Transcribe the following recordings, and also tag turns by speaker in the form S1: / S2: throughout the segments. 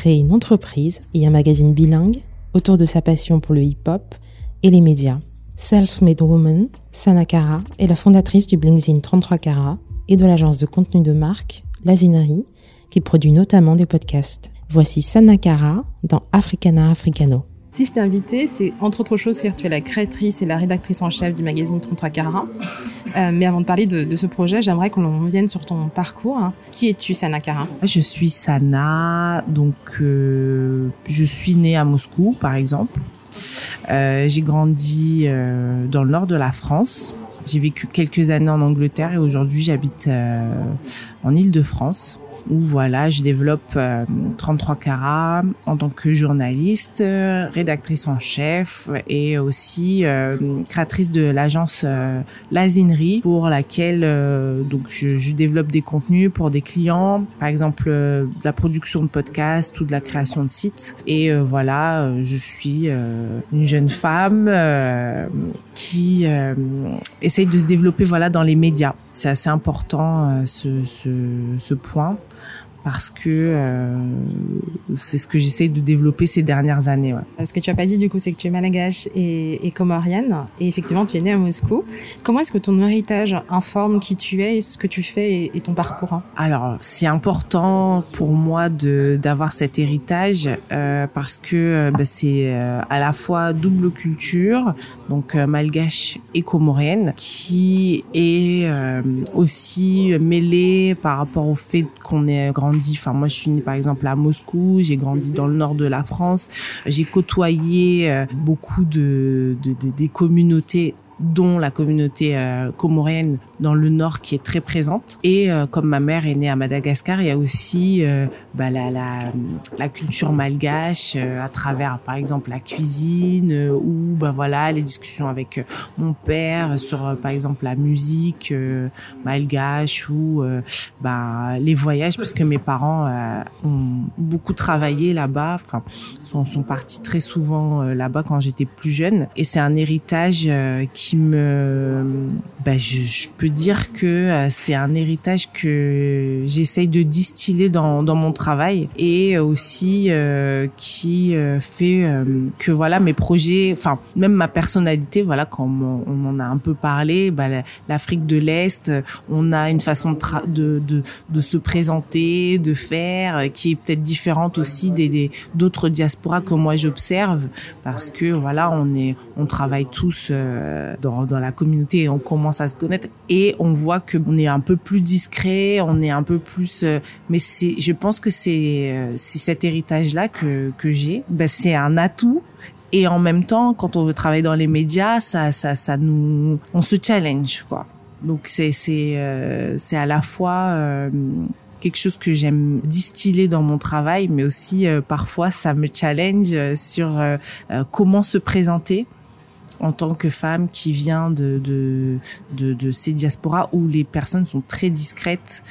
S1: Créé une entreprise et un magazine bilingue autour de sa passion pour le hip-hop et les médias. Self-made woman, Sanakara est la fondatrice du Blingzine 33 Cara et de l'agence de contenu de marque Lazinerie qui produit notamment des podcasts. Voici Sanakara dans Africana Africano. Si je t'ai c'est entre autres choses car tu es la créatrice et la rédactrice en chef du magazine 33 Cara. Euh, mais avant de parler de, ce projet, j'aimerais qu'on revienne sur ton parcours. Qui es-tu, Sanakara
S2: Je suis Sana, donc euh, je suis née à Moscou, par exemple. Euh, j'ai grandi dans le nord de la France. J'ai vécu quelques années en Angleterre et aujourd'hui j'habite en Île-de-France où voilà, je développe 33 euh, carats en tant que journaliste, rédactrice en chef et aussi euh, créatrice de l'agence euh, Lazinerie pour laquelle donc je, je, développe des contenus pour des clients, par exemple de la production de podcasts ou de la création de sites. Et voilà, je suis une jeune femme qui essaye de se développer voilà dans les médias. C'est assez important ce, ce, ce point parce que euh, c'est ce que j'essaie de développer ces dernières années. Ouais.
S1: Ce que tu as pas dit du coup, c'est que tu es malgache et, et comorienne, et effectivement tu es née à Moscou. Comment est-ce que ton héritage informe qui tu es, ce que tu fais et, ton parcours hein?
S2: Alors c'est important pour moi de d'avoir cet héritage euh, parce que euh, bah, c'est euh, à la fois double culture, donc euh, malgache et comorienne, qui est aussi mêlée par rapport au fait qu'on est grand Moi, je suis née par exemple à Moscou. J'ai grandi dans le nord de la France. J'ai côtoyé euh, beaucoup de des communautés dont la communauté euh, comorienne dans le nord qui est très présente. Et euh, comme ma mère est née à Madagascar, il y a aussi euh, bah, la, la, la, culture malgache à travers, par exemple, la cuisine ou bah voilà les discussions avec mon père sur, par exemple, la musique malgache ou bah, les voyages, parce que mes parents ont beaucoup travaillé là-bas, enfin sont, sont partis très souvent là-bas quand j'étais plus jeune. Et c'est un héritage qui me, bah, je, je, peux dire que euh, c'est un héritage que j'essaye de distiller dans, mon travail et aussi euh, qui euh, fait que voilà mes projets, enfin même ma personnalité, voilà comme on, en a un peu parlé, bah, l'Afrique de l'Est, on a une façon de, de, se présenter, de faire, qui est peut-être différente aussi des d'autres diasporas que moi j'observe parce que voilà on est on travaille tous dans, la communauté et on commence à se connaître on voit que on est un peu plus discret, on est un peu plus euh, mais c'est je pense que c'est euh, c'est cet héritage là que que j'ai. Ben c'est un atout et en même temps quand on veut travailler dans les médias, ça ça ça nous on se challenge quoi. Donc c'est c'est euh, c'est à la fois quelque chose que j'aime distiller dans mon travail, mais aussi parfois ça me challenge sur comment se présenter en tant que femme qui vient de, de, de, ces diasporas où les personnes sont très discrètes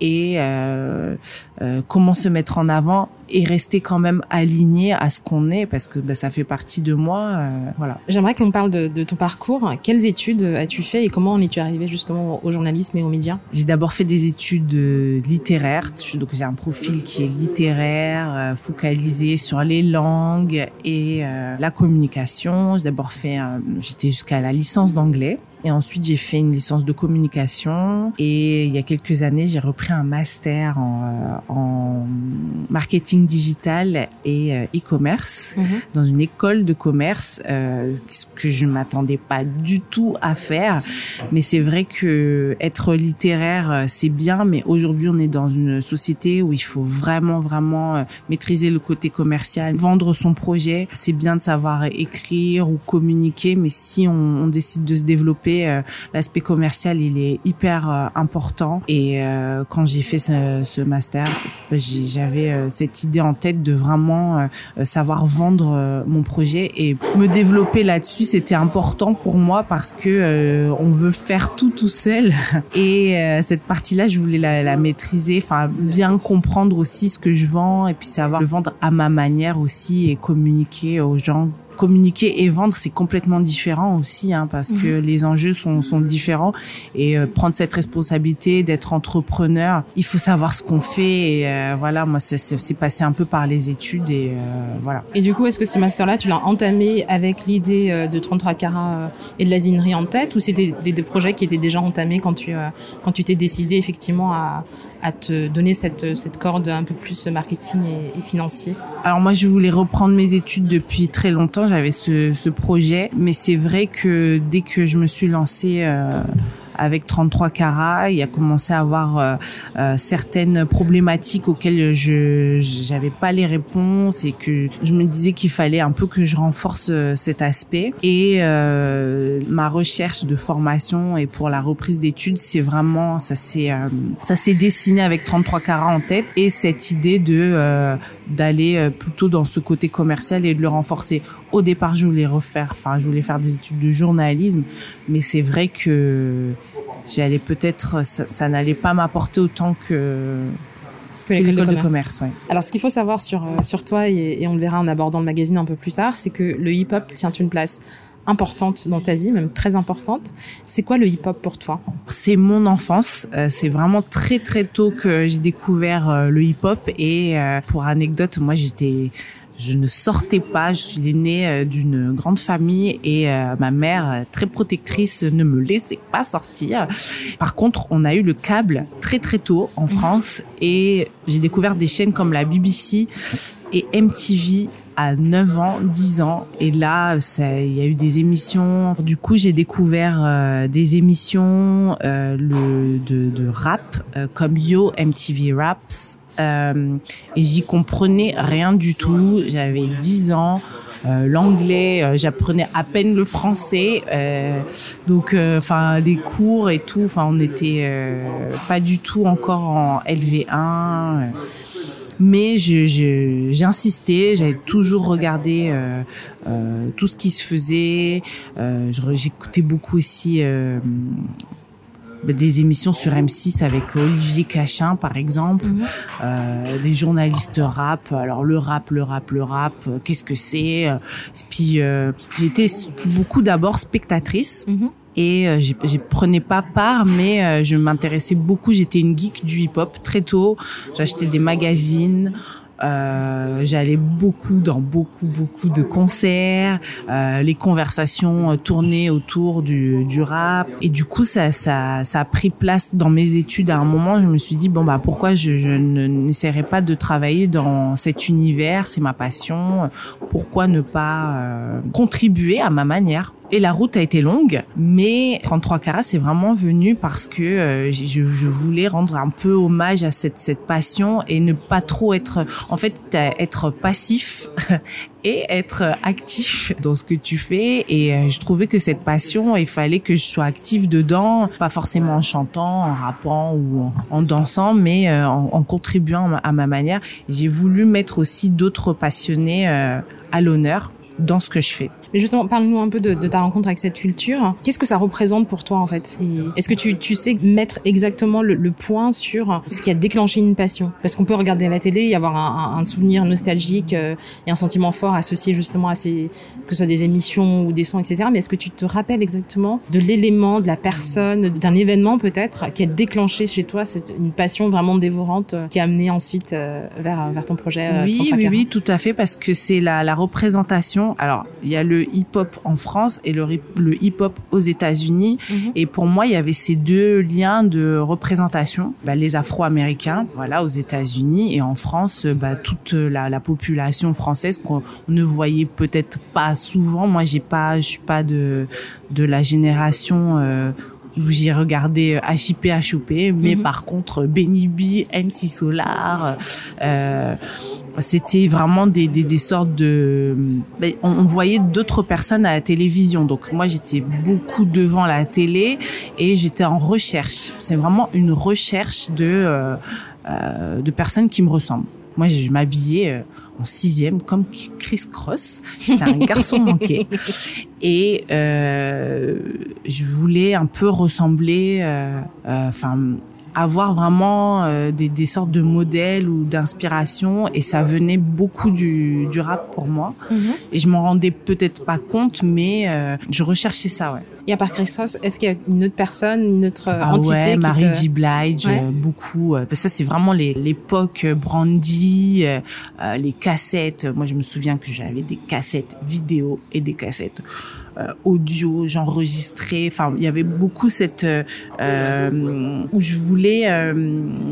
S2: et euh, euh, comment se mettre en avant et rester quand même aligné à ce qu'on est parce que bah, ça fait partie de moi. Euh, voilà.
S1: J'aimerais que l'on parle de, de, ton parcours. Quelles études as-tu fait et comment en es-tu arrivé justement au journalisme et aux médias?
S2: J'ai d'abord fait des études euh, littéraires. Donc j'ai un profil qui est littéraire, euh, focalisé sur les langues et la communication. J'ai d'abord fait, j'étais jusqu'à la licence d'anglais. Et ensuite, j'ai fait une licence de communication. Et il y a quelques années, j'ai repris un master en, en marketing digital et euh, e-commerce mhm. dans une école de commerce euh, que je ne m'attendais pas du tout à faire. Mais c'est vrai que être littéraire, euh, c'est bien, mais aujourd'hui, on est dans une société où il faut vraiment, vraiment maîtriser le côté commercial, vendre son projet. C'est bien de savoir écrire ou communiquer, mais si on, on décide de se développer, l'aspect commercial, il est hyper important. Et quand j'ai fait ce, master, ben, j'avais cette idée en tête de vraiment euh, euh, savoir vendre euh, mon projet et me développer là-dessus. C'était important pour moi parce que on veut faire tout tout seul et cette partie-là, je voulais la, la maîtriser, enfin bien comprendre aussi ce que je vends et puis savoir le vendre à ma manière aussi et communiquer aux gens communiquer et vendre, c'est complètement différent aussi, hein, parce que mhm. les enjeux sont, sont différents. Et euh, prendre cette responsabilité d'être entrepreneur, il faut savoir ce qu'on fait. Et euh, voilà, moi, c'est passé un peu par les études et euh, voilà.
S1: Et du coup, est-ce que ce master-là, tu l'as entamé avec l'idée de 33 carats et de l'asinerie en tête, ou c'était des, des, projets qui étaient déjà entamés quand tu quand tu t'es décidé effectivement à, à te donner cette, cette corde un peu plus marketing et, et financier?
S2: Alors moi, je voulais reprendre mes études depuis très longtemps j'avais ce, projet, mais c'est vrai que dès que je me suis lancée euh, avec 33 carats. Il a commencé à avoir euh, euh, certaines problématiques auxquelles je j'avais pas les réponses et que je me disais qu'il fallait un peu que je renforce cet aspect. Et ma recherche de formation et pour la reprise d'études, c'est vraiment ça s'est ça s'est dessiné avec 33 carats en tête et cette idée de d'aller plutôt dans ce côté commercial et de le renforcer. Au départ, je voulais refaire, enfin, je voulais faire des études de journalisme, mais c'est vrai que j'allais peut-être, ça, n'allait pas m'apporter autant que, l'école de commerce.
S1: Alors, ce qu'il faut savoir sur, euh, sur toi, et, on le verra en abordant le magazine un peu plus tard, c'est que le hip-hop tient une place importante dans ta vie, même très importante. C'est quoi le hip-hop pour toi?
S2: C'est mon enfance. Euh, c'est vraiment très très tôt que j'ai découvert euh, le hip-hop. Et pour anecdote, moi j'étais je ne sortais pas. Je suis l'aînée euh, d'une grande famille et euh, ma mère, euh, très protectrice, ne me laissait pas sortir. Par contre, on a eu le câble très très tôt en France et j'ai découvert des chaînes comme la BBC et MTV à 9 ans, 10 ans. Et là, il y a eu des émissions. Du coup, j'ai découvert des émissions le, de, de rap comme Yo MTV Raps euh, et j'y comprenais rien du tout. J'avais 10 ans. Euh, l'anglais, euh, j'apprenais à peine le français, euh, donc enfin les cours et tout, enfin on n'était pas du tout encore en LV1 mais j'insistais, j'avais toujours regardé euh, euh, tout ce qui se faisait. Euh, J'écoutais beaucoup aussi bah, des émissions sur M6 avec Olivier Cachin par exemple, mhm. euh, des journalistes rap. Alors le rap, le rap, le rap, qu'est-ce que c'est Puis euh, j'étais beaucoup d'abord spectatrice. Mhm. Et euh, je prenais pas part, mais je m'intéressais beaucoup. J'étais une geek du hip-hop très tôt. J'achetais des magazines. Euh, j'allais beaucoup dans beaucoup beaucoup de concerts, euh, les conversations euh, tournaient autour du, du rap et du coup ça, ça ça a pris place dans mes études à un moment. Je me suis dit bon bah pourquoi je, je n'essaierai pas de travailler dans cet univers, c'est ma passion. Pourquoi ne pas euh, contribuer à ma manière? Et la route a été longue, mais 33 carats, c'est vraiment venu parce que euh, je, je, voulais rendre un peu hommage à cette, cette passion et ne pas trop être, en fait, être passif et être actif dans ce que tu fais. Et euh, je trouvais que cette passion, il fallait que je sois active dedans, pas forcément en chantant, en rappant ou en, dansant, mais euh, en, en, contribuant à ma manière. J'ai voulu mettre aussi d'autres passionnés à l'honneur dans ce que je fais.
S1: Mais justement, parle-nous un peu de, de, ta rencontre avec cette culture. Qu'est-ce que ça représente pour toi en fait Est-ce que tu, tu, sais mettre exactement le, le, point sur ce qui a déclenché une passion Parce qu'on peut regarder la télé y avoir un, un souvenir nostalgique euh, et un sentiment fort associé justement à ces que ce soit des émissions ou des sons, etc. Mais est-ce que tu te rappelles exactement de l'élément, de la personne, d'un événement peut-être qui a déclenché chez toi cette, une passion vraiment dévorante euh, qui a amené ensuite euh, vers vers ton projet
S2: Oui, oui, oui, tout à fait, parce que c'est la, la représentation. Alors, il y a le hip-hop en France et le, le hip-hop aux États-Unis. Mhm. Et pour moi, il y avait ces deux liens de représentation. Bah, les Afro-Américains, voilà, aux États-Unis et en France, bah, toute la, la population française qu'on ne voyait peut-être pas souvent. Moi, j'ai pas, je suis pas de de la génération euh, où j'ai regardé HIP HOP, mais mhm. par contre Benny B, MC Solar, euh, c'était vraiment des, des, des, sortes de ben, on, voyait d'autres personnes à la télévision. Donc moi j'étais beaucoup devant la télé et j'étais en recherche. C'est vraiment une recherche de euh, euh de personnes qui me ressemblent. Moi je m'habillais euh, en sixième comme Chris Cross. J'étais un garçon manqué. Et euh, je voulais un peu ressembler euh, enfin avoir vraiment euh, des, des sortes de modèles ou d'inspiration et ça venait beaucoup du, du rap pour moi
S1: Mhm.
S2: et je m'en rendais peut-être pas compte mais euh, je recherchais ça ouais
S1: Et à part Christos, est-ce qu'il y a une autre personne, une autre
S2: ah
S1: entité
S2: ouais
S1: qui
S2: Marie
S1: te...
S2: J Blige
S1: Ouais.
S2: euh, beaucoup euh, parce que ça c'est vraiment les- l'époque euh, Brandy euh, les cassettes moi je me souviens que j'avais des cassettes vidéo et des cassettes audio j'enregistrais enfin il y avait beaucoup cette euh, euh, où je voulais euh,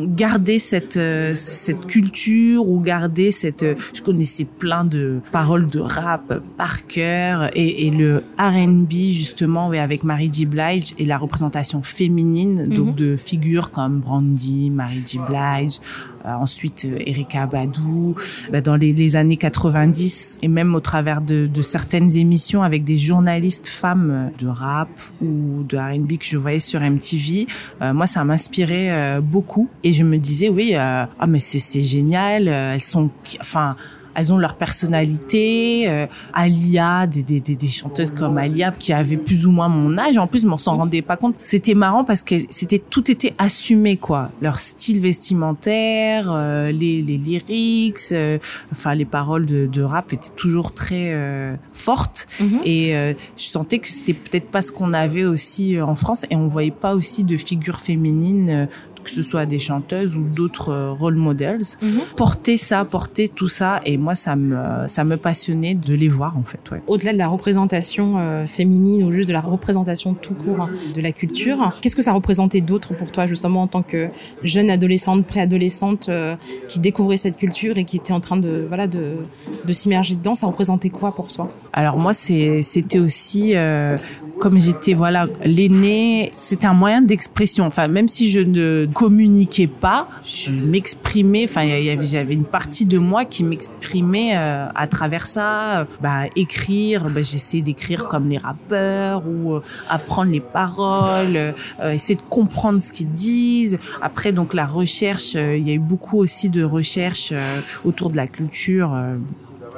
S2: garder cette euh, cette culture ou garder cette euh, je connaissais plein de paroles de rap par cœur et, et le R&B justement avec Mary J. Blige et la représentation féminine donc
S1: Mhm.
S2: de figures comme Brandy, Mary J. Blige, euh, ensuite euh, Erika Badu, bah, dans les, les années 90 et même au travers de, de certaines émissions avec des journalistes femmes euh, de rap ou de R&B que je voyais sur MTV, euh, moi ça m'inspirait euh, beaucoup. Et je me disais oui euh, ah mais c'est génial, euh, elles sont enfin elles ont leur personnalité. Euh, Alia, des, des, des, des chanteuses comme Alia qui avaient plus ou moins mon âge. En plus, je m'en s'en rendais pas compte. C'était marrant parce que c'était tout était assumé quoi. Leur style vestimentaire, euh, les, les lyrics, euh, enfin les paroles de, de rap étaient toujours très euh, fortes.
S1: Mhm.
S2: Et euh, je sentais que c'était peut-être pas ce qu'on avait aussi euh, en France et on voyait pas aussi de figures féminines, euh, que ce soit des chanteuses ou d'autres euh, role models.
S1: Mhm.
S2: Porter ça, porter tout ça, et moi ça me ça me passionnait de les voir en fait. Ouais.
S1: Au-delà de la représentation euh, féminine ou juste de la représentation tout court de la culture, qu'est-ce que ça représentait d'autre pour toi justement en tant que jeune adolescente, préadolescente euh, qui découvrait cette culture et qui était en train de voilà de, de s'immerger dedans? Ça représentait quoi pour toi?
S2: Alors moi c'était aussi euh, comme j'étais voilà l'aîné, c'était un moyen d'expression. Enfin même si je ne communiquais pas, je m'exprimais. Enfin j'avais une partie de moi qui m'exprimait euh, à travers ça. Euh, Bah écrire, bah, j'essayais d'écrire comme les rappeurs ou euh, apprendre les paroles, euh, essayer de comprendre ce qu'ils disent. Après donc la recherche, euh, il y a eu beaucoup aussi de recherches euh, autour de la culture.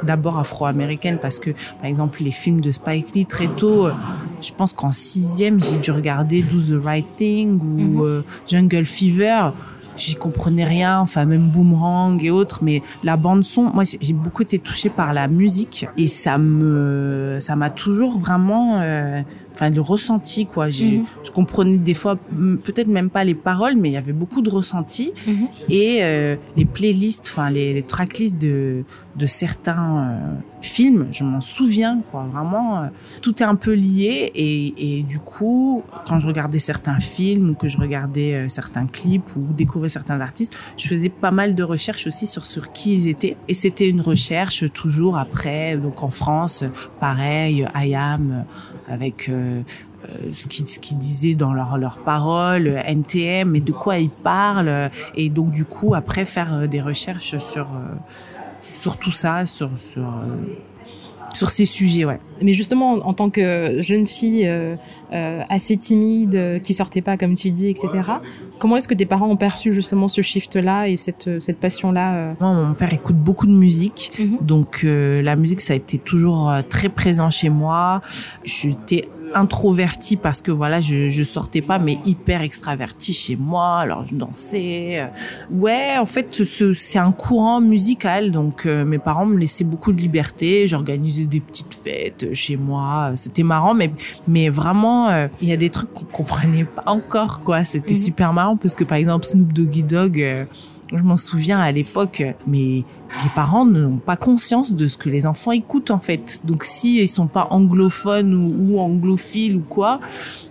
S2: D'abord afro-américaine parce que par exemple les films de Spike Lee très tôt euh, je pense qu'en sixième j'ai dû regarder Do the Right Thing ou
S1: Mhm.
S2: euh, Jungle Fever j'y comprenais rien enfin même Boomerang et autres mais la bande son moi j'ai j'ai beaucoup été touchée par la musique et ça me ça m'a toujours vraiment euh, enfin le ressenti quoi j'ai
S1: Mhm.
S2: je comprenais des fois peut-être même pas les paroles mais il y avait beaucoup de ressenti et euh, les playlists, enfin les, les tracklists de de certains euh, films, je m'en souviens quoi. Vraiment, euh, tout est un peu lié et et du coup, quand je regardais certains films ou que je regardais euh, certains clips ou découvrais certains artistes, je faisais pas mal de recherches aussi sur sur qui ils étaient et c'était une recherche toujours après. Donc en France, pareil, IAM euh, avec euh, euh, ce qu'ils disaient dans leurs leurs paroles, NTM, et de quoi ils parlent, euh, et donc du coup après faire euh, des recherches sur sur tout ça, sur sur sur ces sujets, ouais.
S1: Mais justement, en, en tant que jeune fille euh, euh, assez timide, euh, qui sortait pas comme tu dis, etc. Comment est-ce que tes parents ont perçu justement ce shift-là et cette euh, cette passion-là euh?
S2: Moi, mon père écoute beaucoup de musique,
S1: Mhm.
S2: donc euh, la musique ça a été toujours très présent chez moi. J'étais introvertie parce que voilà, je, je sortais pas, mais hyper extravertie chez moi. Alors je dansais. euh. Ouais, en fait, ce- c'est un courant musical, donc euh, mes parents me laissaient beaucoup de liberté. J'organisais des petites fêtes chez moi. C'était marrant, mais mais vraiment, euh, il y a des trucs qu'on comprenait pas encore, quoi. C'était
S1: Mhm.
S2: super marrant parce que par exemple Snoop Doggy Dogg. euh, je m'en souviens à l'époque, mais les parents n'ont pas conscience de ce que les enfants écoutent en fait. Donc si ils sont pas anglophones ou, ou anglophiles ou quoi,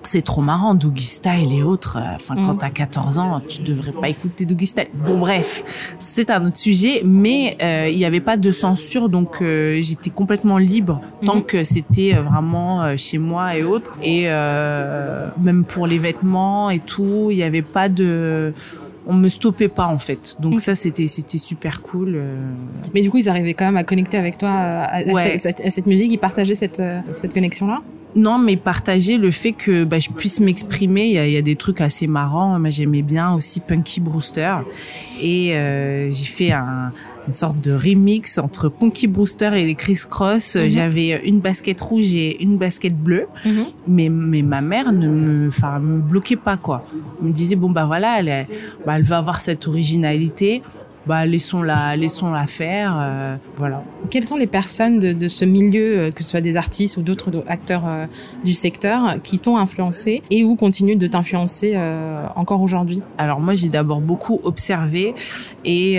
S2: c'est trop marrant. Doggy Style et autres. euh, Enfin, quand
S1: Mhm.
S2: t'as 14 ans, tu devrais pas écouter Doggy Style. Bon bref, c'est un autre sujet, mais euh, il y avait pas de censure, donc euh, j'étais complètement libre tant
S1: Mhm.
S2: que c'était euh, vraiment euh, chez moi et autres. Et euh, même pour les vêtements et tout, il y avait pas de on me stoppait pas en fait. Donc
S1: Mhm.
S2: ça c'était c'était super cool. euh.
S1: Mais du coup, ils arrivaient quand même à connecter avec toi euh, à, cette, à cette musique. Ils partageaient cette euh, cette connexion-là?
S2: Non, mais partager le fait que bah, je puisse m'exprimer. Il y a, des trucs assez marrants. Moi, j'aimais bien aussi Punky Brewster. Et euh, j'ai fait un, une sorte de remix entre Punky Brewster et les Chris Cross. Mhm. J'avais une basket rouge et une basket bleue. Mhm. mais, mais ma mère ne me, enfin, me bloquait pas, quoi. Elle me disait, bon, bah voilà, elle, bah, elle va avoir cette originalité bah laissons-la laissons-la faire euh, voilà
S1: quelles sont les personnes de, de ce milieu euh, que ce soit des artistes ou d'autres acteurs euh, du secteur qui t'ont influencé et ou continuent de t'influencer encore aujourd'hui?
S2: Alors moi j'ai d'abord beaucoup observé et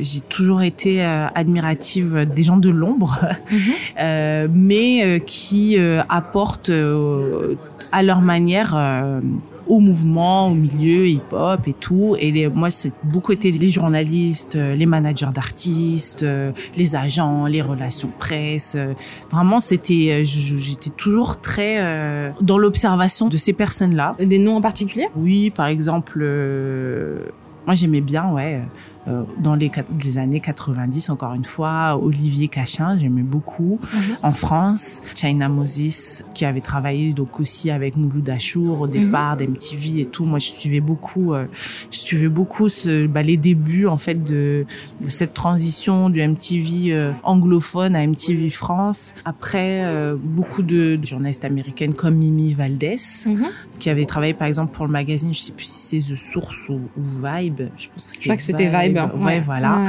S2: j'ai toujours été admirative des gens de l'ombre mhm. mais qui apportent à leur manière au mouvement, au milieu hip-hop et tout. Et moi, c'est beaucoup été les journalistes, euh, les managers d'artistes, euh, les agents, les relations presse. Euh, vraiment, c'était, j'étais toujours très dans l'observation de ces personnes-là.
S1: Des noms en particulier?
S2: Oui, par exemple, moi j'aimais bien, ouais. Euh, dans les, les, années 90, encore une fois, Olivier Cachin, j'aimais beaucoup. Mhm. En France, China Moses, qui avait travaillé donc aussi avec Mouloud Achour au départ d'MTV et tout. Moi, je suivais beaucoup, euh, je suivais beaucoup ce, bah, les débuts en fait de, de cette transition du MTV euh, anglophone à MTV France. Après, beaucoup de, journalistes américaines comme Mimi Valdés, mhm. qui avait travaillé par exemple pour le magazine, je sais plus si c'est The Source ou, Vibe.
S1: Je pense que, je crois que c'était Vibe
S2: ouais, voilà.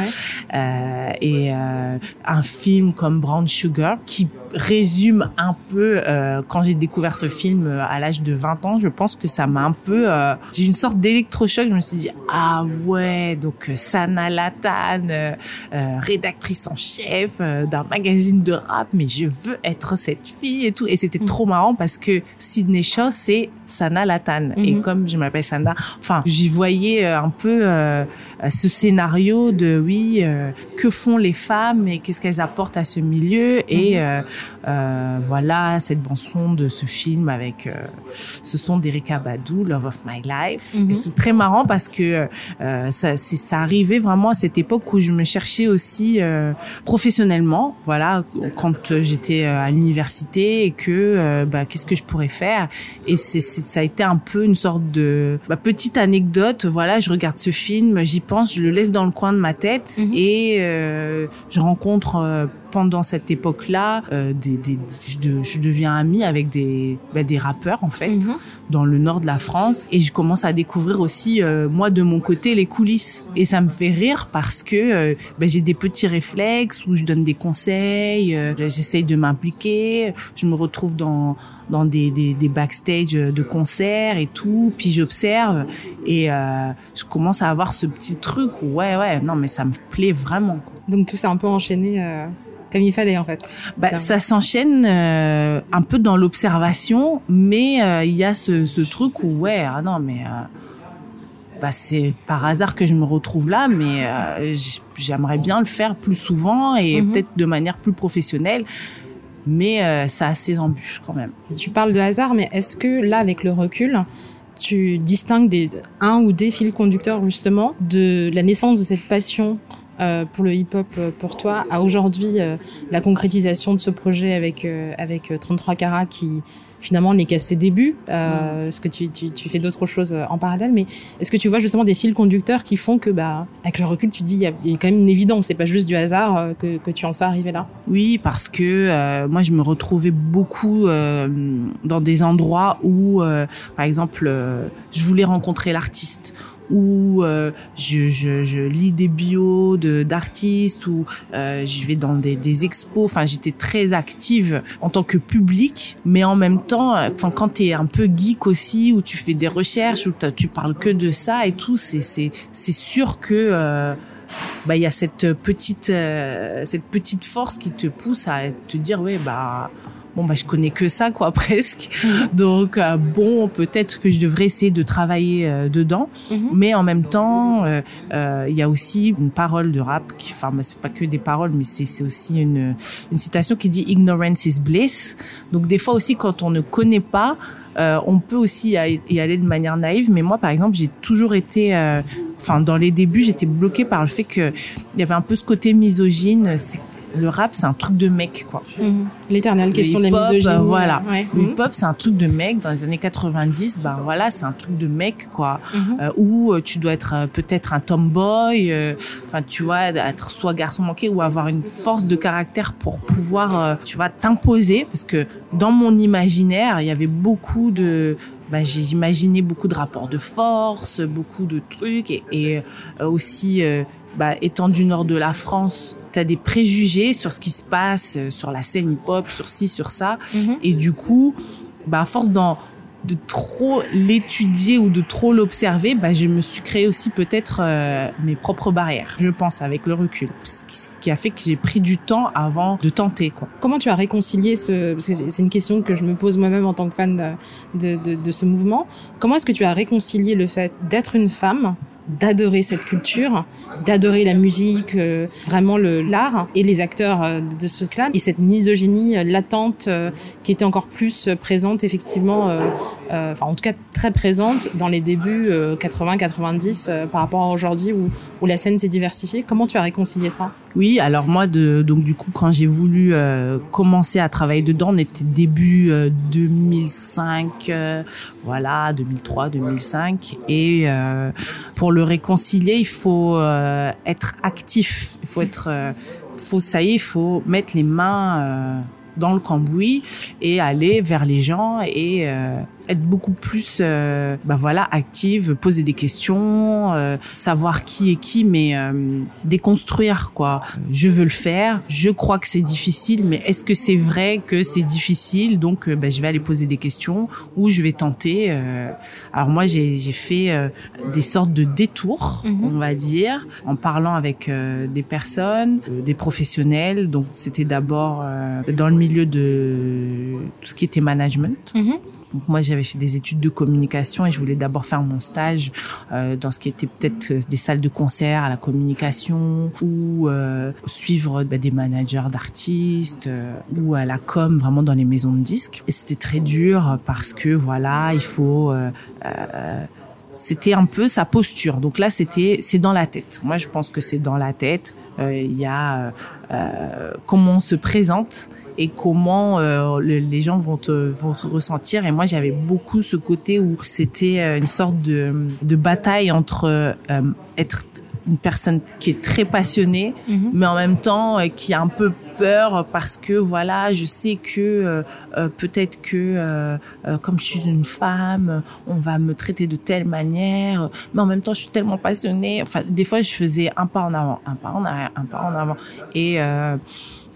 S2: Euh, et euh, un film comme Brown Sugar qui résume un peu euh, quand j'ai découvert ce film euh, à l'âge de 20 ans, je pense que ça m'a un peu euh, j'ai une sorte d'électrochoc, je me suis dit ah ouais, donc Sana Latan rédactrice en chef d'un magazine de rap, mais je veux être cette fille et tout et c'était mm. trop marrant parce que Sydney Shaw c'est Sana Latan et mm-hmm. comme je m'appelle Sana, enfin, j'y voyais un peu ce scénario de oui, que font les femmes et qu'est-ce qu'elles apportent à ce milieu et. Euh, voilà cette bande son de ce film avec euh, ce son d'Erika Badou, Love of My Life. Mhm. C'est très marrant parce que euh, ça, ça arrivait vraiment à cette époque où je me cherchais aussi professionnellement. Voilà, quand j'étais à l'université et que bah, qu'est-ce que je pourrais faire. Et c'est, ça a été un peu une sorte de bah, petite anecdote. Voilà, je regarde ce film, j'y pense, je le laisse dans le coin de ma tête mhm. et je rencontre pendant cette époque-là, euh, des, des, je, je, deviens amie avec des, bah, des rappeurs en fait mhm. dans le nord de la France et je commence à découvrir aussi euh, moi de mon côté les coulisses et ça me fait rire parce que euh, bah, j'ai des petits réflexes où je donne des conseils, j'essaye de m'impliquer, je me retrouve dans dans des, des, des, backstage de concerts et tout, puis j'observe et je commence à avoir ce petit truc où ouais ouais non mais ça me plaît vraiment. Quoi.
S1: Donc tout s'est un peu enchaîné comme il fallait en fait.
S2: Bah, ça s'enchaîne euh, un peu dans l'observation, mais euh, il y a ce, ce, truc où ouais, ah non mais euh, bah, c'est par hasard que je me retrouve là, mais j'aimerais bien le faire plus souvent et mhm. peut-être de manière plus professionnelle. Mais ça a ses embûches quand même.
S1: Tu parles de hasard, mais est-ce que là, avec le recul, tu distingues des, un ou des fils conducteurs justement de la naissance de cette passion pour le hip-hop euh, pour toi à aujourd'hui euh, la concrétisation de ce projet avec avec 33 carats qui finalement n'est qu'à ses débuts euh, parce que tu, tu, tu fais d'autres choses en parallèle mais est-ce que tu vois justement des fils conducteurs qui font que bah avec le recul tu dis il y, a, quand même une évidence c'est pas juste du hasard que, que tu en sois arrivé là?
S2: Oui parce que moi je me retrouvais beaucoup dans des endroits où par exemple je voulais rencontrer l'artiste où euh, je, je, je, lis des bios de d'artistes ou euh, je vais dans des, des expos. Enfin, j'étais très active en tant que public, mais en même temps, euh, enfin, quand tu es un peu geek aussi, où tu fais des recherches, où tu parles que de ça et tout, c'est c'est c'est sûr que euh, bah il y a cette petite cette petite force qui te pousse à te dire ouais bah bon bah je connais que ça quoi presque mhm. donc euh, bon peut-être que je devrais essayer de travailler euh, dedans mhm. mais en même temps euh, il y a aussi une parole de rap qui enfin bah, c'est pas que des paroles mais c'est c'est aussi une une citation qui dit ignorance is bliss donc des fois aussi quand on ne connaît pas on peut aussi y aller de manière naïve mais moi par exemple j'ai toujours été enfin dans les débuts j'étais bloquée par le fait que il y avait un peu ce côté misogyne le rap c'est un truc de mec quoi.
S1: Mhm. L'éternelle question de la misogynie.
S2: euh, voilà.
S1: Ouais.
S2: Le
S1: Mhm.
S2: hip-hop c'est un truc de mec dans les années 90 ben voilà c'est un truc de mec quoi
S1: Mhm.
S2: euh, où euh, tu dois être euh, peut-être un tomboy euh, enfin tu vois être soit garçon manqué ou avoir une force de caractère pour pouvoir tu vois t'imposer parce que dans mon imaginaire il y avait beaucoup de j'ai- j'imaginais beaucoup de rapports de force, beaucoup de trucs et, et, euh, aussi euh, bah, étant du nord de la France, tu as des préjugés sur ce qui se passe euh, sur la scène hip-hop, sur ci, sur ça
S1: Mhm.
S2: et du coup, bah, à force d'en- de trop l'étudier ou de trop l'observer, bah, je me suis créé aussi peut-être euh, mes propres barrières, je pense, avec le recul. Ce qui- a fait que j'ai pris du temps avant de tenter. Quoi.
S1: Comment tu as réconcilié ce parce que c'est c'est une question que je me pose moi-même en tant que fan de, de, de, de ce mouvement. Comment est-ce que tu as réconcilié le fait d'être une femme d'adorer cette culture, d'adorer la musique, euh, vraiment l'art et les acteurs euh, de ce clan et cette misogynie euh, latente euh, qui était encore plus euh, présente effectivement, enfin en tout cas très présente dans les débuts 80-90 par rapport à aujourd'hui où, où la scène s'est diversifiée. Comment tu as réconcilié ça?
S2: Oui, alors moi, de, donc du coup, quand j'ai voulu euh, commencer à travailler dedans, on était début euh, 2005, euh, voilà, 2003, 2005. Et euh, pour le réconcilier, il faut euh, être actif. Il faut être, euh, faut ça y est, il faut mettre les mains dans le cambouis et aller vers les gens et être beaucoup plus euh, bah voilà active poser des questions euh, savoir qui est qui mais euh, déconstruire quoi. Je veux le faire je crois que c'est difficile mais est-ce que c'est vrai que c'est difficile? Donc euh, bah, je vais aller poser des questions ou je vais tenter euh. alors moi j'ai j'ai fait euh, des sortes de détours
S1: Mhm.
S2: on va dire en parlant avec euh, des personnes des professionnels. Donc c'était d'abord euh, dans le milieu de tout ce qui était management donc moi j'avais fait des études de communication et je voulais d'abord faire mon stage euh, dans ce qui était peut-être euh, des salles de concert à la communication ou euh, suivre bah, des managers d'artistes euh, ou à la com vraiment dans les maisons de disques. C'était très dur parce que voilà il faut euh, euh, c'était un peu sa posture. Donc là, c'était c'est dans la tête. Moi, je pense que c'est dans la tête. Il y a euh, comment on se présente et comment euh, le- les gens vont te vont te ressentir. Et moi, j'avais beaucoup ce côté où c'était euh, une sorte de de bataille entre euh, être une personne qui est très passionnée
S1: Mhm.
S2: mais en même temps euh, qui a un peu peur parce que voilà je sais que euh, peut-être que euh, comme je suis une femme on va me traiter de telle manière mais en même temps je suis tellement passionnée enfin des fois je faisais un pas en avant un pas en arrière un pas en avant et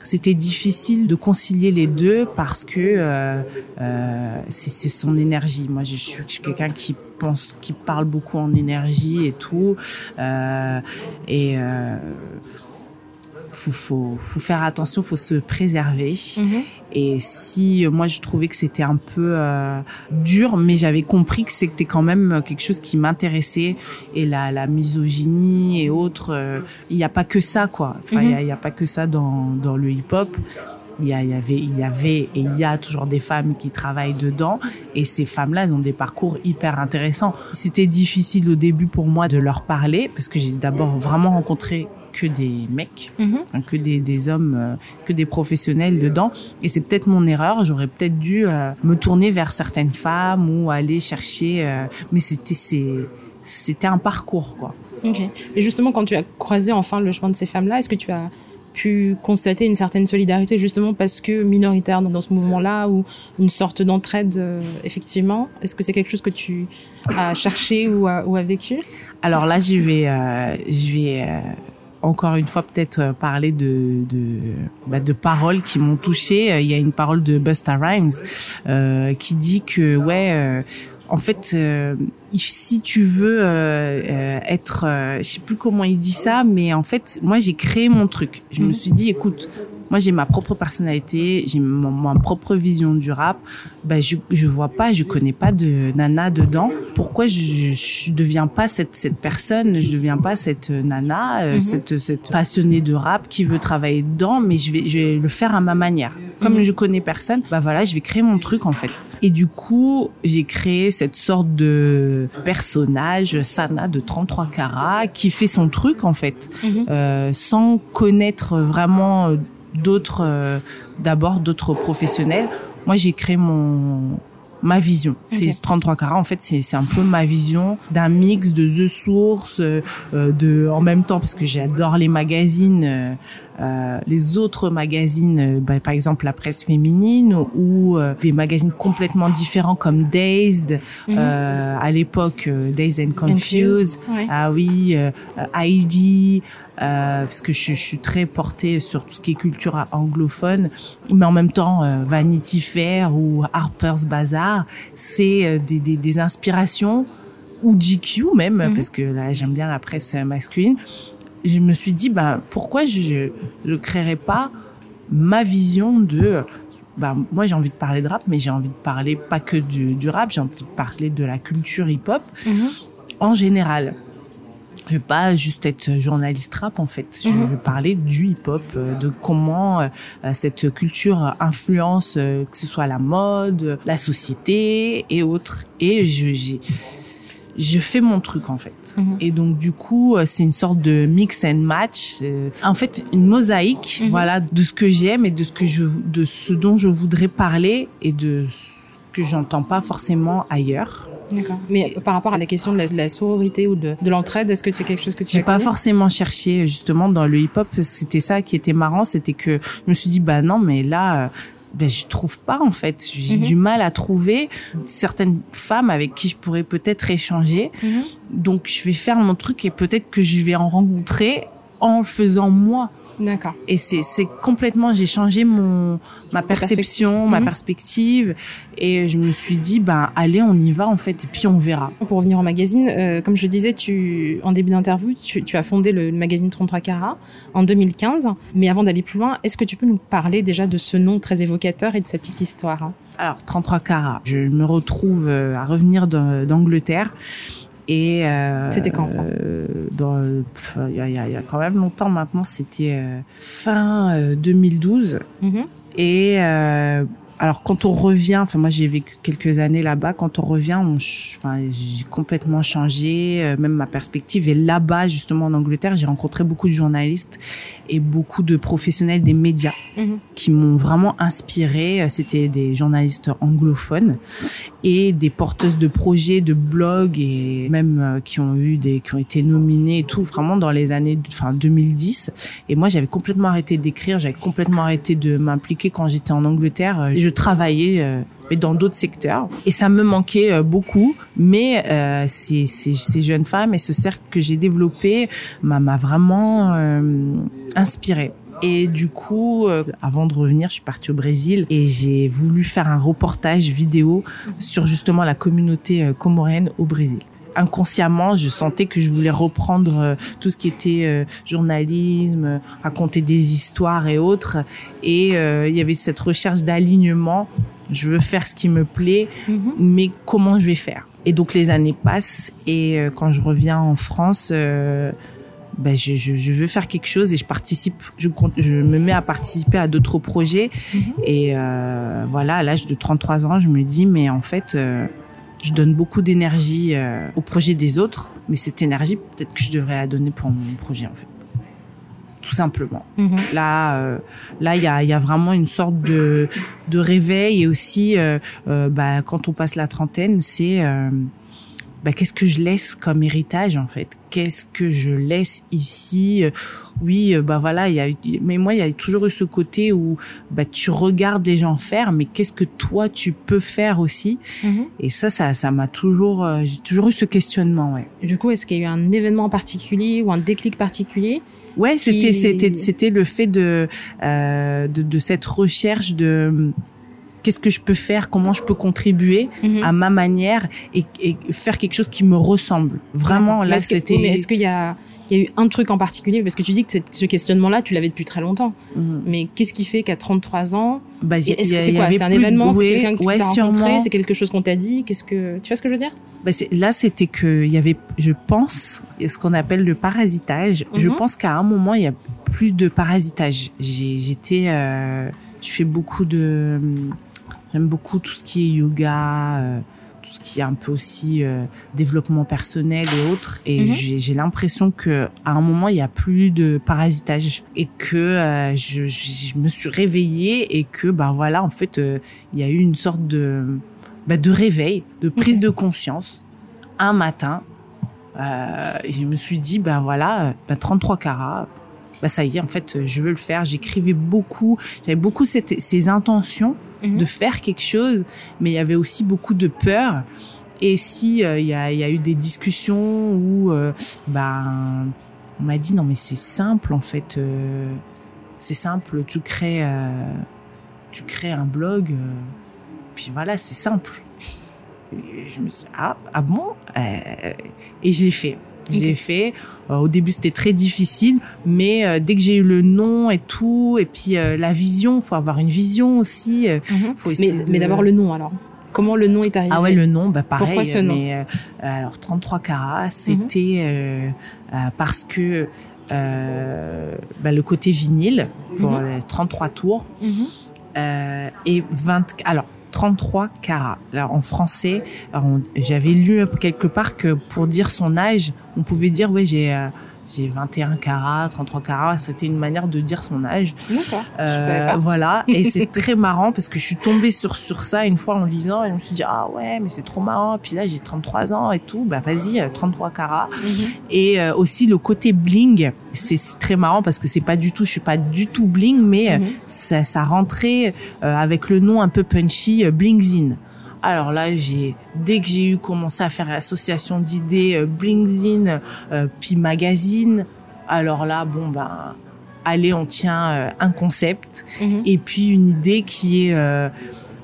S2: c'était difficile de concilier les deux parce que euh, euh, c'est son énergie. Moi, je suis, je suis quelqu'un qui pense, qui parle beaucoup en énergie et tout. Euh, et euh, faut, faut, faut faire attention, faut se préserver.
S1: Mhm.
S2: Et si euh, moi je trouvais que c'était un peu euh, dur, mais j'avais compris que c'était quand même quelque chose qui m'intéressait et la, la misogynie et autres, euh, il n'y a pas que ça quoi. Enfin, il y a- il y, a pas que ça dans, dans le hip-hop. Il y, a- il y avait, il y avait et il y a toujours des femmes qui travaillent dedans et ces femmes-là, elles ont des parcours hyper intéressants. C'était difficile au début pour moi de leur parler parce que j'ai d'abord vraiment rencontré que des mecs
S1: Mhm.
S2: hein, que des, des hommes, euh, que des professionnels dedans. Et c'est peut-être mon erreur. J'aurais peut-être dû euh, me tourner vers certaines femmes ou aller chercher. euh, mais c'était c'est c'était un parcours quoi.
S1: Ok. Et justement, quand tu as croisé enfin le chemin de ces femmes-là, est-ce que tu as pu constater une certaine solidarité justement parce que minoritaire dans, ce mouvement-là ou une sorte d'entraide euh, effectivement? Est-ce que c'est quelque chose que tu as cherché ou a, ou a vécu?
S2: Alors là, je vais euh, je vais euh, encore une fois peut-être euh, parler de de, bah, de paroles qui m'ont touché. Euh, Il y a une parole de Busta Rhymes euh, qui dit que ouais. euh, en fait, euh, si tu veux euh, euh, être, euh, je sais plus comment il dit ça, mais en fait, moi j'ai créé mon truc. Je me
S1: Mhm.
S2: suis dit, écoute, moi j'ai ma propre personnalité, j'ai mon- ma propre vision du rap. Ben je je vois pas, je connais pas de nana dedans. Pourquoi je, je, deviens pas cette cette personne, je deviens pas cette nana, euh,
S1: Mhm.
S2: cette cette passionnée de rap qui veut travailler dedans, mais je vais je vais le faire à ma manière. Comme
S1: Mhm.
S2: je connais personne, bah voilà, je vais créer mon truc en fait. Et du coup, j'ai créé cette sorte de personnage, Sana de 33 carats, qui fait son truc en fait,
S1: Mhm.
S2: euh, sans connaître vraiment euh, d'autres, d'abord d'autres professionnels. Moi, j'ai créé mon ma vision. C'est 33 carats. En fait, c'est un peu ma vision d'un mix de The Source, euh, de en même temps parce que j'adore les magazines. Euh, euh, les autres magazines, bah, par exemple la presse féminine ou des magazines complètement différents comme Dazed, mhm. à l'époque Dazed and Confused, ah oui, ID, euh, parce que je, je, suis très portée sur tout ce qui est culture anglophone, mais en même temps euh, Vanity Fair ou Harper's Bazaar, c'est euh, des, des, des, inspirations ou GQ même, mhm. parce que là j'aime bien la presse masculine. Je me suis dit, bah, pourquoi je ne créerais pas ma vision de bah, moi j'ai envie de parler de rap mais j'ai envie de parler pas que du, du rap j'ai envie de parler de la culture hip hop mhm. en général je veux pas juste être journaliste rap en fait. Je mhm. veux parler du hip-hop, euh, de comment euh, cette culture influence euh, que ce soit la mode, la société et autres. Et je je fais mon truc en fait. Mhm. Et donc du coup, c'est une sorte de mix and match. En fait, une mosaïque, mhm. voilà, de ce que j'aime et de ce que je, de ce dont je voudrais parler et de que j'entends pas forcément ailleurs.
S1: D'accord. Mais par rapport à la question de la, sororité ou de, de l'entraide, est-ce que c'est quelque chose que tu
S2: J'ai pas forcément cherché justement dans le hip-hop. C'était ça qui était marrant, c'était que je me suis dit bah non, mais là. Ben, je trouve pas en fait. J'ai mhm. du mal à trouver certaines femmes avec qui je pourrais peut-être échanger. Mhm. Donc je vais faire mon truc et peut-être que je vais en rencontrer en le faisant moi.
S1: D'accord.
S2: Et c'est c'est complètement j'ai changé mon ma perception, ma mhm. perspective et je me suis dit ben allez on y va en fait et puis on verra.
S1: Pour revenir au magazine, euh, comme je le disais, tu en début d'interview, tu, tu, as fondé le, magazine 33 carats en 2015. Mais avant d'aller plus loin, est-ce que tu peux nous parler déjà de ce nom très évocateur et de sa petite histoire?
S2: Alors 33 carats, je me retrouve euh, à revenir d'Angleterre et
S1: euh, c'était quand ça
S2: euh, Il y, a, y, a, quand même longtemps maintenant. C'était euh, fin 2012. Mm-hmm. Et alors quand on revient, enfin moi j'ai vécu quelques années là-bas. Quand on revient, on, enfin j'ai complètement changé, même ma perspective. Et là-bas justement en Angleterre, j'ai rencontré beaucoup de journalistes et beaucoup de professionnels des médias mm-hmm. qui m'ont vraiment inspiré. C'était des journalistes anglophones et des porteuses de projets, de blogs et même euh, qui ont eu des qui ont été nominés et tout vraiment dans les années enfin 2010 et moi j'avais complètement arrêté d'écrire, j'avais complètement arrêté de m'impliquer quand j'étais en Angleterre, euh, je travaillais euh, mais dans d'autres secteurs. Et ça me manquait beaucoup. Mais euh, ces, ces, ces, jeunes femmes et ce cercle que j'ai développé m'a vraiment euh, inspiré et du coup, euh, avant de revenir, je suis partie au Brésil et j'ai voulu faire un reportage vidéo sur justement la communauté euh, comorienne au Brésil inconsciemment, je sentais que je voulais reprendre euh, tout ce qui était journalisme, raconter des histoires et autres. Et il y avait cette recherche d'alignement. Je veux faire ce qui me plaît, mm-hmm. mais comment je vais faire? Et donc les années passent et quand je reviens en France, ben je, je, je, veux faire quelque chose et je participe, je, je me mets à participer à d'autres projets. Mhm. Et euh, voilà, à l'âge de 33 ans, je me dis, mais en fait, euh, je donne beaucoup d'énergie euh, au projet des autres, mais cette énergie, peut-être que je devrais la donner pour mon projet, en fait. Tout simplement. Mhm. Là, euh, là, il y a, y a vraiment une sorte de, de réveil et aussi, bah, quand on passe la trentaine, c'est bah, qu'est-ce que je laisse comme héritage en fait? Qu'est-ce que je laisse ici? Oui, euh, bah voilà, il y a mais moi il y a toujours eu ce côté où bah tu regardes les gens faire mais qu'est-ce que toi tu peux faire aussi? Mm-hmm. Et ça ça ça m'a toujours euh, j'ai toujours eu ce questionnement ouais.
S1: du coup, est-ce qu'il y a eu un événement particulier ou un déclic particulier
S2: Ouais, c'était c'était c'était le fait de, euh, de de cette recherche de qu'est-ce que je peux faire, comment je peux contribuer mhm. à ma manière et, faire quelque chose qui me ressemble. Vraiment, là, c'était.
S1: Mais est-ce qu'il y a il y a eu un truc en particulier? Parce que tu dis que ce questionnement-là, tu l'avais depuis très longtemps. Mhm. Mais qu'est-ce qui fait qu'à 33 ans, bah, est-ce que c'est quoi? C'est un événement, c'est quelqu'un que tu as rencontré, c'est quelque chose qu'on t'a dit? Qu'est-ce que tu vois ce que je veux dire?
S2: Bah, Là, c'était que il y avait, je pense, ce qu'on appelle le parasitage. Je mhm. pense qu'à un moment, il y a plus de parasitage. J'étais, euh, je fais beaucoup de J'aime beaucoup tout ce qui est yoga, euh, tout ce qui est un peu aussi euh, développement personnel et autres. Et
S1: Mhm.
S2: j'ai j'ai l'impression que à un moment il y a plus de parasitage et que euh, je, je, je me suis réveillée et que bah voilà en fait il y a eu une sorte de bah, de réveil, de prise de conscience un matin. Et je me suis dit ben voilà, euh, bah, 33 carats. Bah ça y est, en fait, je veux le faire. J'écrivais beaucoup, j'avais beaucoup cette, ces intentions
S1: Mhm.
S2: de faire quelque chose, mais il y avait aussi beaucoup de peur. Et si euh, il y, a, y a eu des discussions où euh, ben on m'a dit non mais c'est simple en fait, euh, c'est simple, tu crées euh, tu crées un blog, puis voilà c'est simple. Et je me suis dit, ah ah bon et j'ai fait. J'ai fait. Euh, au début, c'était très difficile, mais euh, dès que j'ai eu le nom et tout, et puis euh, la vision, faut avoir une vision aussi.
S1: Mhm.
S2: faut
S1: Mais,
S2: de-
S1: mais d'abord le nom alors. Comment le nom est arrivé?
S2: Ah ouais, le nom, bah pareil.
S1: Pourquoi ce nom?
S2: mais, alors 33 carats, c'était euh, euh, parce que bah, le côté vinyle pour
S1: Mhm.
S2: les 33 tours
S1: Mhm.
S2: et 20 alors 33 carats. Alors en français, j'avais lu quelque part que pour dire son âge, on pouvait dire ouais, j'ai euh, j'ai 21 carats, 33 carats, c'était une manière de dire son âge.
S1: D'accord. je
S2: Euh,
S1: savais pas.
S2: Voilà, et c'est très marrant parce que je suis tombée sur sur ça une fois en lisant et je me suis dit ah ouais mais c'est trop marrant. Puis là j'ai 33 ans et tout, bah vas-y euh, 33 carats.
S1: Mhm.
S2: Et euh, aussi le côté bling, c'est très marrant parce que c'est pas du tout, je suis pas du tout bling, mais euh,
S1: Mhm.
S2: ça ça rentrait euh, avec le nom un peu punchy euh, Blingzine. Alors là, j'ai dès que j'ai eu commencé à faire l'association d'idées euh, Blingzine euh, puis magazine, alors là bon ben allez on tient euh, un concept
S1: Mhm.
S2: et puis une idée qui est euh,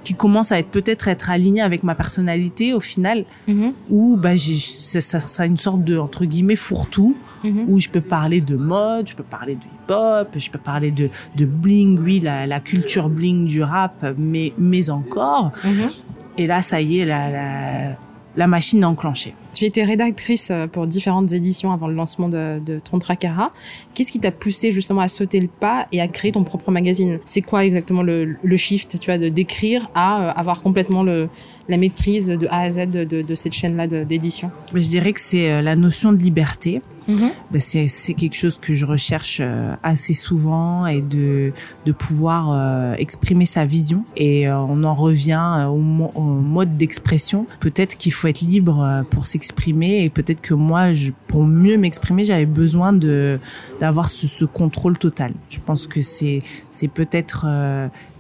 S2: qui commence à être peut-être être alignée avec ma personnalité au final
S1: Mhm.
S2: où bah j'ai ça, ça, une sorte de entre guillemets fourre-tout
S1: Mhm.
S2: où je peux parler de mode, je peux parler de hip-hop, je peux parler de de bling, oui la, la culture bling du rap, mais mais encore. Et là ça y est la la, la machine est enclenchée.
S1: Tu étais rédactrice euh, pour différentes éditions avant le lancement de, de 33 carats. Qu'est-ce qui t'a poussé justement à sauter le pas et à créer ton propre magazine? C'est quoi exactement le, le shift, tu vois, de d'écrire à euh, avoir complètement le, la maîtrise de A à Z de, de, de cette chaîne-là d'édition?
S2: Je dirais que c'est euh, la notion de liberté. Ben, c'est quelque chose que je recherche euh, assez souvent et de de pouvoir euh, exprimer sa vision. Et euh, on en revient au, mo- au mode d'expression. Peut-être qu'il faut être libre pour s'exprimer et peut-être que moi je, pour mieux m'exprimer j'avais besoin de d'avoir ce, ce contrôle total. Je pense que c'est c'est peut-être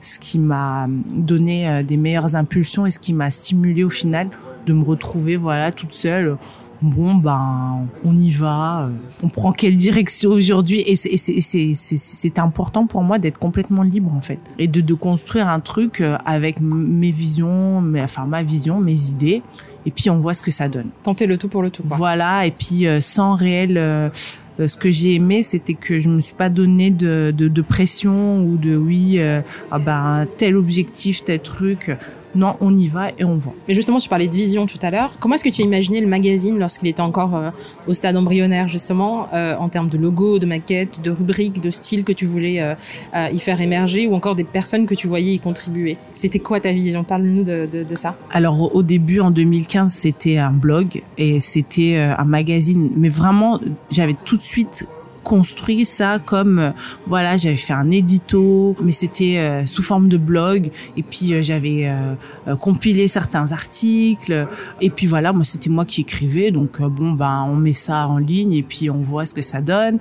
S2: ce qui m'a donné des meilleures impulsions et ce qui m'a stimulé au final de me retrouver voilà toute seule bon ben on y va euh, on prend quelle direction aujourd'hui et c'est important pour moi d'être complètement libre en fait et de de construire un truc euh, avec mes visions mes, enfin ma vision mes idées et puis on voit ce que ça donne
S1: Tenter le tout pour le tout. Quoi.
S2: voilà et puis euh, sans réel euh, euh, ce que j'ai aimé, c'était que je me suis pas donné de, de, de pression ou de oui, euh, ah ben tel objectif, tel truc. Non, on y va et on voit.
S1: Mais justement, tu parlais de vision tout à l'heure. Comment est-ce que tu as imaginé le magazine lorsqu'il était encore euh, au stade embryonnaire, justement, euh, en termes de logo, de maquette, de rubrique, de style que tu voulais euh, y faire émerger ou encore des personnes que tu voyais y contribuer? C'était quoi ta vision? Parle-nous de, de, de ça.
S2: Alors au- début en 2015 c'était un blog et c'était un magazine mais vraiment j'avais tout de suite construit ça comme euh, voilà j'avais fait un édito mais c'était euh, sous forme de blog. Et puis euh, j'avais compilé certains articles. Et puis voilà moi c'était moi qui écrivais. Donc bon ben on met ça en ligne et puis on voit ce que ça donne.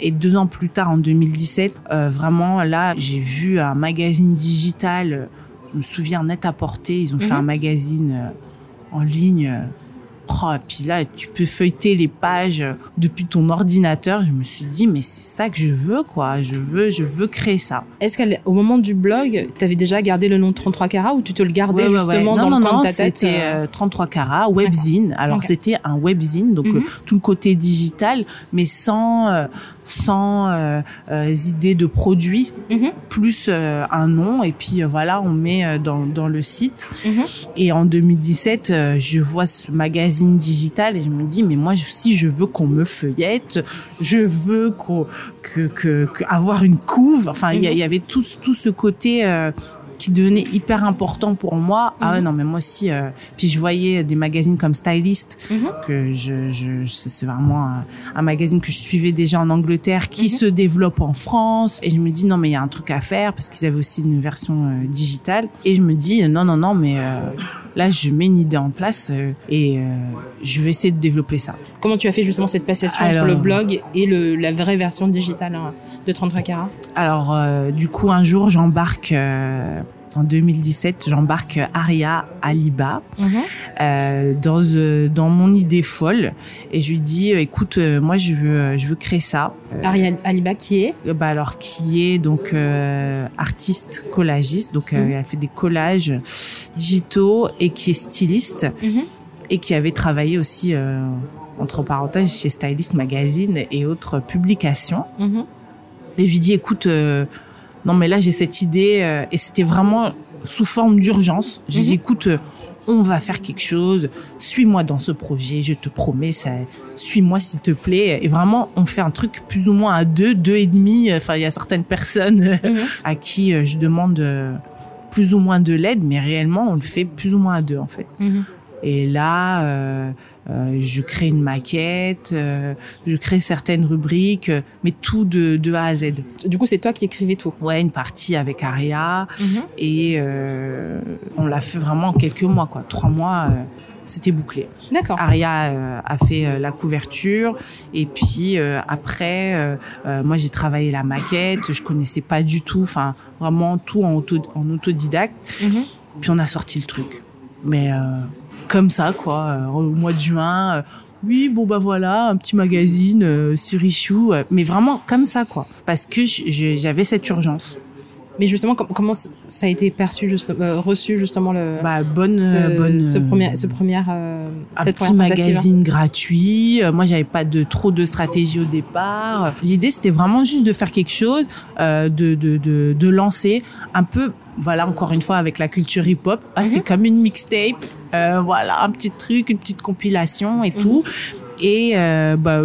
S2: Et deux ans plus tard en 2017 euh, vraiment là j'ai vu un magazine digital je me souviens net à porter ils ont fait
S1: Mhm.
S2: un magazine en ligne Oh, et puis là, tu peux feuilleter les pages euh, depuis ton ordinateur. Je me suis dit, mais c'est ça que je veux, quoi. Je veux, je veux créer ça.
S1: Est-ce qu'au moment du blog, tu avais déjà gardé le nom de 33 carats ou tu te le gardais
S2: Ouais, ouais, ouais.
S1: justement
S2: non,
S1: dans
S2: non,
S1: le coin
S2: non,
S1: de ta tête
S2: c'était
S1: euh,
S2: euh, 33 carats, webzine. Alors c'était un webzine, donc
S1: Mhm.
S2: euh, tout le côté digital, mais sans euh, sans euh, euh, idées de produits,
S1: mhm,
S2: plus euh, un nom et puis euh, voilà, on met euh, dans dans le site.
S1: mhm.
S2: Et en 2017, euh, je vois ce magazine digital et je me dis, mais moi aussi, je veux qu'on me feuillette, je veux qu'on que, que, que avoir une couve. Enfin, il y
S1: Mhm.
S2: y, avait tout, tout ce côté euh, qui devenait hyper important pour moi. Ah ouais,
S1: Mhm.
S2: non, mais moi aussi. euh, puis je voyais des magazines comme Stylist,
S1: Mhm.
S2: que je, je c'est vraiment un, un magazine que je suivais déjà en Angleterre, qui
S1: Mhm.
S2: se développe en France. Et je me dis non, mais il y a un truc à faire parce qu'ils avaient aussi une version euh, digitale. Et je me dis non, non, non, mais euh, là, je mets une idée en place euh, et euh, je vais essayer de développer ça.
S1: Comment tu as fait justement cette passation
S2: Alors-
S1: entre le blog et le, la vraie version digitale hein, de 33 carats?
S2: Alors, euh, du coup, un jour, j'embarque. En 2017, j'embarque Aria Aliba euh, dans euh, dans mon idée folle. Et je lui dis euh, écoute moi je veux je veux créer ça.
S1: Ariel Aliba qui est
S2: bah alors qui est donc artiste collagiste. Donc
S1: Mhm.
S2: elle fait des collages digitaux et qui est styliste. Et qui avait travaillé aussi entre parenthèses chez Stylist Magazine et autres publications.
S1: Mhm.
S2: et je lui dis écoute non mais là j'ai cette idée euh, et c'était vraiment sous forme d'urgence j'ai dit
S1: Mhm.
S2: écoute euh, on va faire quelque chose suis-moi dans ce projet je te promets ça suis-moi s'il te plaît et vraiment on fait un truc plus ou moins à deux deux et demi enfin il y a certaines personnes
S1: Mhm.
S2: à qui euh, je demande euh, plus ou moins de l'aide mais réellement on le fait plus ou moins à deux en fait
S1: Mhm.
S2: et là, euh, je crée une maquette, euh, je crée certaines rubriques, euh, mais tout de, de A à Z.
S1: Du coup, c'est toi qui écrivais tout.
S2: Ouais, une partie avec Aria,
S1: Mhm.
S2: et euh, on l'a fait vraiment en quelques mois, quoi. Trois mois, euh, c'était bouclé.
S1: D'accord.
S2: Aria a fait la couverture, et puis euh, après, moi j'ai travaillé la maquette, je connaissais pas du tout, enfin vraiment tout en, auto, en autodidacte.
S1: Mhm.
S2: Puis on a sorti le truc. Mais euh, comme ça, quoi, euh, au mois de juin. euh, oui, bon bah voilà, un petit magazine euh, sur Issue, mais vraiment comme ça, quoi. Parce que j'avais cette urgence.
S1: Mais justement, com- comment ça a été perçu, juste, euh, reçu justement le
S2: Bah bonne,
S1: ce,
S2: bonne.
S1: ce premier, ce première, euh,
S2: un
S1: cette
S2: petit magazine gratuit. Moi, j'avais pas de trop de stratégie au départ. L'idée, c'était vraiment juste de faire quelque chose, euh, de, de, de, de lancer un peu. Voilà, encore une fois, avec la culture hip-hop, ah, c'est comme une mixtape. Euh, voilà, un petit truc, une petite compilation et tout. Et euh, bah,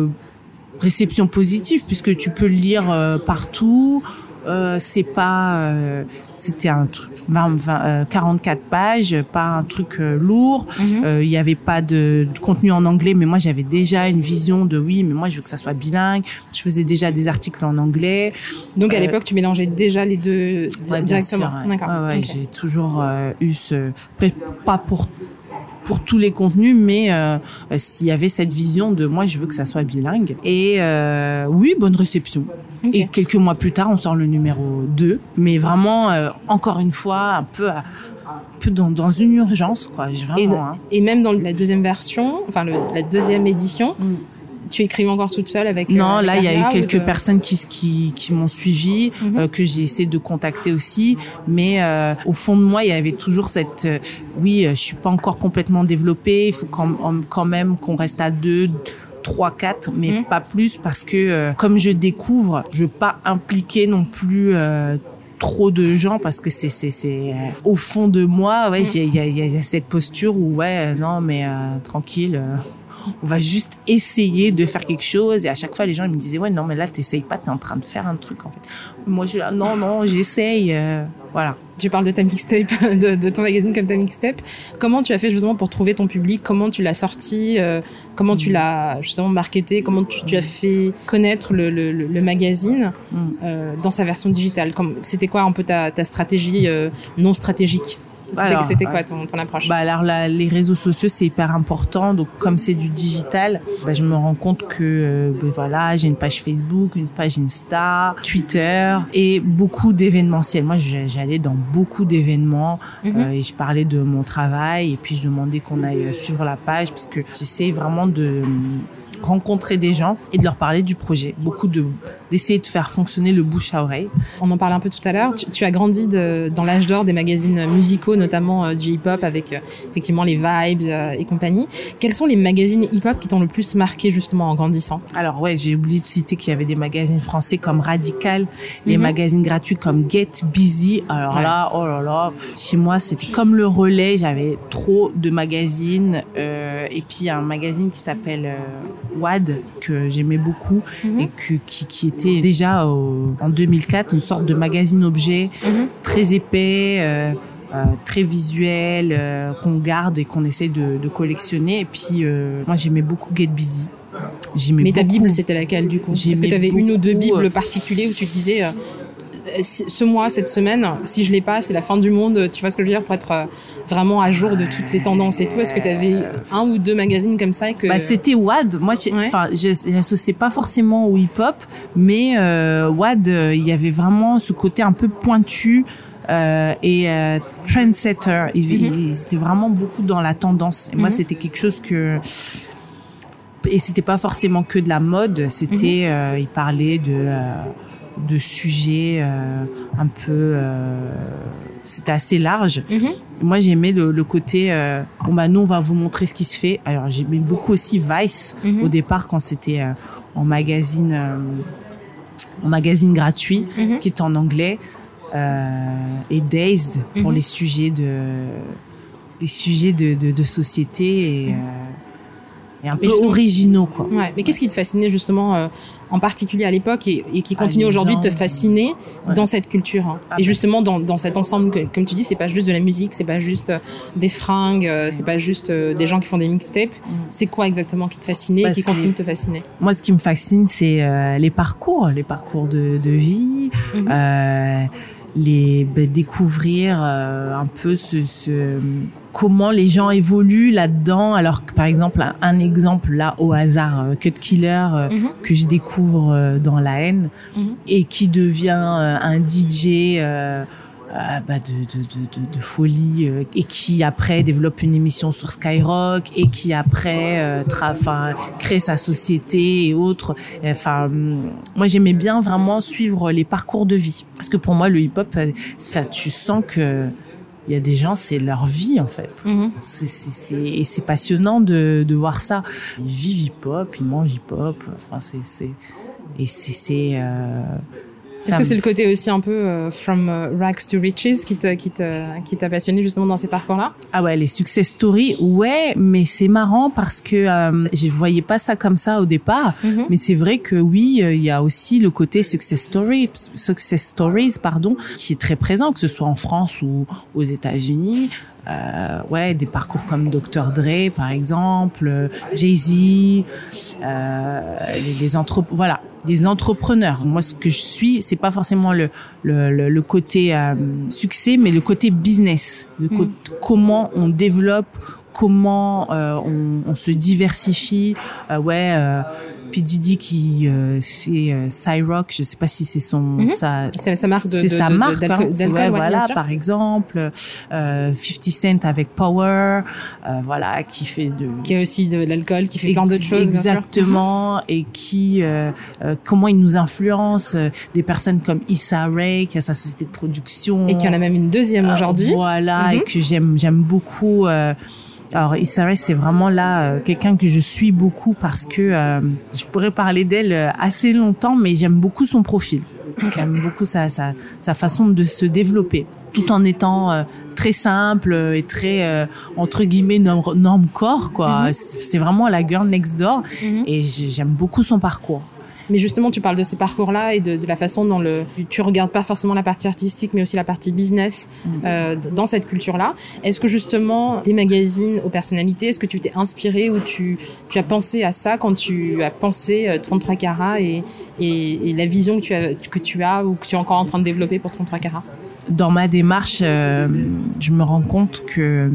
S2: réception positive puisque tu peux le lire euh, partout. Euh, c'est pas, euh, c'était un truc 20, 20, euh, 44 pages, pas un truc lourd.
S1: Mhm.
S2: Il y avait pas de, de contenu en anglais, mais moi j'avais déjà une vision de oui, mais moi je veux que ça soit bilingue. Je faisais déjà des articles en anglais.
S1: Donc à l'époque, tu mélangeais déjà les deux
S2: Ouais,
S1: directement.
S2: ouais. J'ai toujours eu ce, pas pour pour tous les contenus, mais euh, s'il y avait cette vision de moi, je veux que ça soit bilingue. Et euh, oui, bonne réception. Et quelques mois plus tard, on sort le numéro 2. Mais vraiment, euh, encore une fois, un peu, à- un peu dans, dans une urgence, quoi. J'ai
S1: Et,
S2: Vraiment, hein.
S1: et même dans la deuxième version, enfin le- la deuxième édition,
S2: Mm.
S1: Tu écrivais encore toute seule avec. euh,
S2: Non,
S1: avec
S2: là, il y a eu quelques
S1: de-
S2: personnes qui, qui, qui m'ont suivi,
S1: Mhm.
S2: euh, que j'ai essayé de contacter aussi. Mais euh, au fond de moi, il y avait toujours cette... euh, oui, euh, je suis pas encore complètement développée. Il faut quand, quand même qu'on reste à deux, trois, quatre, mais
S1: Mhm.
S2: pas plus parce que euh, comme je découvre, je veux pas impliquer non plus... euh, trop de gens parce que c'est c'est c'est euh, au fond de moi ouais
S1: Mhm.
S2: il y a, y, a, y a cette posture où ouais euh, non mais euh, tranquille euh, on va juste essayer de faire quelque chose. Et à chaque fois les gens ils me disaient ouais non mais là t'essayes pas t'es en train de faire un truc en fait. Moi je suis là, non non j'essaye euh, voilà.
S1: Tu parles de ta mixtape, de, de ton magazine comme ta mixtape. Comment tu as fait justement pour trouver ton public? Comment tu l'as sorti euh, Comment tu l'as justement marketé? Comment tu, tu as fait connaître le, le, magazine
S2: Mm.
S1: euh, dans sa version digitale? C'était quoi un peu ta, ta stratégie non stratégique? C'était quoi ton, ton approche?
S2: Bah alors là, les réseaux sociaux c'est hyper important. Donc comme c'est du digital, bah, je me rends compte que euh, bah, voilà, j'ai une page Facebook, une page Insta, Twitter et beaucoup d'événementiels. Moi, j'allais dans beaucoup d'événements
S1: Mhm.
S2: euh, et je parlais de mon travail et puis je demandais qu'on aille euh, suivre la page parce que j'essaie vraiment de euh, rencontrer des gens et de leur parler du projet. Beaucoup de d'essayer de faire fonctionner le bouche à oreille.
S1: On en parlait un peu tout à l'heure. Tu, tu as grandi de- dans l'âge d'or des magazines musicaux, notamment euh, du hip-hop, avec euh, effectivement les vibes euh, et compagnie. Quels sont les magazines hip-hop qui t'ont le plus marqué justement en grandissant?
S2: Alors ouais, j'ai oublié de citer qu'il y avait des magazines français comme Radical, les
S1: Mhm.
S2: magazines gratuits comme Get Busy. Alors
S1: Ouais.
S2: là, oh là là, pff, chez moi c'était comme le relais, j'avais trop de magazines et puis un magazine qui s'appelle Wad que j'aimais beaucoup
S1: Mhm.
S2: et que, qui, qui était déjà en 2004 une sorte de magazine objet mhm. très épais. Euh, euh, très visuel euh, qu'on garde et qu'on essaie de, de, collectionner et puis moi j'aimais beaucoup Get Busy
S1: mais ta Bible, c'était laquelle du coup? Est-ce que tu avais une ou deux Bibles particulières où tu disais ce mois, cette semaine, si je l'ai pas, c'est la fin du monde. Tu vois ce que je veux dire pour être euh, vraiment à jour de toutes les tendances et tout. Est-ce que tu avais un ou deux magazines comme ça que
S2: bah, c'était WAD. Moi, enfin, je pas forcément au hip-hop, mais euh, WAD, euh, il y avait vraiment ce côté un peu pointu. Euh, et euh, trendsetter. Ils, mm étaient vraiment beaucoup dans la tendance. Et moi, mhm. c'était quelque chose que et c'était pas forcément que de la mode. C'était, mhm. euh, il parlait de de sujets euh, un peu euh, c'était assez large mhm. moi j'aimais le, le, côté euh, bon bah nous on va vous montrer ce qui se fait alors j'aimais beaucoup aussi Vice mhm. au départ quand c'était en magazine en magazine gratuit mhm. qui est en anglais et Dazed pour les sujets de les sujets de, de, de société et et un peu originaux quoi.
S1: Ouais, mais qu'est-ce qui te fascinait justement euh, en particulier à l'époque et, et, qui continue ah, aujourd'hui de te fasciner dans cette culture hein. ah, et justement dans, dans cet ensemble comme tu dis c'est pas juste de la musique c'est pas juste euh, des fringues euh, c'est pas juste des gens qui font des mixtapes mm. c'est quoi exactement qui te fascinait et bah, qui continue de te fasciner?
S2: Moi ce qui me fascine c'est les parcours les parcours de, de vie mm-hmm. Les bah, découvrir un peu ce, ce comment les gens évoluent là-dedans. Alors que par exemple, un, exemple là au hasard, euh, Cut Killer euh, mhm. que je découvre euh, dans La haine mhm. et qui devient un DJ. Bah de, de, de, de, folie et qui après développe une émission sur Skyrock et qui après enfin crée sa société et autres enfin moi j'aimais bien vraiment suivre les parcours de vie parce que pour moi le hip hop tu sens que il y a des gens, c'est leur vie en fait. Mhm. C'est, et c'est passionnant de, de voir ça. Ils vivent hip-hop, ils mangent hip-hop. Enfin, c'est, c'est, et c'est, c'est euh,
S1: est-ce que c'est le côté aussi un peu euh, from uh, rags to riches qui t'a qui qui t'a passionné justement dans ces parcours-là?
S2: Ah ouais, les success stories, ouais, mais c'est marrant parce que euh, je voyais pas ça comme ça au départ, mm-hmm. mais c'est vrai que oui, euh, il y a aussi le côté success story, success stories, pardon, qui est très présent, que ce soit en France ou aux États-Unis. Euh, ouais, des parcours comme Dr Dre par exemple, Jay Z, euh, les, les voilà, des entrepreneurs. Moi, ce que je suis, c'est pas forcément le le, le, côté euh, succès, mais le côté business, le mm. comment on développe, comment euh, on, on, se diversifie. Euh, ouais P. Diddy qui euh, c'est euh, Cyrock, je sais pas si c'est son
S1: mhm. sa c'est sa marque de
S2: c'est sa marque hein. ouais, voilà par exemple euh, 50 Cent avec Power euh, voilà qui fait de
S1: qui a aussi de l'alcool qui fait plein d'autres choses
S2: exactement et qui euh, euh, comment il nous influence des personnes comme Issa Rae qui a sa société de production
S1: et qui en a même une deuxième aujourd'hui
S2: voilà et mhm. que j'aime j'aime beaucoup alors Issa c'est vraiment là euh, quelqu'un que je suis beaucoup parce que euh, je pourrais parler d'elle euh, assez longtemps, mais j'aime beaucoup son profil. J'aime beaucoup sa, sa, sa, façon de se développer, tout en étant très simple et très entre guillemets norme, corps quoi. Mm-hmm. C'est vraiment la girl next door mm-hmm. et j'aime beaucoup son parcours.
S1: Mais justement, tu parles de ces parcours-là et de, de, la façon dont le, tu regardes pas forcément la partie artistique, mais aussi la partie business mm. euh, dans cette culture-là. Est-ce que justement, des magazines aux personnalités, est-ce que tu t'es inspiré ou tu, tu as pensé à ça quand tu as pensé 33 euh, carats et, et, et, la vision que tu, as, que tu as ou que tu es encore en train de développer pour 33 carats?
S2: Dans ma démarche, euh, je me rends compte que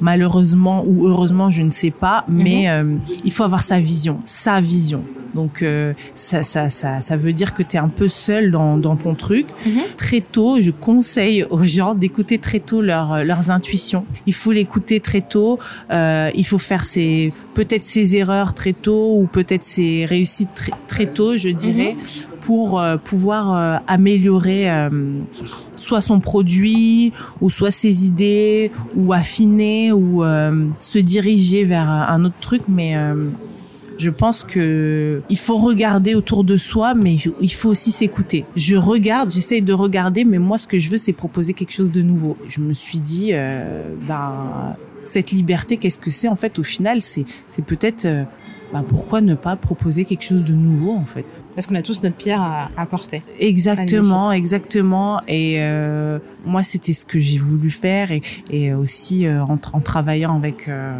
S2: malheureusement ou heureusement, je ne sais pas, mais mm-hmm. euh, il faut avoir sa vision, sa vision. Donc euh, ça, ça, ça, ça, veut dire que tu es un peu seul dans, dans ton truc. Mhm. Très tôt, je conseille aux gens d'écouter très tôt leur, leurs intuitions. Il faut l'écouter très tôt. Euh, il faut faire ses peut-être ses erreurs très tôt ou peut-être ses réussites très, très tôt, je dirais, mhm. Pour euh, pouvoir euh, améliorer euh, soit son produit ou soit ses idées ou affiner ou se diriger vers un autre truc. Mais je pense que il faut regarder autour de soi, mais il faut aussi s'écouter. Je regarde, j'essaye de regarder, mais moi, ce que je veux, c'est proposer quelque chose de nouveau. Je me suis dit, ben, cette liberté, qu'est-ce que c'est en fait Au final, c'est, c'est peut-être bah, pourquoi ne pas proposer quelque chose de nouveau en fait?
S1: Parce qu'on a tous notre pierre à apporter.
S2: Exactement, exactement. Et euh, moi, c'était ce que j'ai voulu faire et, et aussi euh, en, en, travaillant avec euh,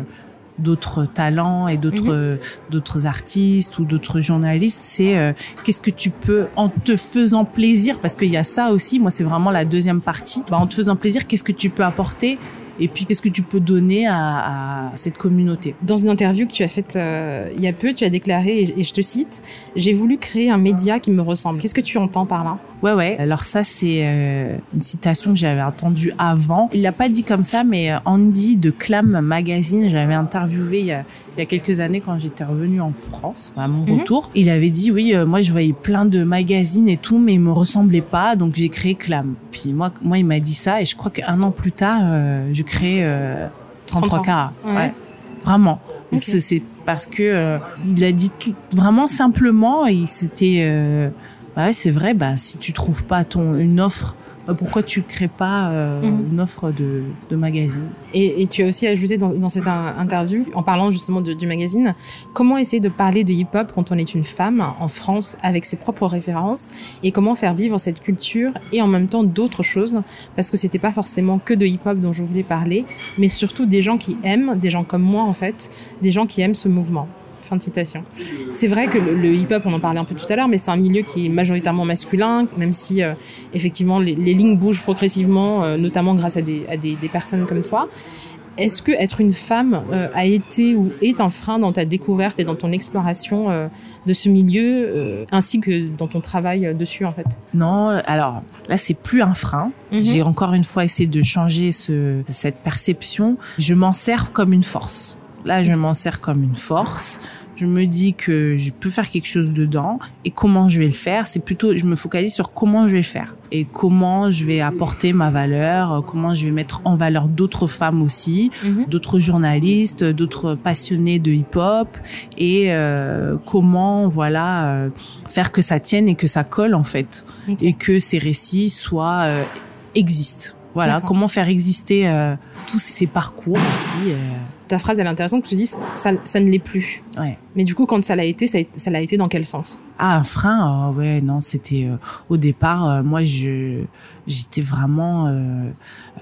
S2: d'autres talents et d'autres mhm. d'autres artistes ou d'autres journalistes, c'est euh, qu'est-ce que tu peux en te faisant plaisir parce qu'il y a ça aussi. Moi, c'est vraiment la deuxième partie. Bah, en te faisant plaisir, qu'est-ce que tu peux apporter et puis qu'est-ce que tu peux donner à, cette communauté?
S1: Dans une interview que tu as faite euh, il y a peu, tu as déclaré, et, je te cite, j'ai voulu créer un média qui me ressemble. Qu'est-ce que tu entends par là?
S2: Ouais, ouais. Alors ça, c'est euh, une citation que j'avais entendue avant. Il l'a pas dit comme ça, mais euh, Andy de Clam Magazine, j'avais interviewé il y, a, il y a quelques années quand j'étais revenue en France, à mon mhm. retour. Il avait dit, oui, euh, moi je voyais plein de magazines et tout, mais ils me ressemblaient pas, donc j'ai créé Clam. Puis moi, moi il m'a dit ça, et je crois qu'un an plus tard, euh, je crée 33 carats. Ouais. Vraiment. C'est parce que il a dit tout vraiment simplement et c'était ouais, c'est vrai, bah, si tu trouves pas ton, une offre, bah, pourquoi tu crées pas euh, mhm. une offre de, de magazine?
S1: Et, et, tu as aussi ajouté dans, dans cette interview, en parlant justement de, du magazine, comment essayer de parler de hip-hop quand on est une femme en France avec ses propres références et comment faire vivre cette culture et en même temps d'autres choses? Parce que c'était pas forcément que de hip-hop dont je voulais parler, mais surtout des gens qui aiment, des gens comme moi en fait, des gens qui aiment ce mouvement. Fin de citation. C'est vrai que le, hip-hop, on en parlait un peu tout à l'heure, mais c'est un milieu qui est majoritairement masculin, même si euh, effectivement les, lignes bougent progressivement, euh, notamment grâce à, des, à des, des, personnes comme toi. Est-ce que être une femme euh, a été ou est un frein dans ta découverte et dans ton exploration de ce milieu, ainsi que dans ton travail dessus en fait?
S2: Non, alors là c'est plus un frein. Mhm. J'ai encore une fois essayé de changer ce, cette perception. Je m'en sers comme une force. Là, je m'en sers comme une force. Je me dis que je peux faire quelque chose dedans et comment je vais le faire. C'est plutôt, je me focalise sur comment je vais le faire et comment je vais apporter ma valeur, comment je vais mettre en valeur d'autres femmes aussi, mhm. d'autres journalistes, d'autres passionnés de hip-hop et euh, comment voilà euh, faire que ça tienne et que ça colle en fait et que ces récits soient euh, existent. Voilà, comment faire exister euh, tous ces parcours aussi.
S1: Ta phrase, elle est intéressante, que tu dis, ça, ça ne l'est plus.
S2: Ouais.
S1: Mais du coup, quand ça l'a été, ça, ça l'a été dans quel sens?
S2: Ah, un frein, oh, ouais, non, c'était euh, au départ, euh, moi, je j'étais vraiment euh,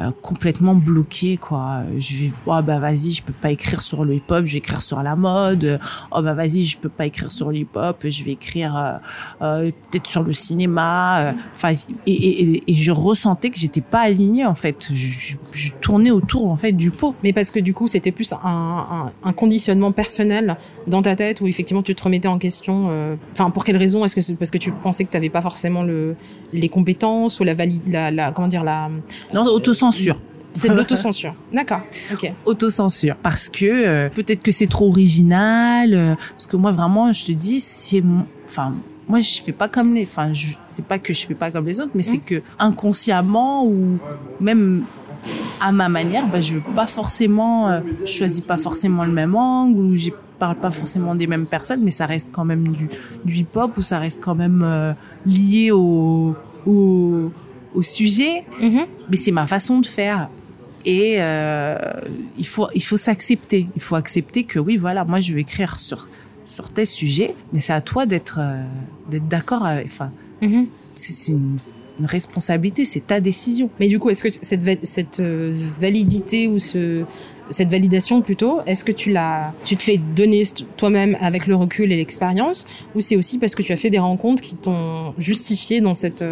S2: euh, complètement bloquée, quoi. Je vais, oh bah vas-y, je peux pas écrire sur le hip-hop, je vais écrire sur la mode. Oh bah vas-y, je peux pas écrire sur le hip-hop, je vais écrire peut-être sur le cinéma. Enfin, et, et, et, je ressentais que j'étais pas alignée, en fait. Je, je, tournais autour, en fait, du pot.
S1: Mais parce que du coup, c'était plus un, un, conditionnement personnel dans ta tête où effectivement tu te remettais en question. Euh, enfin, pour quelle raison Est-ce que c'est parce que tu pensais que tu n'avais pas forcément le, les compétences ou la, valide, la, la comment dire la
S2: non autocensure.
S1: C'est de l'autocensure. D'accord. Ok.
S2: Autocensure. Parce que euh, peut-être que c'est trop original. Euh, parce que moi, vraiment, je te dis, c'est. Enfin, moi, je fais pas comme les. Enfin, c'est pas que je fais pas comme les autres, mais c'est mmh. que inconsciemment ou même à ma manière, bah, je veux pas forcément, euh, je choisis pas forcément le même angle ou je parle pas forcément des mêmes personnes, mais ça reste quand même du, du hip-hop ou ça reste quand même euh, lié au, au, au sujet. Mm-hmm. Mais c'est ma façon de faire. Et euh, il faut il faut s'accepter. Il faut accepter que oui, voilà, moi je vais écrire sur sur tes sujets, mais c'est à toi d'être euh, d'être d'accord avec. Enfin, mm-hmm. c'est une une responsabilité, c'est ta décision.
S1: Mais du coup, est-ce que cette, cette euh, validité ou ce, cette validation plutôt, est-ce que tu l'as, tu te l'es donné toi-même avec le recul et l'expérience, ou c'est aussi parce que tu as fait des rencontres qui t'ont justifié dans cette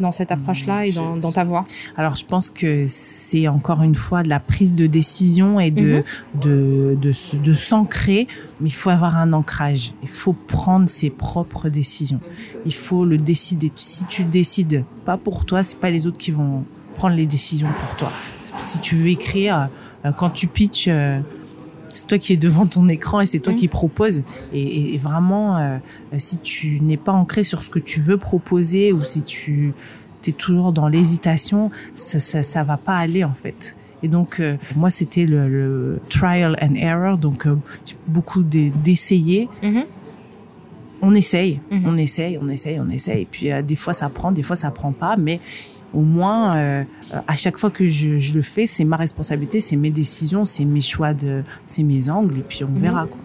S1: dans cette approche-là et dans, dans, ta voix
S2: Alors, je pense que c'est encore une fois de la prise de décision et de mm-hmm. de de, de s'ancrer, mais il faut avoir un ancrage. Il faut prendre ses propres décisions. Il faut le décider. Si tu décides pas pour toi, c'est pas les autres qui vont prendre les décisions pour toi. Si tu veux écrire euh, quand tu pitches, euh, c'est toi qui es devant ton écran et c'est toi mmh. qui proposes. Et, vraiment, euh, si tu n'es pas ancré sur ce que tu veux proposer ou si tu es toujours dans l'hésitation, ça, ça, ça va pas aller en fait. Et donc moi c'était le, trial and error, donc beaucoup d'essayer. Mmh. On essaye, mmh. on essaye, on essaye, on essaye. Et puis des fois ça prend, des fois ça prend pas, mais au moins, euh, à chaque fois que je, je le fais, c'est ma responsabilité, c'est mes décisions, c'est mes choix de, c'est mes angles, et puis on verra. Mhm. Quoi.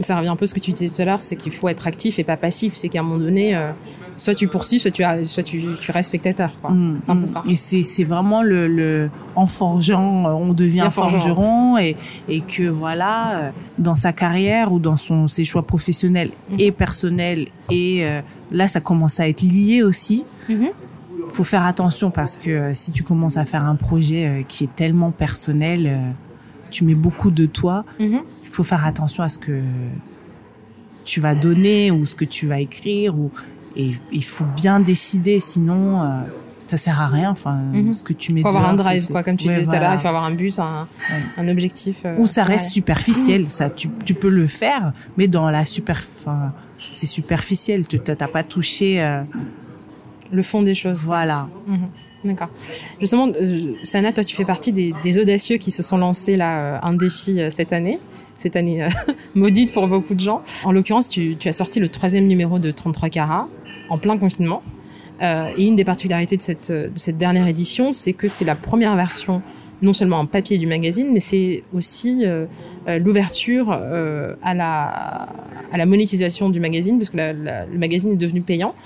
S1: Ça revient un peu à ce que tu disais tout à l'heure, c'est qu'il faut être actif et pas passif. C'est qu'à un moment donné, euh, soit tu poursuis, soit tu, as, soit tu, tu restes spectateur.
S2: Mm,
S1: c'est un peu mm. ça.
S2: Et c'est vraiment le, le, en forgeant, euh, on devient forgeron, et, et que voilà, dans sa carrière ou dans son, ses choix professionnels mm. et personnels, et là ça commence à être lié aussi. Faut faire attention parce que si tu commences à faire un projet qui est tellement personnel, tu mets beaucoup de toi. Mm-hmm. Il faut faire attention à ce que tu vas donner ou ce que tu vas écrire ou et il faut bien décider sinon euh, ça sert à rien. Enfin
S1: mm
S2: ce que tu mets
S1: il faut avoir un drive quoi comme tu disais tout à l'heure il faut avoir un but un, un objectif
S2: euh, ou ça reste superficiel ça tu, tu peux le faire mais dans la super c'est superficiel. Tu t'as pas touché euh,
S1: le fond des choses
S2: voilà
S1: mhm. D'accord. Justement, euh, Sana, toi, tu fais partie des, des, audacieux qui se sont lancés là un défi cette année cette année euh, maudite pour beaucoup de gens. En l'occurrence, tu, as sorti le troisième numéro de 33 carats en plein confinement. Euh, et une des particularités de cette, de cette dernière édition, c'est que c'est la première version non seulement en papier du magazine, mais c'est aussi euh, l'ouverture à, la, à la monétisation du magazine, parce que le magazine est devenu payant.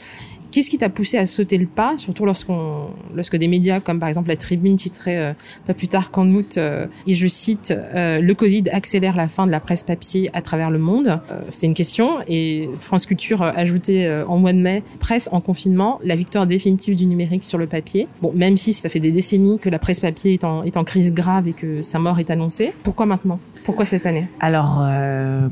S1: Qu'est-ce qui t'a poussé à sauter le pas, surtout lorsqu'on, lorsque des médias comme par exemple la Tribune titrait euh, pas plus tard qu'en août, euh, et je cite, euh, le Covid accélère la fin de la presse papier à travers le monde. C'était une question et France Culture ajoutait en mois de mai, presse en confinement, la victoire définitive du numérique sur le papier. Bon, même si ça fait des décennies que la presse papier est en, est en crise grave et que sa mort est annoncée, pourquoi maintenant? Pourquoi cette année?
S2: Alors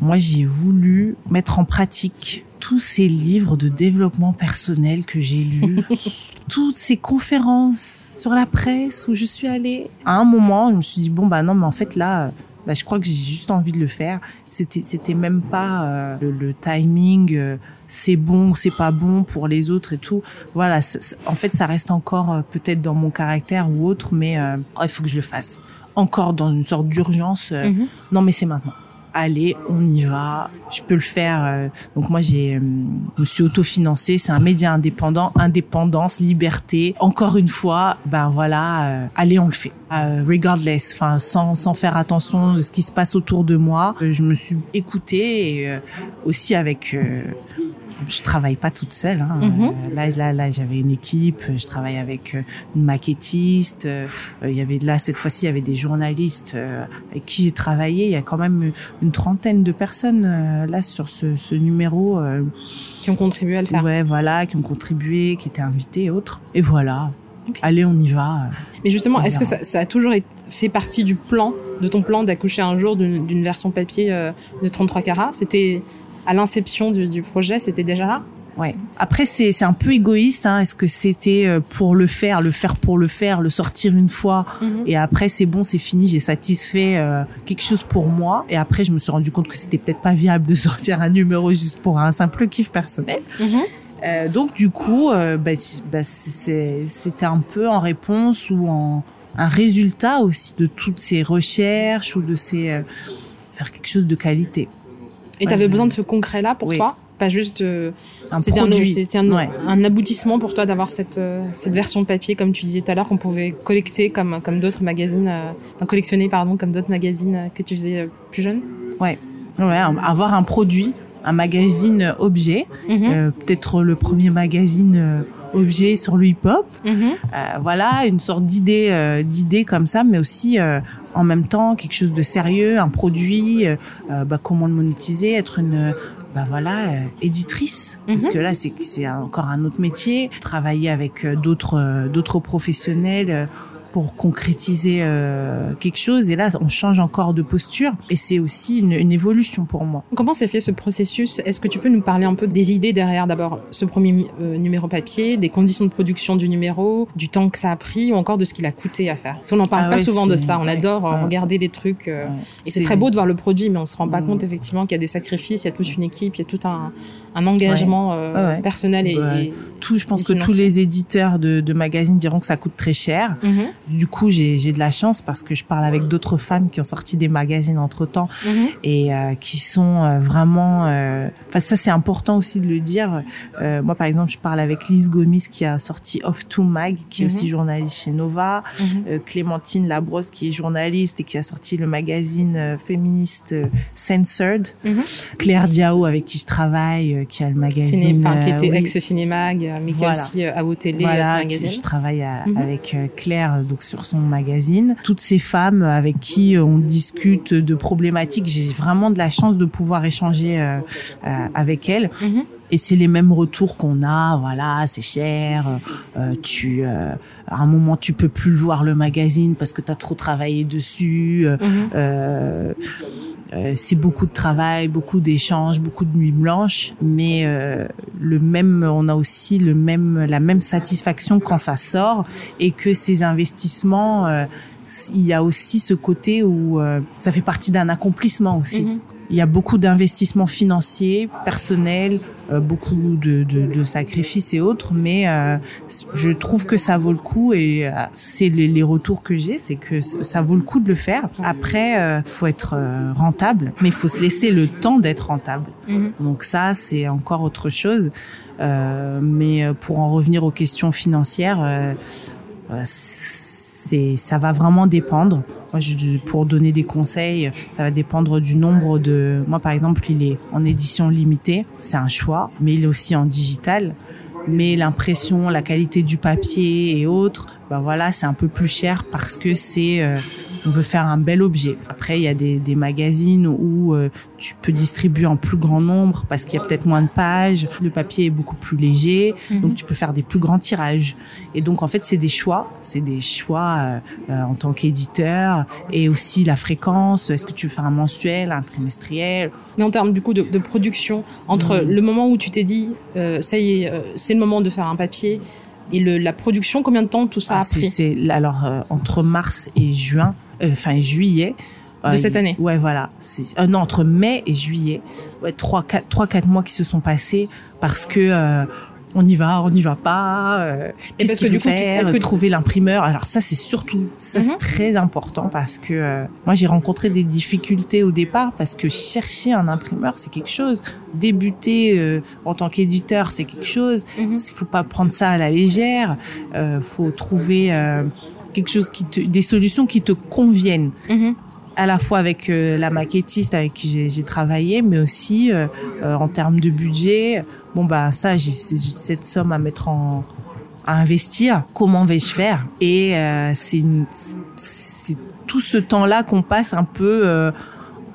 S2: moi j'ai voulu mettre en pratique tous ces livres de développement personnel que j'ai lus, toutes ces conférences sur la presse où je suis allée. À un moment, je me suis dit bon bah non mais en fait là bah, je crois que j'ai juste envie de le faire. C'était c'était même pas euh, le, timing euh, c'est bon ou c'est pas bon pour les autres et tout. Voilà, en fait ça reste encore euh, peut-être dans mon caractère ou autre mais il faut que je le fasse. Encore dans une sorte d'urgence. Mm-hmm. Non mais c'est maintenant allez, on y va, je peux le faire. Euh. Donc moi, j'ai, euh, me suis autofinancé. C'est un média indépendant, indépendance, liberté. Encore une fois, ben voilà, euh, allez, on le fait. regardless, enfin sans sans faire attention de ce qui se passe autour de moi. Je me suis écoutée et aussi avec je travaille pas toute seule. Hein. Mhm. Euh, là, là, là, j'avais une équipe. Je travaille avec euh, une maquettiste. Euh, il y avait là cette fois-ci, il y avait des journalistes avec qui j'ai travaillé. Il y a quand même une trentaine de personnes là sur ce, ce numéro
S1: qui ont contribué à le faire.
S2: Ouais, voilà, qui ont contribué, qui étaient invités et autres. Et voilà. Allez, on y va.
S1: Mais justement, est-ce que ça, ça, a toujours fait partie du plan, de ton plan d'accoucher un jour d'une version papier de 33 carats? C'était à l'inception du, du, projet, c'était déjà là
S2: Ouais. Après, c'est c'est un peu égoïste. Hein. Est-ce que c'était euh, pour le faire, le faire pour le faire, le sortir une fois, mhm. et après c'est bon, c'est fini, j'ai satisfait euh, quelque chose pour moi. Et après, je me suis rendu compte que c'était peut-être pas viable de sortir un numéro juste pour un simple kiff personnel. Mhm. Euh, donc du coup, euh, bah, bah, c'était un peu en réponse ou en un résultat aussi de toutes ces recherches ou de ces faire quelque chose de qualité.
S1: Et tu avais besoin de ce concret-là pour toi pas juste
S2: euh, un
S1: c'était
S2: un,
S1: un, un, aboutissement pour toi d'avoir cette euh, cette version papier comme tu disais tout à l'heure qu'on pouvait collecter comme comme d'autres magazines euh, enfin collectionner pardon comme d'autres magazines que tu faisais plus jeune
S2: ouais. Ouais avoir un produit un magazine objet mhm. peut-être le premier magazine objet sur le hip-hop mhm. voilà une sorte d'idée d'idée comme ça mais aussi en même temps quelque chose de sérieux, un produit, euh, euh, bah, comment le monétiser, être une bah voilà euh, éditrice parce mhm. que là c'est c'est encore un autre métier, travailler avec d'autres d'autres professionnels pour concrétiser euh, quelque chose. Et là, on change encore de posture. Et c'est aussi une, une, évolution pour moi.
S1: Comment s'est fait ce processus? Est-ce que tu peux nous parler un peu des idées derrière? D'abord ce premier euh, numéro papier, des conditions de production du numéro, du temps que ça a pris ou encore de ce qu'il a coûté à faire? Parce qu'on n'en parle ah pas souvent de ça. On adore euh, regarder les trucs. Euh, et c'est très beau de voir le produit, mais on se rend pas mm. compte effectivement qu'il y a des sacrifices, il y a toute une équipe, il y a tout un un engagement personnel et,
S2: bah, tout. Je pense que tous les éditeurs de, de, magazines diront que ça coûte très cher. Mhm. Du coup, j'ai de la chance parce que je parle avec d'autres femmes qui ont sorti des magazines entre temps mhm. et qui sont vraiment. Enfin, ça c'est important aussi de le dire. moi, par exemple, je parle avec Lise Gomis qui a sorti Off to Mag, qui est aussi journaliste chez Nova. Clémentine Labrosse qui est journaliste et qui a sorti le magazine euh, féministe euh, Censored. Mhm. Claire Diao avec qui je travaille, euh, qui a le magazine.
S1: qui était ex-cinémag, mais qui a aussi à haut télé
S2: voilà, magazine. Je travaille mhm. avec Claire donc sur son magazine. Toutes ces femmes avec qui on discute de problématiques, j'ai vraiment de la chance de pouvoir échanger avec elles. Mhm et c'est les mêmes retours qu'on a voilà c'est cher euh, tu euh, à un moment tu peux plus voir le magazine parce que tu as trop travaillé dessus euh, mhm. euh, euh, c'est beaucoup de travail, beaucoup d'échanges, beaucoup de nuits blanches, mais euh, le même, on a aussi le même, la même satisfaction quand ça sort et que ces investissements, il y a aussi ce côté où ça fait partie d'un accomplissement aussi. Mhm. Il y a beaucoup d'investissements financiers, personnels, euh, beaucoup de, de, de, sacrifices et autres, mais euh, je trouve que ça vaut le coup et euh, c'est les, les, retours que j'ai, c'est que ça vaut le coup de le faire. Après, euh, faut être rentable, mais il faut se laisser le temps d'être rentable. Mhm. Donc ça, c'est encore autre chose. mais pour en revenir aux questions financières, c'est ça va vraiment dépendre. Moi, je, pour donner des conseils, ça va dépendre du nombre de. Moi, par exemple, il est en édition limitée, c'est un choix, mais il est aussi en digital. Mais l'impression, la qualité du papier et autres, ben voilà, c'est un peu plus cher parce que c'est euh, on veut faire un bel objet. Après, il y a des, des magazines où euh, tu peux distribuer en plus grand nombre parce qu'il y a peut-être moins de pages, le papier est beaucoup plus léger, mhm. donc tu peux faire des plus grands tirages. Et donc en fait, c'est des choix, c'est des choix euh, euh, en tant qu'éditeur et aussi la fréquence. Est-ce que tu veux faire un mensuel, un trimestriel?
S1: Mais en termes du coup de, de production, entre mhm. le moment où tu t'es dit ça y est, c'est le moment de faire un papier et le, la production, combien de temps tout ça a ah, pris
S2: C'est alors entre mars et juin, euh, enfin juillet.
S1: De euh, cette année.
S2: Ouais, voilà. Euh, non, entre mai et juillet, ouais, trois, quatre, trois, quatre mois qui se sont passés parce que on y va, on n'y va pas. Euh, et parce que du coup, faire, que trouver l'imprimeur. Alors ça, c'est surtout ça, c'est mhm. très important parce que euh, moi, j'ai rencontré des difficultés au départ parce que chercher un imprimeur, c'est quelque chose. Débuter euh, en tant qu'éditeur, c'est quelque chose. Il mhm. faut pas prendre ça à la légère. Euh, faut trouver quelque chose qui te, des solutions qui te conviennent. Mhm. À la fois avec la maquettiste avec qui j'ai travaillé, mais aussi en termes de budget bon bah ça j'ai cette somme à mettre en à investir. Comment vais-je faire? Et euh, c'est tout ce temps-là qu'on passe un peu euh,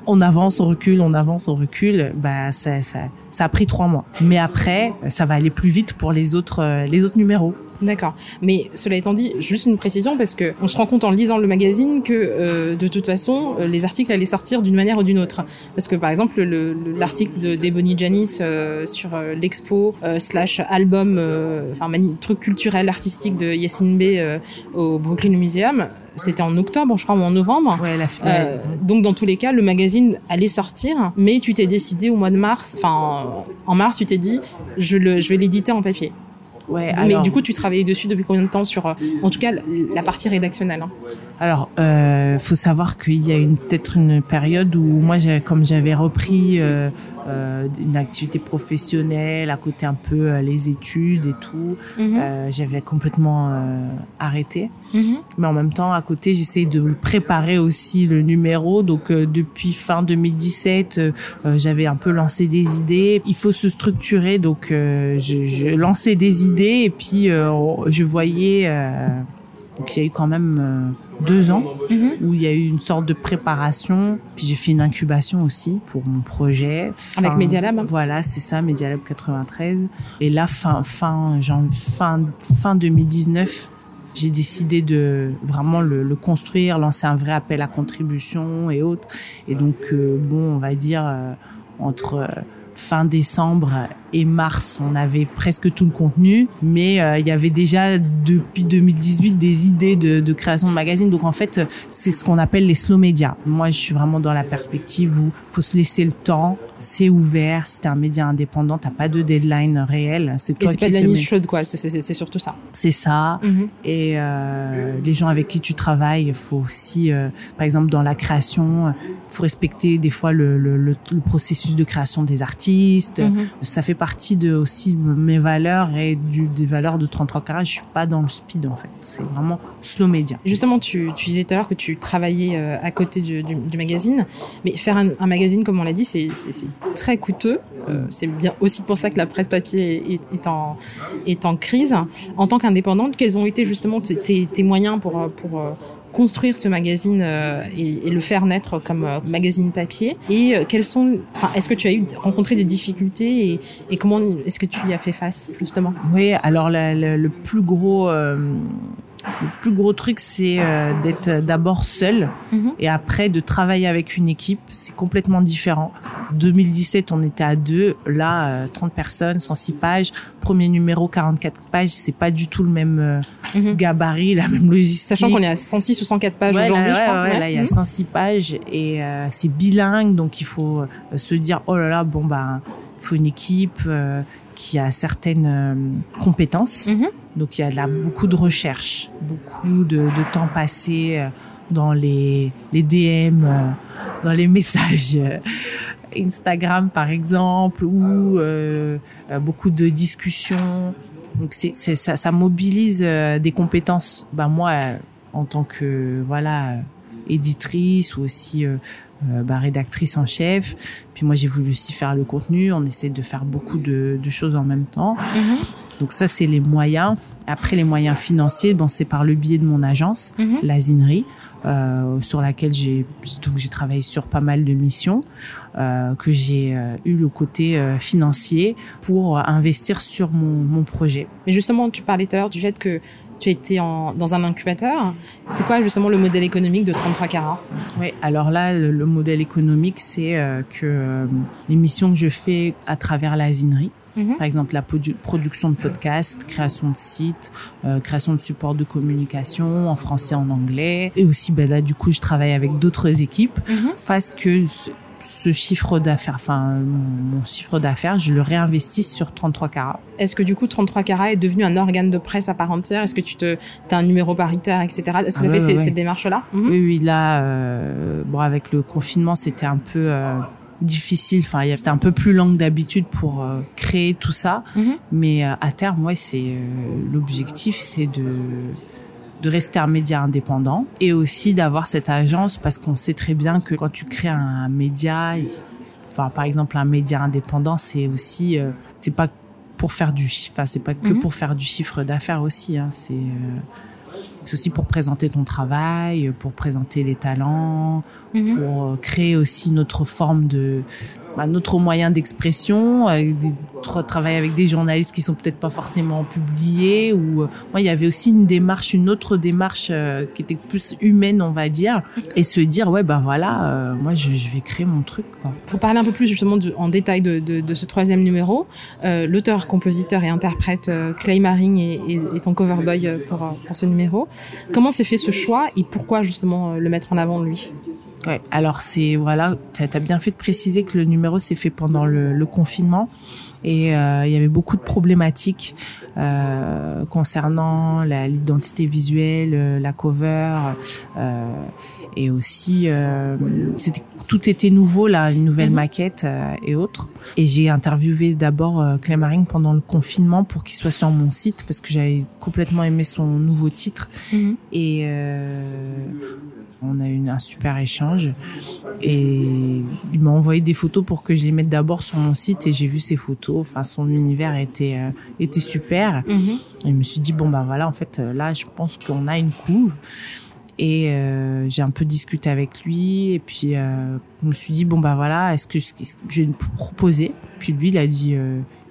S2: on avance on recule on avance on recule bah ça, ça ça a pris trois mois. Mais après ça va aller plus vite pour les autres euh, les autres numéros
S1: D'accord. Mais cela étant dit, juste une précision parce que on se rend compte en lisant le magazine que euh, de toute façon euh, les articles allaient sortir d'une manière ou d'une autre. Parce que par exemple l'article de d'Ebony Janis euh, sur l'expo slash album, enfin truc culturel artistique de Yassine B au Brooklyn Museum, c'était en octobre, je crois, ou en novembre.
S2: Ouais, la
S1: euh, donc dans tous les cas, le magazine allait sortir, mais tu t'es décidé au mois de mars, enfin en mars, tu t'es dit, je, le, je vais l'éditer en papier.
S2: Ouais,
S1: Mais du coup, tu travaillais dessus depuis combien de temps sur, euh, en tout cas, la partie rédactionnelle hein?
S2: Alors, euh, faut savoir qu'il y a une peut-être une période où moi, comme j'avais repris euh, euh, une activité professionnelle à côté un peu euh, les études et tout, mhm. euh, j'avais complètement arrêté. Mhm. Mais en même temps, à côté, j'essaye de préparer aussi le numéro. Donc, depuis fin 2017, j'avais un peu lancé des idées. Il faut se structurer, donc je, je lançais des idées et puis euh, je voyais euh, donc il y a eu quand même euh, deux ans mhm. où il y a eu une sorte de préparation. Puis j'ai fait une incubation aussi pour mon projet.
S1: Avec Media Lab. Hein.
S2: Voilà, c'est ça, Media Lab 93. Et là, fin fin genre, fin fin 2019, j'ai décidé de vraiment le, le, construire, lancer un vrai appel à contribution et autres. Et donc bon, on va dire entre fin décembre et mars, on avait presque tout le contenu, mais euh, il y avait déjà depuis 2018 des idées de, de création de magazines. Donc en fait, c'est ce qu'on appelle les slow médias. Moi, je suis vraiment dans la perspective où faut se laisser le temps. C'est ouvert. Si t'es un média indépendant, t'as pas de deadline réel.
S1: C'est toi et c'est pas de la mise chaude, quoi. C'est surtout ça.
S2: C'est ça. Mhm. Et euh, les gens avec qui tu travailles, faut aussi, euh, par exemple, dans la création, faut respecter des fois le, le, le, processus de création des artistes. Mhm. Ça fait partie de aussi mes valeurs et des valeurs de 33 carats. Je suis pas dans le speed en fait. C'est vraiment slow media.
S1: Justement, tu, tu disais tout à l'heure que tu travaillais euh, à côté du, magazine, mais faire un, magazine, comme on l'a dit, c'est très coûteux. Euh, c'est bien aussi pour ça que la presse papier est, en, est en crise. En tant qu'indépendante, quels ont été justement tes, moyens pour, pour construire ce magazine euh, et, le faire naître comme euh, magazine papier. Et euh, quels sont, enfin, est-ce que tu as eu rencontré des difficultés et, et comment est-ce que tu y as fait face justement?
S2: Oui, alors le plus gros le plus gros truc, c'est euh, d'être d'abord seul mhm. et après de travailler avec une équipe. C'est complètement différent. 2017, on était à deux. Là, 30 euh, personnes, 106 pages. Premier numéro, 44 pages. C'est pas du tout le même euh, mhm. gabarit, la même logistique.
S1: Sachant qu'on est à 106 ou 104 pages aujourd'hui, je crois.
S2: Ouais, là, il y a 106 mhm. pages et c'est bilingue, donc il faut se dire oh là là, bon bah, il faut une équipe qui a certaines compétences. Donc il y a là beaucoup de recherches, beaucoup de, de temps passé euh, dans les, les DM, euh, dans les messages euh, Instagram par exemple, ou euh, beaucoup de discussions. Donc c'est, c'est ça, ça, mobilise des compétences. Bah moi, en tant que voilà éditrice ou aussi euh, bah, rédactrice en chef. Puis moi, j'ai voulu aussi faire le contenu. On essaie de faire beaucoup de, de choses en même temps. Mm-hmm. Donc ça, c'est les moyens. Après, les moyens financiers, bon, c'est par le biais de mon agence, mm -hmm. euh, sur laquelle j'ai donc j'ai travaillé sur pas mal de missions, euh, que j'ai euh, eu le côté financier pour investir sur mon, mon projet.
S1: Mais justement, tu parlais tout à l'heure du fait que tu étais en, dans un incubateur. C'est quoi justement le modèle économique de 33 carats?
S2: Oui, alors là, le, le modèle économique, c'est euh, que euh, les missions que je fais à travers l'asinerie, Mhm. Par exemple, la production de podcasts, création de sites, euh, création de supports de communication en français, en anglais. Et aussi, ben là, du coup, je travaille avec d'autres équipes. Mhm. Face que ce, chiffre d'affaires, enfin, mon chiffre d'affaires, je le réinvestis sur 33 carats.
S1: Est-ce que du coup, 33 carats est devenu un organe de presse à part entière? Est-ce que tu te, as un numéro paritaire, etc. Est-ce que tu as fait ces, démarches-là?
S2: Mhm. Oui, oui, là, euh, bon, avec le confinement, c'était un peu... Euh, difficile. Enfin, c'était un peu plus long que d'habitude pour euh, créer tout ça. Mhm. Mais à terme, ouais, c'est l'objectif, c'est de de rester un média indépendant et aussi d'avoir cette agence parce qu'on sait très bien que quand tu crées un, média, enfin par exemple un média indépendant, c'est aussi c'est pas pour faire du enfin c'est pas que mhm. pour faire du chiffre d'affaires aussi hein, c'est c'est aussi pour présenter ton travail, pour présenter les talents, mhm. pour euh, créer aussi notre forme de bah, notre moyen d'expression, euh, travailler avec des journalistes qui sont peut-être pas forcément publiés. Ou euh, moi, il y avait aussi une démarche, une autre démarche euh, qui était plus humaine, on va dire, et se dire ouais ben voilà, moi je, vais créer mon truc. Quoi.
S1: Faut parler un peu plus justement en détail de, ce troisième numéro. L'auteur, compositeur et interprète Clay Maring est, est, ton cover boy pour, pour ce numéro. Comment s'est fait ce choix et pourquoi justement le mettre en avant lui?
S2: Ouais, alors c'est voilà, tu as, bien fait de préciser que le numéro s'est fait pendant le, le confinement. Et euh, il y avait beaucoup de problématiques euh, concernant l'identité visuelle, euh, la cover euh, et aussi euh, c'était tout était nouveau là, une nouvelle mhm. maquette euh, et autres. Et j'ai interviewé d'abord Clémarine pendant le confinement pour qu'il soit sur mon site parce que j'avais complètement aimé son nouveau titre mhm. et on a eu un super échange et il m'a envoyé des photos pour que je les mette d'abord sur mon site et j'ai vu ses photos. Enfin, son univers était euh, était super. Mhm. Et je me suis dit bon bah voilà, en fait euh, là, je pense qu'on a une couve. Et euh, j'ai un peu discuté avec lui et puis euh, je me suis dit bon bah voilà, est-ce que je vais proposer? Puis lui il a dit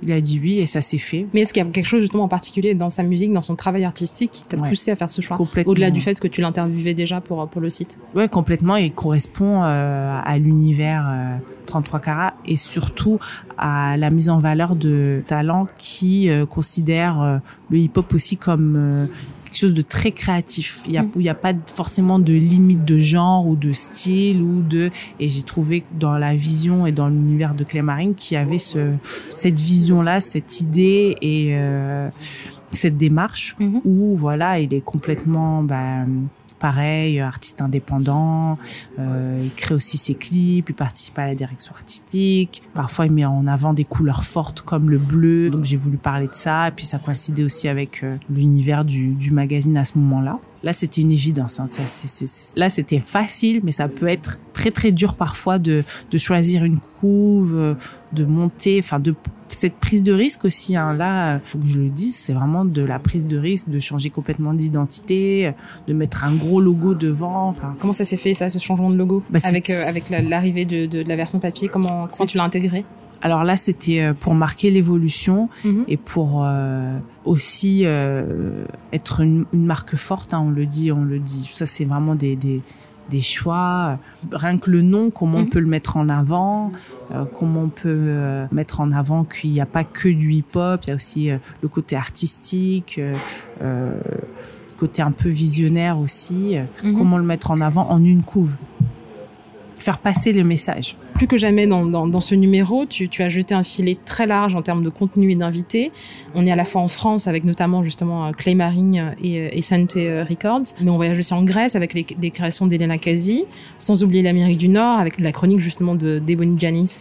S2: il a dit oui et ça s'est fait.
S1: Mais est-ce qu'il y a quelque chose justement en particulier dans sa musique, dans son travail artistique qui t'a poussé à faire ce choix Au-delà du fait que tu l'interviewais déjà pour, pour le site?
S2: Ouais, complètement. Il correspond euh, à l'univers 33 carats et surtout à la mise en valeur de talents qui considèrent le hip-hop aussi comme quelque chose de très créatif. Il y a, mm. il y a pas forcément de limite de genre ou de style ou de, et j'ai trouvé dans la vision et dans l'univers de Clémarine qui avait ce, cette vision-là, cette idée et, euh, cette démarche mm-hmm. où voilà, il est complètement, bah, pareil, artiste indépendant. Euh, il crée aussi ses clips, il participe à la direction artistique. Parfois, il met en avant des couleurs fortes comme le bleu. Donc, j'ai voulu parler de ça. Et puis, ça coïncidait aussi avec euh, l'univers du, du magazine à ce moment-là. Là, c'était une évidence. Hein. Ça, là, c'était facile, mais ça peut être très très dur parfois de, de choisir une couve, de monter, enfin de cette prise de risque aussi. Hein. Là, faut que je le dise, c'est vraiment de la prise de risque, de changer complètement d'identité, de mettre un gros logo devant. Enfin,
S1: comment ça s'est fait ça, ce changement de logo? Bah, avec euh, avec l'arrivée de, de, de, la version papier Comment comment tu l'as intégré?
S2: Alors là, c'était euh, pour marquer l'évolution mhm. et pour euh, aussi euh, être une, une, marque forte. Hein, on le dit, on le dit. Ça, c'est vraiment des, des, des, choix. Rien que le nom, comment on mhm. peut le mettre en avant, euh, comment on peut euh, mettre en avant qu'il n'y a pas que du hip-hop, il y a aussi le côté artistique. côté un peu visionnaire aussi, mhm. comment le mettre en avant en une couve, faire passer le message
S1: plus que jamais dans, dans, dans ce numéro, tu, tu, as jeté un filet très large en termes de contenu et d'invités. On est à la fois en France avec notamment justement euh, Clay Marine et, euh, et Sante euh, Records, mais on voyage aussi en Grèce avec les, les créations d'Elena Kazi, sans oublier l'Amérique du Nord avec la chronique justement de Debony Janis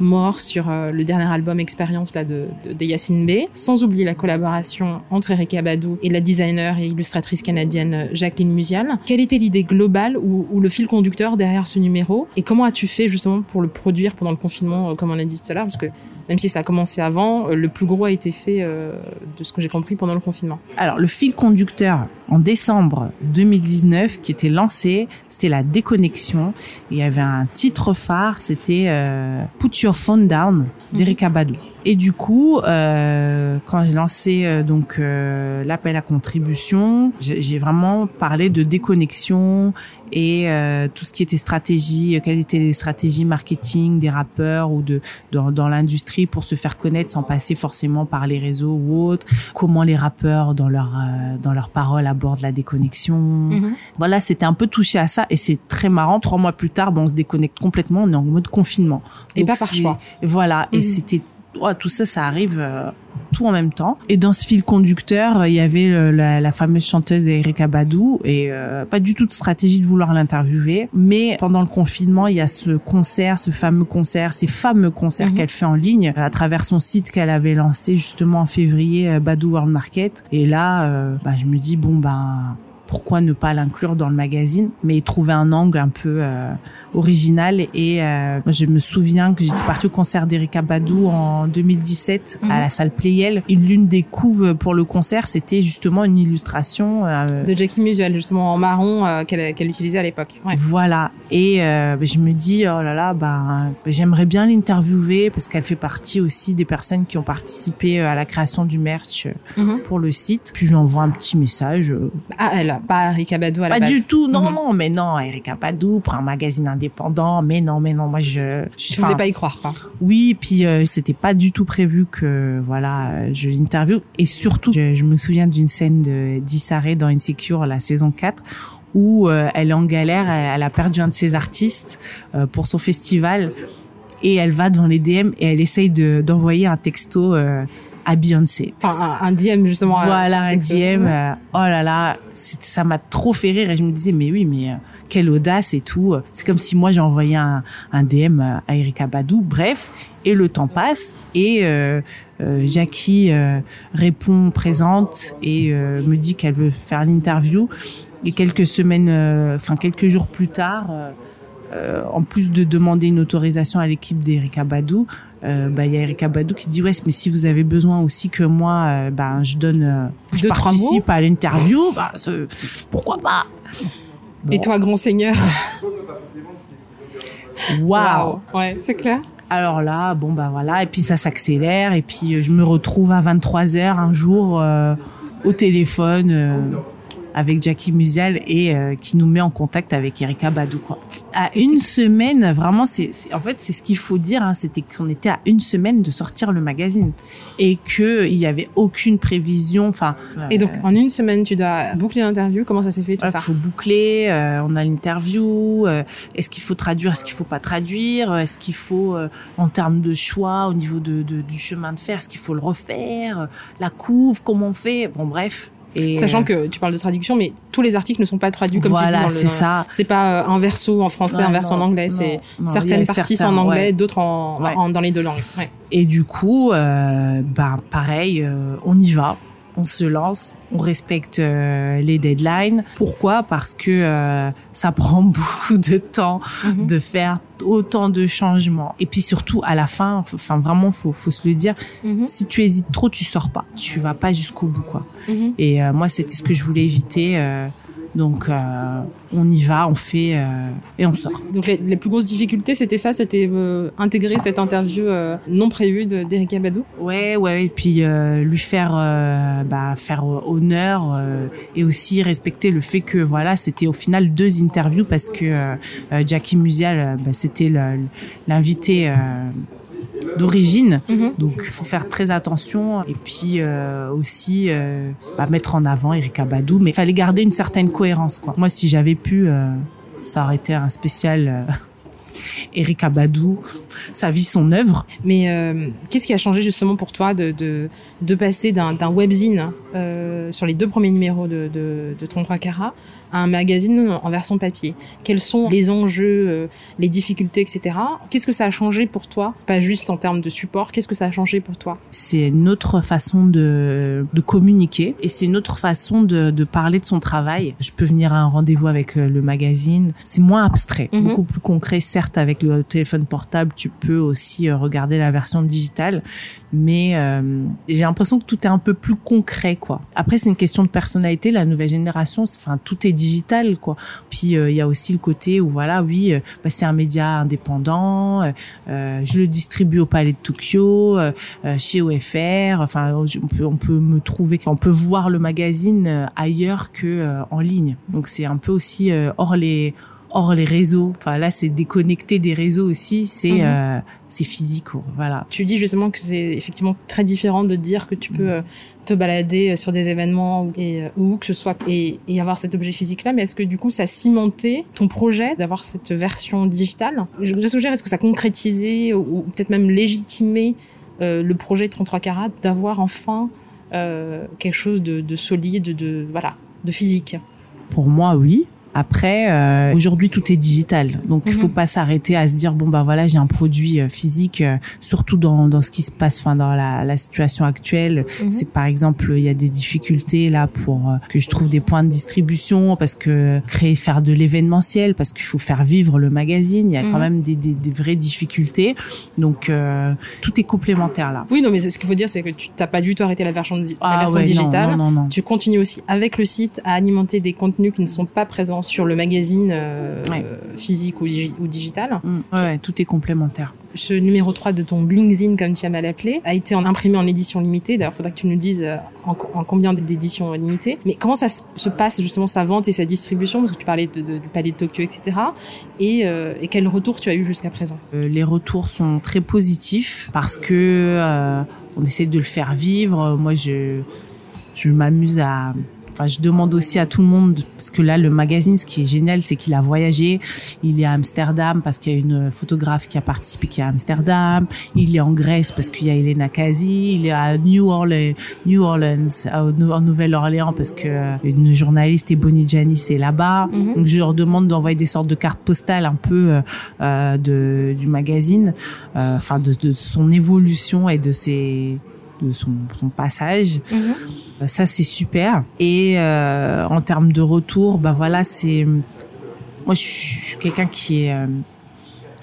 S1: mort sur le dernier album Expérience là de, de, de, Yacine B, sans oublier la collaboration entre Erika Badou et la designer et illustratrice canadienne Jacqueline Musial. Quelle était l'idée globale ou, ou le fil conducteur derrière ce numéro? Et comment as-tu fait justement pour le produire pendant le confinement, euh, comme on a dit tout à l'heure, parce que même si ça a commencé avant, euh, le plus gros a été fait, euh, de ce que j'ai compris, pendant le confinement.
S2: Alors, le fil conducteur en décembre 2019 qui était lancé, c'était la déconnexion. Il y avait un titre phare, c'était Put Your Phone Down d'Erika mhm. Badou. Et du coup, euh, quand j'ai lancé euh, donc euh, l'appel à contribution, j'ai vraiment parlé de déconnexion et euh, tout ce qui était stratégie, quelles étaient les stratégies marketing des rappeurs ou de dans, dans l'industrie pour se faire connaître sans passer forcément par les réseaux ou autres. Comment les rappeurs dans leur dans leurs paroles abordent la déconnexion. Mhm. Voilà, c'était un peu touché à ça et c'est très marrant. Trois mois plus tard, bon, on se déconnecte complètement, on est en mode confinement.
S1: Et pas par choix.
S2: Voilà, et mhm. c'était tout ça, ça arrive euh, tout en même temps. Et dans ce fil conducteur, il y avait la, la, fameuse chanteuse Erika Badou et euh, pas du tout de stratégie de vouloir l'interviewer. Mais pendant le confinement, il y a ce concert, ce fameux concert, ces fameux concerts mhm. qu'elle fait en ligne à travers son site qu'elle avait lancé justement en février, euh, Badou World Market. Et là, bah, je me dis bon ben pourquoi ne pas l'inclure dans le magazine, mais trouver un angle un peu euh, original. Et euh, je me souviens que j'étais partie au concert d'Erika Badou en 2017 à la mhm. salle Playel. Et l'une des couves pour le concert, c'était justement une illustration
S1: euh, de Jackie Musuel, justement en marron qu'elle utilisait à l'époque.
S2: Voilà. Et ben, je me dis oh là là, bah j'aimerais bien l'interviewer parce qu'elle fait partie aussi des personnes qui ont participé à la création du merch mhm. pour le site. Puis je lui envoie un petit message.
S1: Ah elle pas Erika Badou à
S2: la pas du tout, non, mhm. non, mais non, Erika Badou prend un magazine indépendant, mais non, mais non, moi je...
S1: Je voulais pas y croire, quoi.
S2: Oui, puis euh, c'était pas du tout prévu que, voilà, je l'interview. Et surtout, je, me souviens d'une scène de d'Issaré dans Insecure, la saison 4, où euh, elle est en galère, elle, a perdu un de ses artistes euh, pour son festival, et elle va dans les DM et elle essaye de d'envoyer un texto à Beyoncé.
S1: Enfin, un, DM justement.
S2: Voilà, un DM. Euh, oh là là, ça m'a trop fait rire et je me disais mais oui mais euh, quelle audace et tout. C'est comme si moi j'ai envoyé un, un, DM à Erika Badou. Bref, et le temps passe et euh, euh Jackie répond présente et me dit qu'elle veut faire l'interview. Et quelques semaines, enfin quelques jours plus tard. en plus de demander une autorisation à l'équipe d'Erika Badou, euh, bah, il y a Erika Badou qui dit ouais mais si vous avez besoin aussi que moi euh, bah, je donne euh, je participe à l'interview bah, pourquoi pas?
S1: Et toi grand seigneur?
S2: Waouh.
S1: Ouais c'est clair.
S2: Alors là, bon bah voilà, et puis ça s'accélère, et puis je me retrouve à 23 h un jour au téléphone avec Jackie Musial et euh, qui nous met en contact avec Erika Badou quoi. À une semaine, vraiment c'est en fait c'est ce qu'il faut dire hein, c'était qu'on était à une semaine de sortir le magazine. Et que il y avait aucune prévision enfin
S1: Et donc en une semaine tu dois boucler l'interview, comment ça s'est fait tout ça
S2: Il faut boucler, euh, on a l'interview, euh, est-ce qu'il faut traduire, est-ce qu'il faut pas traduire, est-ce qu'il faut en termes de choix au niveau de, de du chemin de fer, est-ce qu'il faut le refaire, la couve, comment on fait? Bon bref,
S1: Sachant euh, que tu parles de traduction, mais tous les articles ne sont pas traduits comme tu dis dans le.
S2: c'est ça.
S1: C'est pas euh, un verso en français, un verso en anglais. C'est certaines parties sont en anglais, d'autres en, dans les deux langues.
S2: Et du coup, euh, bah pareil, euh, on y va on se lance, on respecte euh, les deadlines. Pourquoi? Parce que euh, ça prend beaucoup de temps mhm. de faire autant de changements. Et puis surtout à la fin, enfin vraiment faut faut se le dire, mhm. si tu hésites trop, tu sors pas. Tu vas pas jusqu'au bout quoi. Mhm. Et euh, moi c'était ce que je voulais éviter donc euh, on y va, on fait euh, et on sort.
S1: Donc les, les plus grosses difficultés, c'était ça, c'était euh, intégrer cette interview euh, non prévue d'Erika Badou?
S2: Ouais, ouais, et puis euh, lui faire bah, faire honneur et aussi respecter le fait que voilà, c'était au final deux interviews parce que Jackie Musial, bah, c'était l'invité d'origine. Mhm. Donc, il faut faire très attention. Et puis euh, aussi euh, bah, mettre en avant Erika Badou. Mais il fallait garder une certaine cohérence. Quoi. Moi, si j'avais pu, euh, ça aurait été un spécial Erika Badou, sa vie, son œuvre.
S1: Mais euh, qu'est-ce qui a changé justement pour toi de, de, de passer d'un webzine euh, sur les deux premiers numéros de, de, de 33 carats à un magazine en version papier? Quels sont les enjeux, euh, les difficultés, etc. Qu'est-ce que ça a changé pour toi? Pas juste en termes de support, qu'est-ce que ça a changé pour toi?
S2: C'est une autre façon de, de communiquer et c'est une autre façon de, de parler de son travail. Je peux venir à un rendez-vous avec le magazine. C'est moins abstrait, mhm. beaucoup plus concret, certes avec le téléphone portable, tu peux aussi euh, regarder la version digitale, mais euh, j'ai l'impression que tout est un peu plus concret, quoi. Après, c'est une question de personnalité. La nouvelle génération, enfin, tout est digital, quoi. Puis euh, il y a aussi le côté où voilà, oui, bah, c'est un média indépendant. je le distribue au Palais de Tokyo, chez OFR. Enfin, on peut on peut me trouver, on peut voir le magazine ailleurs que en ligne. Donc c'est un peu aussi hors les hors les réseaux. Enfin là, c'est déconnecté des réseaux aussi. C'est mhm. euh, c'est physique. Voilà.
S1: Tu dis justement que c'est effectivement très différent de dire que tu peux euh, te balader euh, sur des événements et ou que ce soit et, et avoir cet objet physique là. Mais est-ce que du coup, ça a cimenté ton projet d'avoir cette version digitale? Je me suggère est-ce que ça a concrétisé ou, peut-être même légitimé le projet 33 carats d'avoir enfin quelque chose de, de solide, de voilà, de physique?
S2: Pour moi, oui. Après, euh, aujourd'hui tout est digital, donc il faut mhm. pas s'arrêter à se dire bon bah voilà j'ai un produit euh, physique, euh, surtout dans dans ce qui se passe, enfin dans la, la situation actuelle. Mhm. C'est par exemple il y a des difficultés là pour que je trouve des points de distribution parce que créer faire de l'événementiel parce qu'il faut faire vivre le magazine. Il y a quand mhm. même des, des, des, vraies difficultés, donc tout est complémentaire là.
S1: Oui non mais ce qu'il faut dire c'est que tu t'as pas du tout arrêté la version, la ah version digitale.
S2: Non, non,
S1: tu continues aussi avec le site à alimenter des contenus qui ne sont pas présents sur le magazine euh, physique ou, ou digital.
S2: Mm. Ouais, tout est complémentaire.
S1: Ce numéro 3 de ton Blingzine, comme tu as mal appelé, a été imprimé en édition limitée. D'ailleurs, il faudra que tu nous dises euh, en, combien d'éditions limitées. Mais comment ça se passe justement sa vente et sa distribution? Parce que tu parlais de, du palais de Tokyo, etc. Et, euh, et quel retour tu as eu jusqu'à présent?
S2: Les retours sont très positifs parce que on essaie de le faire vivre. Moi, je je m'amuse à Enfin, je demande aussi à tout le monde parce que là, le magazine, ce qui est génial, c'est qu'il a voyagé. Il est à Amsterdam parce qu'il y a une photographe qui a participé qui est à Amsterdam. Il est en Grèce parce qu'il y a Elena Kazi. Il est à New Orleans, New Orleans, en Nouvelle-Orléans parce que euh, une journaliste et Bonnie Janis est là-bas. Mhm. Donc, je leur demande d'envoyer des sortes de cartes postales un peu euh, euh de du magazine, euh, enfin de, de son évolution et de ses de son, son passage. Mhm. Ça, c'est super. Et euh, en termes de retour, bah voilà, c'est moi, je suis quelqu'un qui est euh,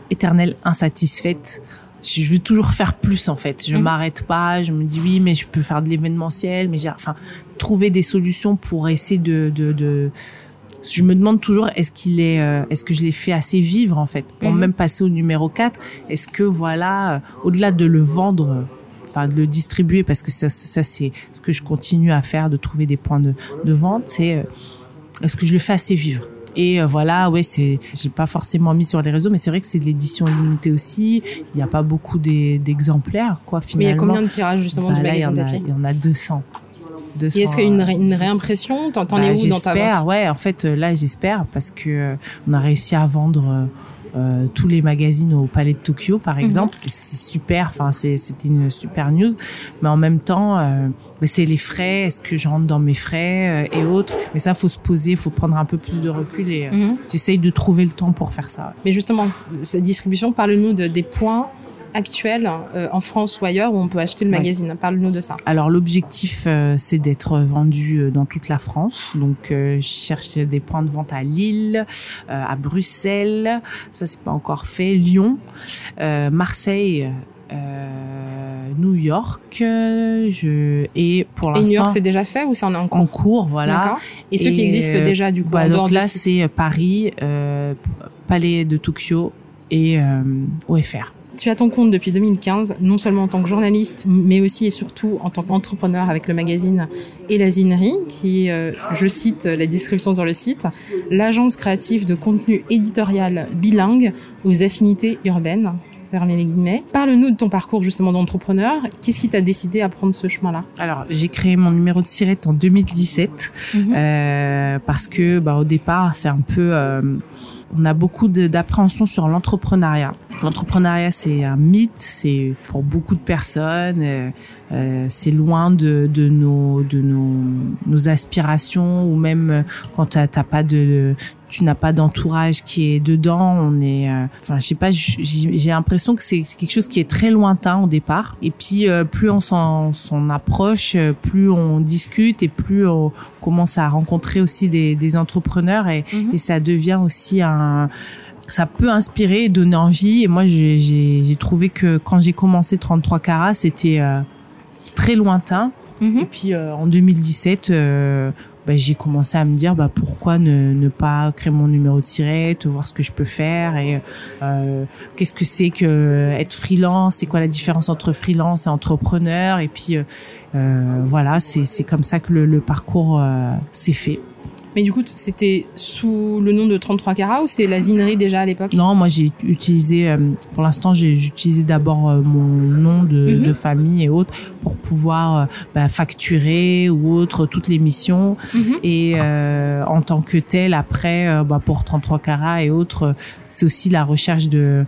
S2: éternel insatisfaite. Je veux toujours faire plus en fait. Je mhm. m'arrête pas. Je me dis oui, mais je peux faire de l'événementiel, mais j'ai enfin trouver des solutions pour essayer de, de, de je me demande toujours est-ce qu'il est, euh, est-ce que je l'ai fait assez vivre en fait pour
S1: Mhm.
S2: même passer au numéro 4 Est-ce que voilà, euh, au-delà de le vendre, enfin de le distribuer parce que ça, ça c'est ce que je continue à faire, de trouver des points de, de vente, c'est euh, est-ce que je le fais assez vivre? Et euh, voilà, ouais, c'est, j'ai pas forcément mis sur les réseaux, mais c'est vrai que c'est de l'édition limitée aussi. Il n'y a pas beaucoup d'exemplaires, quoi,
S1: Mais il y
S2: finalement.
S1: a combien de tirages justement
S2: Bah,
S1: du
S2: là, il y en a,
S1: papier?
S2: il y en a 200. 200
S1: Et est-ce qu'il y a une, ré- une
S2: 200.
S1: réimpression? T'en
S2: Bah,
S1: es où dans ta
S2: J'espère,
S1: vente?
S2: ouais. En fait, euh, là, j'espère parce que on a réussi à vendre euh, tous les magazines au Palais de Tokyo, par
S1: Mhm.
S2: exemple. C'est super. Enfin, c'est c'était une super news. Mais en même temps, euh, c'est les frais. Est-ce que je rentre dans mes frais euh, et autres Mais ça, faut se poser, faut prendre un peu plus de recul et euh,
S1: Mhm.
S2: j'essaye de trouver le temps pour faire ça. ouais.
S1: Mais justement, cette distribution, parle-nous de, des points actuels euh, en France ou ailleurs où on peut acheter le magazine. Parle-nous de ça.
S2: Alors l'objectif euh, c'est d'être vendu euh, dans toute la France. Donc euh, je cherche des points de vente à Lille, euh, à Bruxelles, ça c'est pas encore fait, Lyon, euh, Marseille, euh, New York, je et pour
S1: Et New
S2: l'instant
S1: York, c'est déjà fait ou c'est en cours
S2: en cours, voilà.
S1: D'accord. Et ceux qui
S2: Et,
S1: existent déjà du coup
S2: Bah,
S1: en
S2: donc là c'est Paris, euh, Palais de Tokyo et euh, OFR.
S1: Tu as ton compte depuis 2015, non seulement en tant que journaliste, mais aussi et surtout en tant qu'entrepreneur avec le magazine et la Zinerie, qui euh, je cite la description sur le site, l'agence créative de contenu éditorial bilingue aux affinités urbaines. Fermez les guillemets. Parle-nous de ton parcours justement d'entrepreneur. Qu'est-ce qui t'a décidé à prendre ce chemin-là?
S2: Alors j'ai créé mon numéro de sirette en 2017.
S1: Mhm.
S2: Euh, parce que bah, au départ c'est un peu euh, on a beaucoup d'appréhension sur l'entrepreneuriat. L'entrepreneuriat c'est un mythe, c'est pour beaucoup de personnes, euh, c'est loin de, de nos de nos, nos aspirations ou même euh, quand t'as pas de tu n'as pas d'entourage qui est dedans, on est euh, enfin je sais pas j'ai l'impression que c'est quelque chose qui est très lointain au départ et puis euh, plus on s'en s'en approche, euh, plus on discute et plus on commence à rencontrer aussi des, des entrepreneurs et,
S1: Mhm.
S2: et ça devient aussi un ça peut inspirer et donner envie et moi j'ai j'ai j'ai trouvé que quand j'ai commencé 33 carats c'était euh, très lointain.
S1: Mhm.
S2: et puis euh, en 2017 euh, bah, j'ai commencé à me dire bah pourquoi ne, ne pas créer mon numéro de sirette voir ce que je peux faire et euh, qu'est-ce que c'est que être freelance c'est quoi la différence entre freelance et entrepreneur? Et puis euh, euh, voilà c'est c'est comme ça que le, le parcours euh, s'est fait
S1: Mais du coup, c'était sous le nom de 33 carats ou c'est la Zinerie déjà à l'époque?
S2: Non, moi j'ai utilisé, euh, pour l'instant j'ai utilisé d'abord euh, mon nom de,
S1: Mhm.
S2: de famille et autres pour pouvoir euh, bah, facturer ou autre toutes les missions.
S1: Mhm.
S2: Et euh, en tant que tel, après, bah, pour 33 carats et autres, c'est aussi la recherche de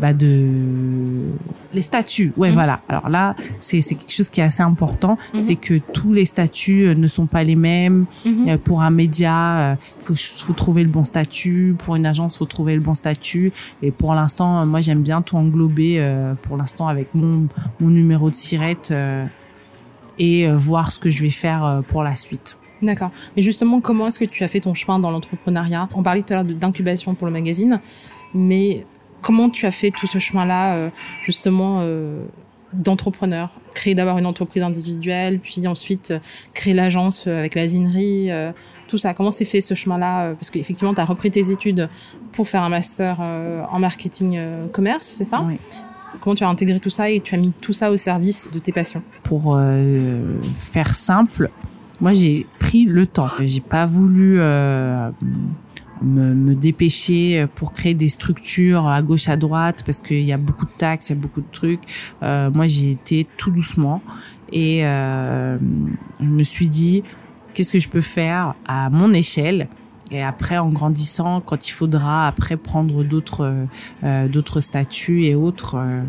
S2: bah de les statuts ouais
S1: Mhm.
S2: voilà alors là c'est c'est quelque chose qui est assez important
S1: Mhm.
S2: c'est que tous les statuts euh, ne sont pas les mêmes
S1: Mhm.
S2: euh, pour un média, il faut, faut trouver le bon statut. Pour une agence, faut trouver le bon statut. Et pour l'instant, euh, moi, j'aime bien tout englober. euh, pour l'instant, avec mon mon numéro de sirette euh, et euh, voir ce que je vais faire euh, pour la suite.
S1: D'accord. Mais justement, comment est-ce que tu as fait ton chemin dans l'entrepreneuriat? On parlait tout à l'heure d'incubation pour le magazine, mais comment tu as fait tout ce chemin-là, euh, justement, euh, d'entrepreneur? Créer d'abord une entreprise individuelle, puis ensuite euh, créer l'agence avec la zinerie, tout ça. Comment s'est fait ce chemin-là Parce qu'effectivement, tu as repris tes études pour faire un master en marketing commerce, c'est ça?
S2: Oui.
S1: Comment tu as intégré tout ça et tu as mis tout ça au service de tes passions?
S2: Pour euh, faire simple, moi, j'ai pris le temps. J'ai pas voulu euh, me, me dépêcher pour créer des structures à gauche à droite parce qu'il y a beaucoup de taxes, il y a beaucoup de trucs. Euh, moi, j'ai été tout doucement et euh, je me suis dit qu'est-ce que je peux faire à mon échelle. Et après, en grandissant, quand il faudra après prendre d'autres euh, d'autres statuts et autres, euh,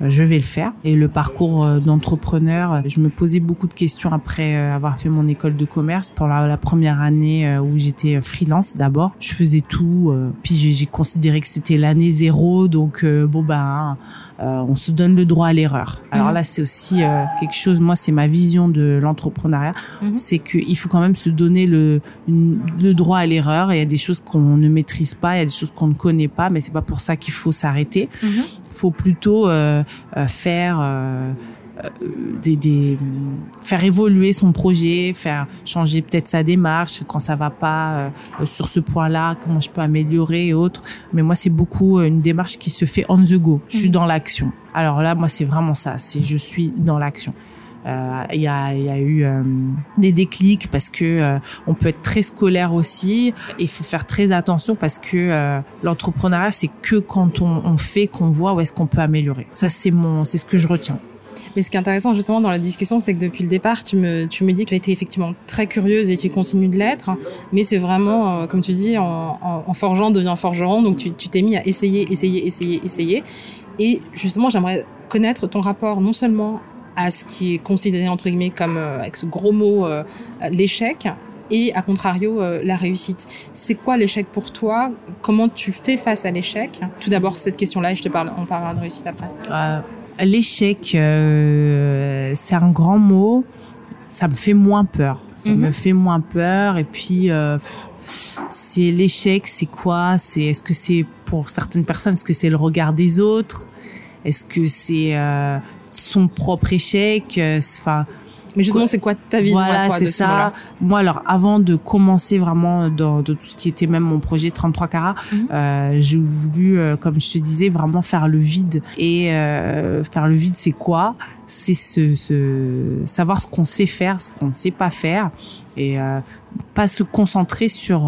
S2: je vais le faire. Et le parcours euh, d'entrepreneur, je me posais beaucoup de questions après euh, avoir fait mon école de commerce. Pour la, première année euh, où j'étais freelance d'abord, je faisais tout. euh, puis j'ai considéré que c'était l'année zéro, donc euh, bon ben, euh, on se donne le droit à l'erreur. Alors
S1: Mhm.
S2: là, c'est aussi euh, quelque chose. Moi, c'est ma vision de l'entrepreneuriat,
S1: Mhm.
S2: c'est qu'il faut quand même se donner le une- le droit à l'erreur. Il y a des choses qu'on ne maîtrise pas, il y a des choses qu'on ne connaît pas, mais c'est pas pour ça qu'il faut s'arrêter faut plutôt euh, euh, faire euh, des, des, faire évoluer son projet, faire changer peut-être sa démarche quand ça va pas sur ce point-là, comment je peux améliorer et autres. Mais moi, c'est beaucoup une démarche qui se fait on the go. Je suis mhm. dans l'action. Alors là, moi, c'est vraiment ça. C'est je suis dans l'action. Euh, il y, a, y, a, eu euh, des déclics parce que euh, on peut être très scolaire aussi. Il faut faire très attention parce que l'entrepreneuriat c'est que quand on, on fait qu'on voit où est-ce qu'on peut améliorer. Ça c'est mon, c'est ce que je retiens.
S1: Mais ce qui est intéressant justement dans la discussion, c'est que depuis le départ, tu me, tu me dis que tu as été effectivement très curieuse et tu continues de l'être. Mais c'est vraiment, comme tu dis, en, en, forgeant devient forgeron. Donc tu t'es mis à essayer, essayer, essayer, essayer. Et justement, j'aimerais connaître ton rapport non seulement à ce qui est considéré entre guillemets comme euh, avec ce gros mot euh, l'échec et à contrario euh, la réussite. C'est quoi l'échec pour toi? Comment tu fais face à l'échec? Tout d'abord cette question-là et je te parle, on parlera de réussite après.
S2: L'échec, c'est un grand mot. Ça me fait moins peur. Ça me mhm. fait moins peur et puis c'est l'échec, c'est quoi? C'est est-ce que c'est pour certaines personnes, est-ce que c'est le regard des autres? Est-ce que c'est son propre échec? Euh, enfin.
S1: Mais justement, c'est quoi ta vision
S2: Voilà, c'est ça. Moi, alors, avant de commencer vraiment dans, tout ce qui était même mon projet 33 carats, mhm. euh, j'ai voulu, euh, comme je te disais, vraiment faire le vide. Et faire le vide, c'est quoi? C'est ce, ce, savoir ce qu'on sait faire, ce qu'on ne sait pas faire, et pas se concentrer sur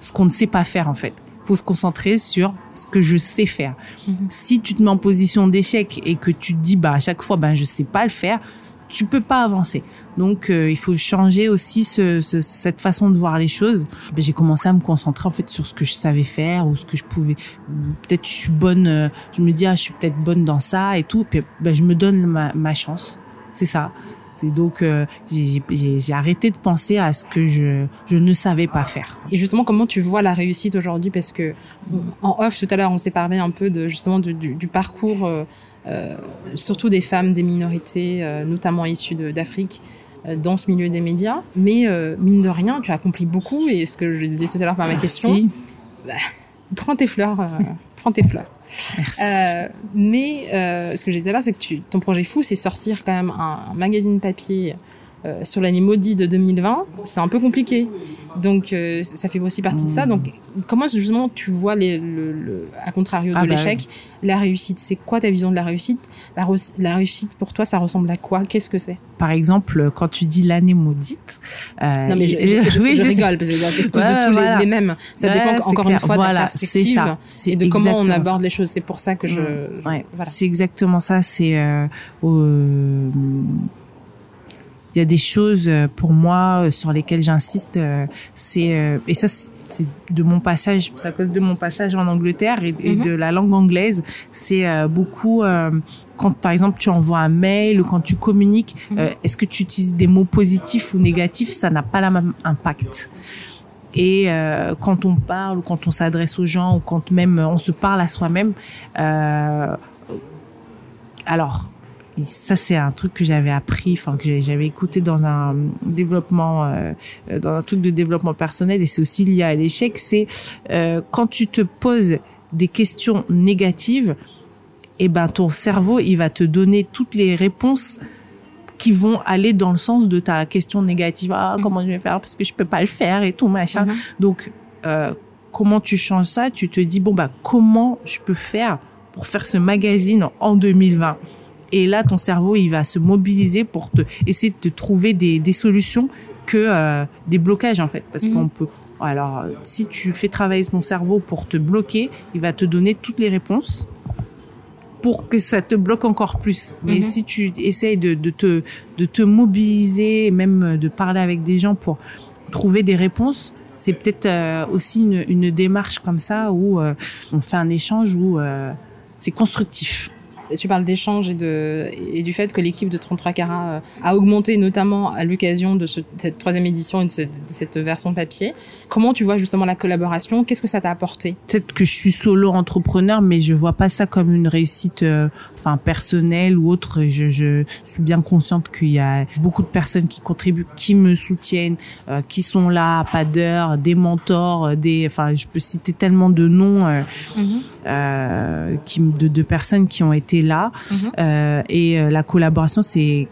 S2: ce qu'on ne sait pas faire en fait faut se concentrer sur ce que je sais faire. Mhm. Si tu te mets en position d'échec et que tu te dis bah à chaque fois ben je sais pas le faire, tu peux pas avancer. Donc euh, il faut changer aussi ce, ce, cette façon de voir les choses. Ben, j'ai commencé à me concentrer en fait sur ce que je savais faire ou ce que je pouvais. Peut-être je suis bonne. Euh, je me dis ah je suis peut-être bonne dans ça et tout. Puis ben, je me donne ma, ma chance. C'est ça. Et donc, euh, j'ai arrêté de penser à ce que je, je ne savais pas faire.
S1: Et justement, comment tu vois la réussite aujourd'hui? Parce que en off, tout à l'heure, on s'est parlé un peu de justement du, du, parcours, euh, euh, surtout des femmes, des minorités, euh, notamment issues d'Afrique euh, dans ce milieu des médias. Mais mine de rien, tu as accompli beaucoup. Et ce que je disais tout à l'heure par ma question, bah, prends tes fleurs prends tes fleurs.
S2: Merci. Euh,
S1: mais euh, ce que j'ai dit là, c'est que tu, ton projet fou, c'est sortir quand même un, un magazine papier euh, sur l'année maudite de 2020, c'est un peu compliqué. Donc, euh, ça fait aussi partie de ça. Donc, comment justement tu vois les, le, le, à contrario de ah bah l'échec, la réussite? C'est quoi ta vision de la réussite? La, la, réussite pour toi, ça ressemble à quoi? Qu'est-ce que c'est?
S2: Par exemple, quand tu dis l'année maudite.
S1: Euh, non, mais je, je, je, oui, je rigole parce que c'est tous les, les, mêmes. Ça dépend encore une fois de la perspective ça. et de comment on aborde les choses. C'est pour ça que je.
S2: Mmh. Ouais. Voilà. C'est exactement ça. C'est euh, il y a des choses euh, pour moi euh, sur lesquelles j'insiste. Euh, c'est et ça c'est de mon passage, c'est à cause de mon passage en Angleterre et, mhm. de la langue anglaise. C'est beaucoup quand par exemple tu envoies un mail ou quand tu communiques, mhm. est-ce que tu utilises des mots positifs ou négatifs? Ça n'a pas la même impact. Et euh, quand on parle ou quand on s'adresse aux gens ou quand même on se parle à soi-même, euh, alors ça c'est un truc que j'avais appris enfin que j'avais écouté dans un développement euh, dans un truc de développement personnel. Et c'est aussi lié à l'échec. C'est euh, quand tu te poses des questions négatives et eh ben ton cerveau il va te donner toutes les réponses qui vont aller dans le sens de ta question négative. Ah mm-hmm. comment je vais faire parce que je peux pas le faire et tout machin. Mm-hmm. donc euh, comment tu changes ça? Tu te dis bon bah comment je peux faire pour faire ce magazine en 2020 et là, ton cerveau, il va se mobiliser pour te essayer de trouver des, des solutions que euh, des blocages en fait, parce mhm. qu'on peut. Alors, si tu fais travailler ton cerveau pour te bloquer, il va te donner toutes les réponses pour que ça te bloque encore plus. Mais mhm. si tu essayes de, de, te, de te mobiliser, même de parler avec des gens pour trouver des réponses, c'est peut-être euh, aussi une, une, démarche comme ça où euh, on fait un échange où c'est constructif
S1: tu parles d'échanges et, de, et du fait que l'équipe de 33 carats euh, a augmenté notamment à l'occasion de ce, cette troisième édition et de, cette version papier. Comment tu vois justement la collaboration? Qu'est-ce que ça t'a apporté?
S2: Peut-être que je suis solo entrepreneur, mais je vois pas ça comme une réussite. Euh, enfin personnel ou autre. Je, je suis bien consciente qu'il y a beaucoup de personnes qui contribuent, qui me soutiennent, euh, qui sont là, pas d'heure, des mentors, des, enfin je peux citer tellement de noms euh, mhm. euh, qui, de, de, personnes qui ont été là. Mhm. et la collaboration c'est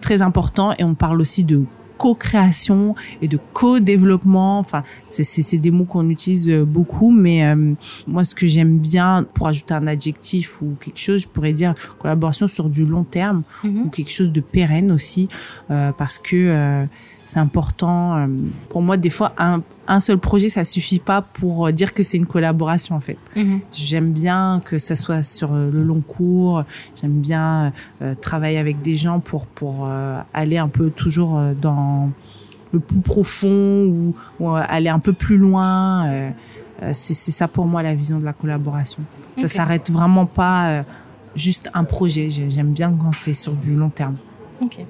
S2: très important et on parle aussi de co-création et de co-développement. Enfin, c'est des mots qu'on utilise euh, beaucoup, mais euh, moi, ce que j'aime bien, pour ajouter un adjectif ou quelque chose, je pourrais dire collaboration sur du long terme mm-hmm. ou quelque chose de pérenne aussi, euh, parce que c'est important. pour moi, des fois, un, un seul projet, ça suffit pas pour dire que c'est une collaboration en fait. Mm-hmm. J'aime bien que ça soit sur le long cours. J'aime bien travailler avec des gens pour pour aller un peu toujours dans le plus profond ou, aller un peu plus loin. Euh, euh, c'est ça pour moi la vision de la collaboration. Ça s'arrête vraiment pas juste un projet. J'aime bien quand c'est sur du long terme.
S1: Ok.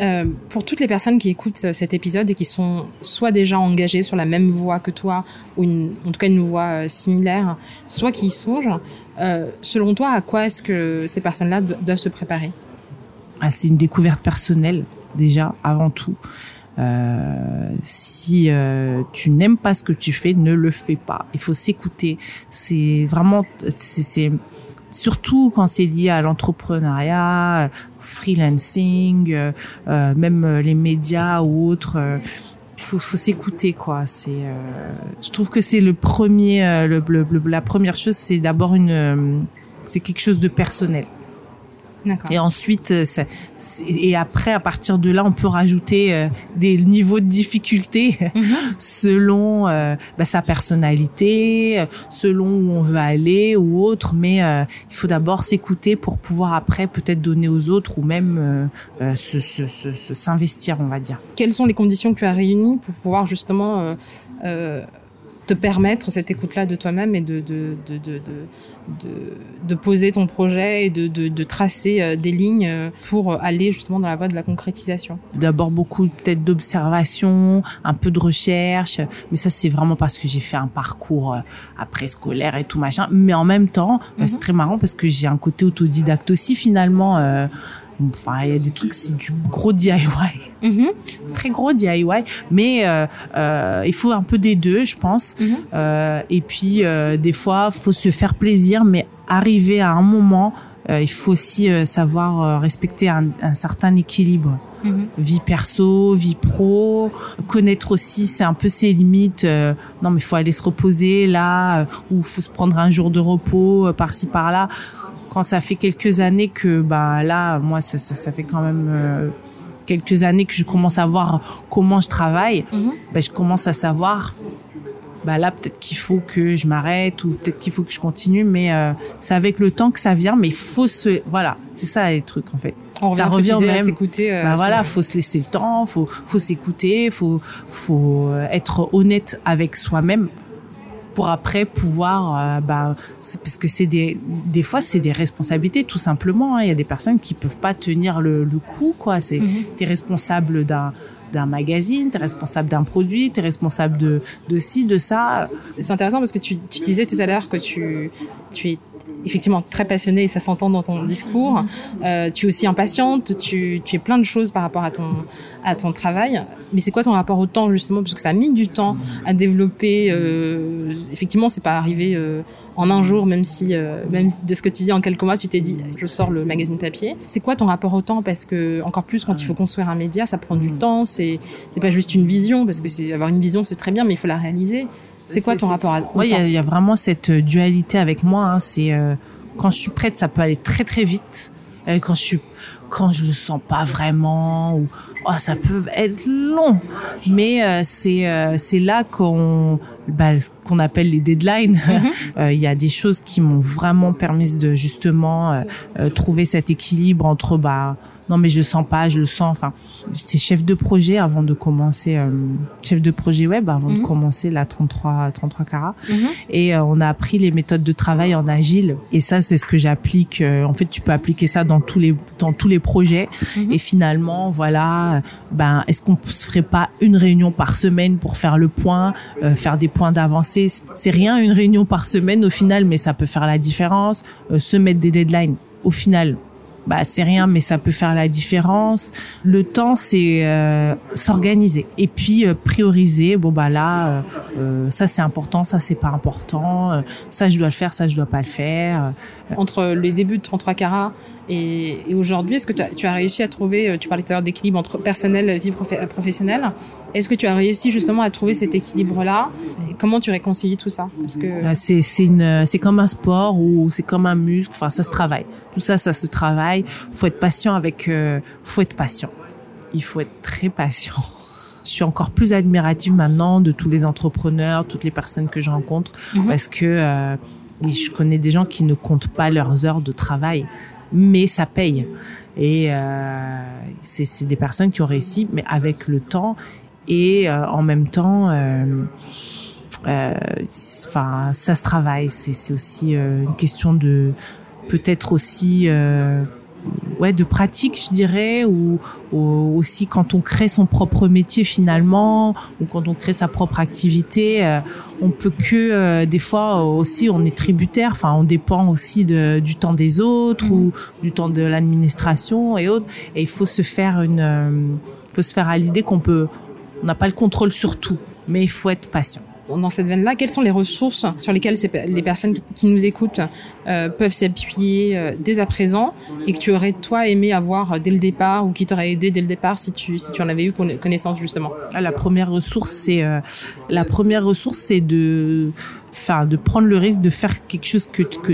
S1: Euh, pour toutes les personnes qui écoutent euh, cet épisode et qui sont soit déjà engagées sur la même voie que toi, ou en tout cas une voie euh, similaire, soit qui y songent, selon toi, à quoi est-ce que ces personnes-là doivent se préparer?
S2: Ah, C'est une découverte personnelle, déjà, avant tout. Si tu n'aimes pas ce que tu fais, ne le fais pas. Il faut s'écouter. C'est vraiment, surtout quand c'est lié à l'entrepreneuriat, freelancing, euh, euh, même les médias ou autres. Euh, faut, faut s'écouter quoi. C'est, je trouve que c'est le premier, le, la première chose, c'est d'abord une, c'est quelque chose de personnel. Et ensuite, euh, et après, à partir de là, on peut rajouter euh, des niveaux de difficulté selon euh, bah, sa personnalité, selon où on veut aller ou autre. Mais il faut d'abord s'écouter pour pouvoir après peut-être donner aux autres ou même se, se, se, s'investir, on va dire.
S1: Quelles sont les conditions que tu as réunies pour pouvoir justement te permettre cette écoute-là de toi-même et de, de, de, de, de, poser ton projet et de, de, de tracer euh, des lignes euh, pour aller justement dans la voie de la concrétisation
S2: D'abord beaucoup peut-être d'observation, un peu de recherche, mais ça c'est vraiment parce que j'ai fait un parcours euh, après scolaire et tout machin. Mais en même temps, c'est mhm. très marrant parce que j'ai un côté autodidacte aussi finalement. Euh, Enfin, il y a des trucs, c'est du gros DIY, mm-hmm. très gros DIY, mais euh, euh, il faut un peu des deux, je pense. Mm-hmm. Euh, et puis des fois, faut se faire plaisir, mais arriver à un moment, il faut aussi savoir respecter un, un, certain équilibre. Mm-hmm. Vie perso, vie pro, connaître aussi, c'est un peu ses limites. non, mais il faut aller se reposer là, ou faut se prendre un jour de repos par-ci par-là quand ça fait quelques années que bah là moi ça, ça, ça fait quand même euh, quelques années que je commence à voir comment je travaille. Mhm. bah, je commence à savoir bah là peut-être qu'il faut que je m'arrête ou peut-être qu'il faut que je continue mais euh, c'est avec le temps que ça vient mais il faut se voilà c'est ça les trucs en fait.
S1: On revient ça revient même. s'écouter
S2: euh, bah voilà faut se laisser le temps faut faut s'écouter faut faut être honnête avec soi-même pour après pouvoir euh, bah parce que c'est des des fois c'est des responsabilités tout simplement hein. il y a des personnes qui peuvent pas tenir le, le coup quoi c'est mm t'es responsable d'un d'un magazine, tu es responsable d'un produit, tu es responsable de, de ci, de ça.
S1: C'est intéressant parce que tu, tu disais tout à l'heure que tu, tu es effectivement très passionnée et ça s'entend dans ton discours. Euh, tu es aussi impatiente, tu, tu es plein de choses par rapport à ton, travail. Mais c'est quoi ton rapport au temps justement? Parce que ça a mis du temps à développer. Euh, effectivement, c'est pas arrivé euh, en un jour, même si, euh, même de ce que tu dis en quelques mois, tu t'es dit, je sors le magazine papier. C'est quoi ton rapport au temps? Parce que encore plus quand il faut construire un média, ça prend du temps. C'est c'est pas juste une vision parce que avoir une vision, c'est très bien, mais il faut la réaliser. C'est quoi ton rapport à
S2: Oui, il y, a vraiment cette euh, dualité avec moi. Hein. C'est euh, quand je suis prête, ça peut aller très très vite. Et quand je suis, quand je le sens pas vraiment, ou oh, ça peut être long. Mais euh, c'est c'est là qu'on bah, ce qu'on appelle les deadlines. Mhm. Il y a des choses qui m'ont vraiment permis de justement trouver cet équilibre entre bah non mais je sens pas, je le sens. Enfin, j'étais chef de projet avant de commencer, euh, chef de projet web avant de mhm. commencer la 33 33 carats. Mhm. Et euh, on a appris les méthodes de travail en agile. Et ça, c'est ce que j'applique. Euh, en fait, tu peux appliquer ça dans tous les dans tous les projets. Mhm. Et finalement, voilà, ben est-ce qu'on se ferait pas une réunion par semaine pour faire le point, faire des points d'avancée? C'est rien une réunion par semaine au final, mais ça peut faire la différence. se mettre des deadlines au final, bah c'est rien mais ça peut faire la différence. Le temps c'est euh, s'organiser. Et puis euh, prioriser. Bon bah là euh, euh ça c'est important ça c'est pas important. Ça je dois le faire ça je dois pas le faire.
S1: Entre les débuts de 33 carats et, et aujourd'hui est-ce que tu as, tu as, réussi à trouver tu parlais tout à l'heure d'équilibre entre personnel et vie professionnelle. Est-ce que tu as réussi justement à trouver cet équilibre là et comment tu réconcilies tout ça?
S2: Parce que c'est c'est une c'est comme un sport ou c'est comme un muscle. Enfin ça se travaille. Tout ça ça se travaille. Faut être patient avec, euh, faut être patient. Il faut être très patient. Je suis encore plus admirative maintenant de tous les entrepreneurs, toutes les personnes que je rencontre, mhm. parce que euh, je connais des gens qui ne comptent pas leurs heures de travail, mais ça paye. Et euh, c'est des personnes qui ont réussi, mais avec le temps et euh, en même temps, enfin, ça se travaille. C'est aussi une question de peut-être aussi ouais de pratique je dirais ou, aussi quand on crée son propre métier finalement ou quand on crée sa propre activité euh, on peut que euh, des fois aussi on est tributaire. Enfin on dépend aussi du temps des autres ou du temps de l'administration et autres. Et il faut se faire une euh, faut se faire à l'idée qu'on peut on n'a pas le contrôle sur tout mais il faut être patient
S1: dans cette veine-là, quelles sont les ressources sur lesquelles les personnes qui nous écoutent euh, peuvent s'appuyer euh, dès à présent et que tu aurais toi aimé avoir dès le départ ou qui t'aurait aidé dès le départ si tu si tu en avais eu connaissance justement?
S2: Ah, La première ressource c'est euh, de de prendre le risque de faire quelque chose que que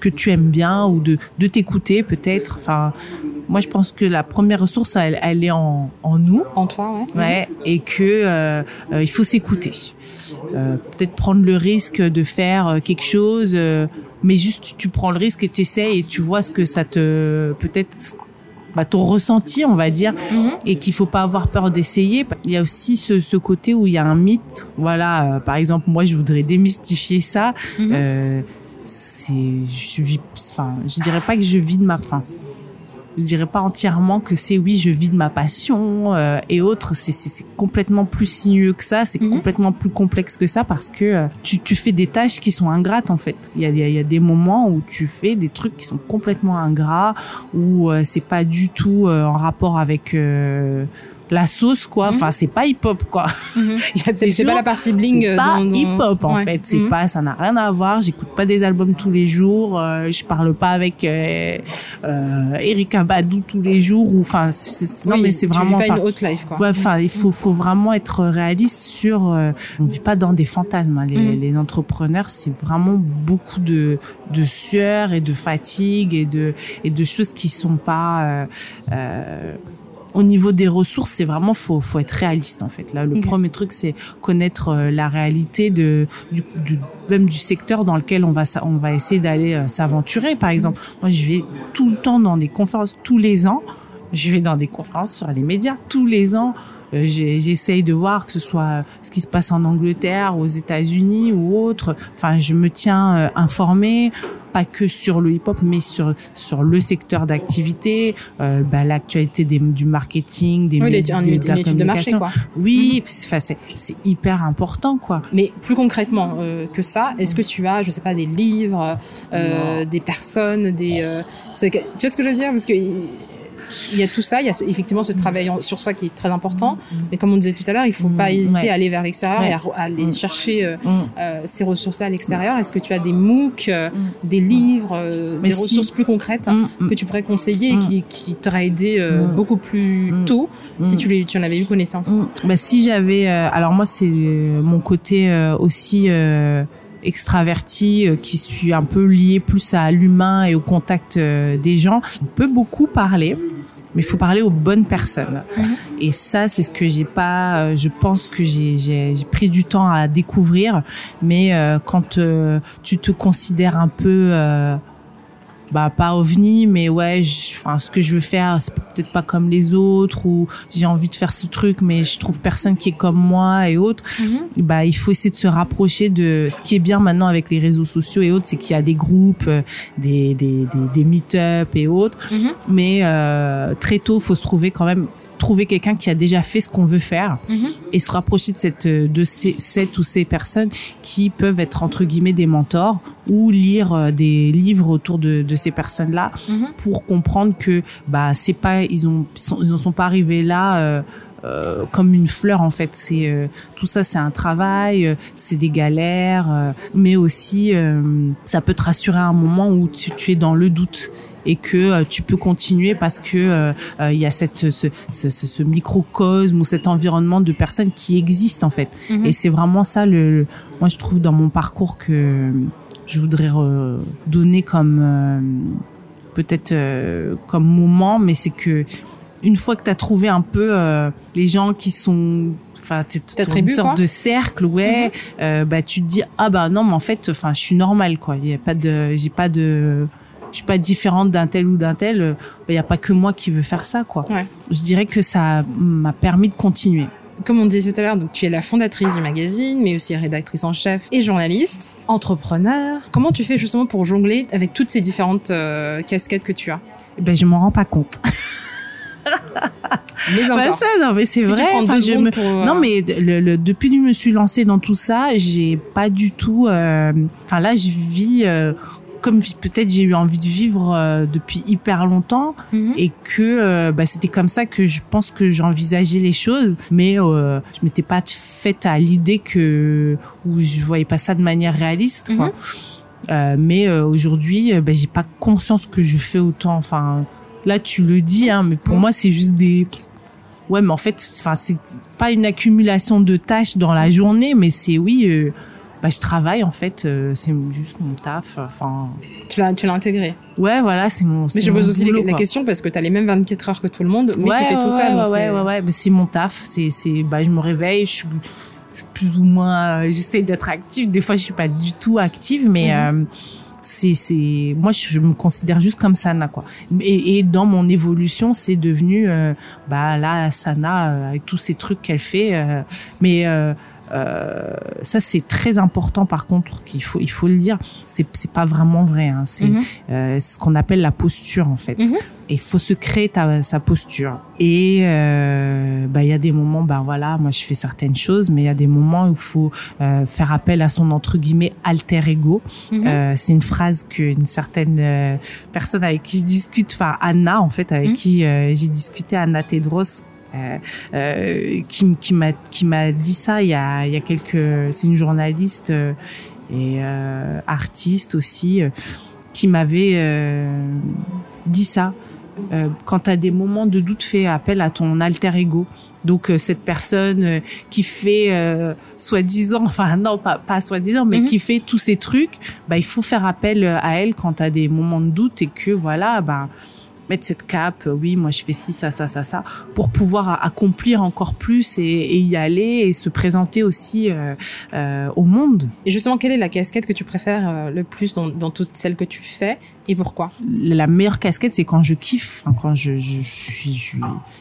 S2: que tu aimes bien ou de de t'écouter peut-être moi, je pense que la première ressource, elle, elle est en, en, nous.
S1: En toi,
S2: ouais. Ouais. Et que euh, euh, il faut s'écouter. Euh, Peut-être prendre le risque de faire euh, quelque chose, euh, mais juste tu prends le risque et tu essaies et tu vois ce que ça te peut-être bah, ton ressenti, on va dire, mm-hmm. et qu'il faut pas avoir peur d'essayer. Il y a aussi ce, ce, côté où il y a un mythe. Voilà, par exemple, moi, je voudrais démystifier ça. Mm-hmm. c'est, je vis, enfin, je dirais pas que je vis de ma, fin je dirais pas entièrement que c'est oui je vis de ma passion euh, et autres. C'est c'est complètement plus sinueux que ça. C'est mhm. complètement plus complexe que ça parce que euh, tu tu fais des tâches qui sont ingrates en fait. Il y a il y a des moments où tu fais des trucs qui sont complètement ingrats où euh, c'est pas du tout en rapport avec la sauce quoi. Enfin mhm. c'est pas hip hop quoi.
S1: Mhm. c'est pas la partie bling
S2: c'est pas hip hop en fait. C'est mhm. pas ça n'a rien à voir. J'écoute pas des albums tous les jours. Euh, je parle pas avec euh, euh, Erika Badou tous les jours ou enfin
S1: non mais c'est vraiment pas une haute life quoi.
S2: enfin il faut faut vraiment être réaliste sur euh, on vit pas dans des fantasmes hein. les, les entrepreneurs. C'est vraiment beaucoup de de sueur et de fatigue et de et de choses qui sont pas euh, euh au niveau des ressources, c'est vraiment faut faut être réaliste en fait. Là, le premier truc, c'est connaître euh, la réalité de du, du, même du secteur dans lequel on va on va essayer d'aller euh, s'aventurer. Par exemple, moi, je vais tout le temps dans des conférences tous les ans. Je vais dans des conférences sur les médias tous les ans. Euh, j'essaye de voir que ce soit ce qui se passe en Angleterre, aux États-Unis ou autre. Enfin, je me tiens informée pas que sur le hip-hop, mais sur sur le secteur d'activité, euh, bah, l'actualité du marketing, des
S1: oui, médias, de, de, la communication. De marché, quoi.
S2: Oui, mm c'est c'est hyper important, quoi.
S1: Mais plus concrètement euh, que ça, est-ce que tu as, je sais pas, des livres, euh, des personnes, des, euh, tu vois ce que je veux dire, parce que il y a tout ça, il y a effectivement ce travail sur soi qui est très important. Mm. Mais comme on disait tout à l'heure, il faut pas mm. hésiter à aller vers l'extérieur et à, aller mm. chercher euh, euh, ces ressources-là à l'extérieur. Est-ce que tu as des MOOC, euh, des livres, des ressources plus concrètes que tu pourrais conseiller et qui, qui t'auraient aidé beaucoup plus tôt si tu, les, tu en avais eu connaissance?
S2: Bah, Si j'avais... alors moi, c'est mon côté aussi extraverti qui suis un peu lié plus à l'humain et au contact des gens. On peut beaucoup parler mais il faut parler aux bonnes personnes. Mhm. Et ça, c'est ce que j'ai pas. Euh, je pense que j'ai pris du temps à découvrir. Mais euh, quand euh, tu te considères un peu bah pas ovni mais ouais enfin ce que je veux faire c'est peut-être pas comme les autres ou j'ai envie de faire ce truc mais je trouve personne qui est comme moi et autres mm-hmm. bah il faut essayer de se rapprocher de ce qui est bien maintenant avec les réseaux sociaux et autres c'est qu'il y a des groupes euh, des des des, des meet-up et autres mm-hmm. mais euh, très tôt faut se trouver quand même trouver quelqu'un qui a déjà fait ce qu'on veut faire mm-hmm. et se rapprocher de cette de ces cette ou ces personnes qui peuvent être entre guillemets des mentors ou lire euh, des livres autour de, de ces personnes-là mhm. pour comprendre que bah c'est pas ils ont ils ne sont pas arrivés là euh, euh, comme une fleur en fait. C'est euh, tout ça, c'est un travail, euh, c'est des galères, mais aussi ça peut te rassurer à un moment où tu, tu es dans le doute et que tu peux continuer parce que il y a cette ce, ce, ce, microcosme ou cet environnement de personnes qui existent en fait. Mhm. Et c'est vraiment ça le, moi je trouve dans mon parcours que je voudrais donner comme peut-être comme moment, mais c'est que une fois que tu as trouvé un peu euh, les gens qui sont enfin c'est une sorte de cercle ouais mhm. euh, bah tu te dis ah bah non mais en fait enfin je suis normale quoi il y a pas de j'ai pas de suis pas différente d'un tel ou d'un tel il bah, y a pas que moi qui veux faire ça quoi ouais. je dirais que ça m'a permis de continuer
S1: comme on disait tout à l'heure, donc tu es la fondatrice du magazine, mais aussi rédactrice en chef et journaliste, entrepreneur. Comment tu fais justement pour jongler avec toutes ces différentes euh, casquettes que tu as?
S2: Ben je m'en rends pas compte.
S1: mais
S2: bah, ça, non, mais c'est vrai. Euh, non, mais le, depuis que je me suis lancée dans tout ça, j'ai pas du tout. Euh, enfin là, je vis. Euh, comme peut-être j'ai eu envie de vivre depuis hyper longtemps mhm. et que bah, c'était comme ça que je pense que j'envisageais les choses mais euh, je m'étais pas faite à l'idée que où je voyais pas ça de manière réaliste quoi. Mhm. mais aujourd'hui bah, j'ai pas conscience que je fais autant enfin Là, tu le dis, hein, mais pour moi, c'est juste des. Ouais, mais en fait, enfin, c'est pas une accumulation de tâches dans la journée, mais c'est oui. Bah, je travaille en fait, euh, c'est juste mon taf. Enfin.
S1: Tu l'as, tu l'as intégré.
S2: Ouais, voilà, c'est mon.
S1: Mais je pose aussi la question parce que tu as les mêmes 24 heures que tout le monde, mais tu fais tout
S2: ça. Ouais, ouais, ouais, c'est mon taf. C'est, c'est, bah, je me réveille, je suis, plus ou moins, j'essaie d'être active. Des fois, je suis pas du tout active, mais. Mhm. Euh, c'est c'est moi je me considère juste comme Sana quoi et, et dans mon évolution c'est devenu euh, bah là Sana euh, avec tous ces trucs qu'elle fait euh, mais euh, ça c'est très important par contre qu'il faut il faut le dire c'est c'est pas vraiment vrai hein. c'est mhm. euh, ce qu'on appelle la posture en fait mhm. et il faut se créer ta, sa posture et euh, bah il y a des moments bah voilà moi je fais certaines choses mais il y a des moments où il faut euh, faire appel à son entre guillemets alter ego mhm. euh, c'est une phrase qu'une certaine personne avec qui je discute enfin Anna en fait avec qui j'ai discuté Anna Tedros euh, euh, qui, qui m'a qui m'a dit ça il y a il y a quelques c'est une journaliste euh, et artiste aussi qui m'avait dit ça quand tu as des moments de doute fais appel à ton alter ego donc cette personne qui fait soi-disant, enfin non pas pas soi-disant, mais mhm. qui fait tous ces trucs, bah il faut faire appel à elle quand tu as des moments de doute et que voilà, bah mettre cette cape, euh, oui, moi je fais ci, ça, ça, ça, ça, pour pouvoir accomplir encore plus et, y aller et se présenter aussi euh, euh, au monde.
S1: Et justement, quelle est la casquette que tu préfères euh, le plus dans, dans toutes celles que tu fais et pourquoi?
S2: La meilleure casquette, c'est quand je kiffe, quand je, je, suis,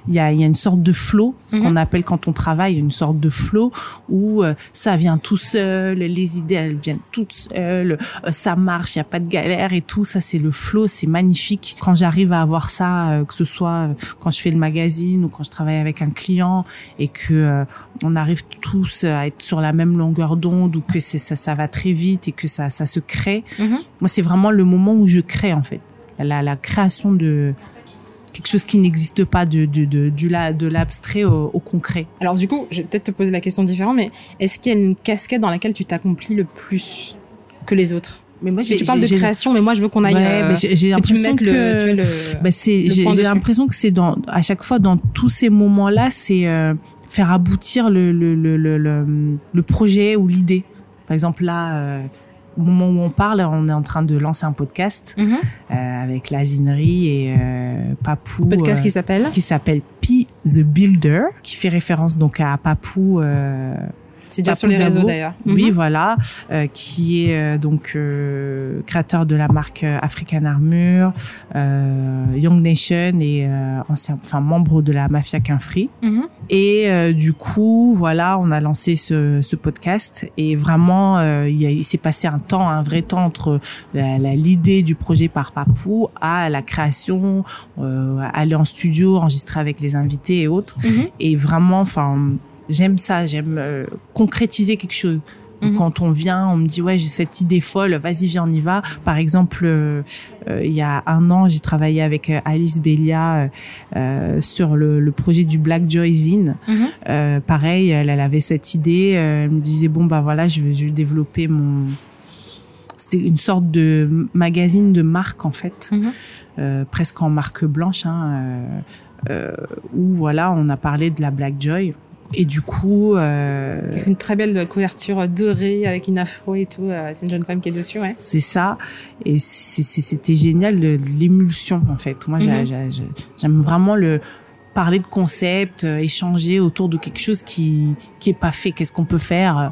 S2: il y a, y a une sorte de flow, ce qu'on mhm. appelle quand on travaille, une sorte de flow où ça vient tout seul, les idées elles viennent toutes seules, ça marche, il y a pas de galère et tout, ça c'est le flow, c'est magnifique. Quand j'arrive à avoir ça, euh, que ce soit euh, quand je fais le magazine ou quand je travaille avec un client et que euh, on arrive tous à être sur la même longueur d'onde ou que c'est ça, ça va très vite et que ça, ça se crée. Mm-hmm. Moi, c'est vraiment le moment où je crée en fait, la, la création de quelque chose qui n'existe pas de, de, de, de l'abstrait au, au, concret.
S1: Alors du coup, je vais peut-être te poser la question différente, mais est-ce qu'il y a une casquette dans laquelle tu t'accomplis le plus que les autres? Mais moi, tu parles de création, mais moi, je veux qu'on aille. Ouais,
S2: euh, j'ai l'impression que, le, le, bah, c'est, j'ai l'impression que c'est dans, à chaque fois, dans tous ces moments-là, c'est euh, faire aboutir le, le, le, le, le projet ou l'idée. Par exemple, là, euh, au moment où on parle, on est en train de lancer un podcast mm-hmm. euh, avec Lazinerie et euh, Papou.
S1: Podcast qui s'appelle
S2: Qui s'appelle P the Builder, qui fait référence donc à Papou.
S1: C'est déjà sur les réseaux d'ailleurs.
S2: Oui, mhm. voilà, euh, qui est euh, donc euh, créateur de la marque African Armure, Young Nation et ancien, enfin membre de la mafia Quinfree. Mhm. Et du coup, voilà, on a lancé ce, ce podcast et vraiment, il, il s'est passé un temps, un vrai temps entre l'idée du projet par Papou à la création, aller en studio, enregistrer avec les invités et autres. Mhm. Et vraiment, enfin j'aime ça, j'aime euh, concrétiser quelque chose. Mhm. Quand on vient, on me dit ouais j'ai cette idée folle, vas-y viens on y va. Par exemple, euh, euh, il y a un an j'ai travaillé avec euh, Alice Belia sur le, projet du Black Joy Zine. Mhm. pareil, elle, avait cette idée, elle me disait bon bah voilà je vais, je vais développer mon c'était une sorte de magazine de marque en fait, mhm. presque en marque blanche, hein, où voilà on a parlé de la Black Joy. Et du coup, euh...
S1: une très belle couverture dorée avec une afro et tout. Euh, c'est une jeune femme qui est dessus, ouais.
S2: C'est ça. Et c'était génial l'émulsion en fait. Moi, mhm. j'aime vraiment le parler de concept, euh, échanger autour de quelque chose qui qui est pas fait. Qu'est-ce qu'on peut faire?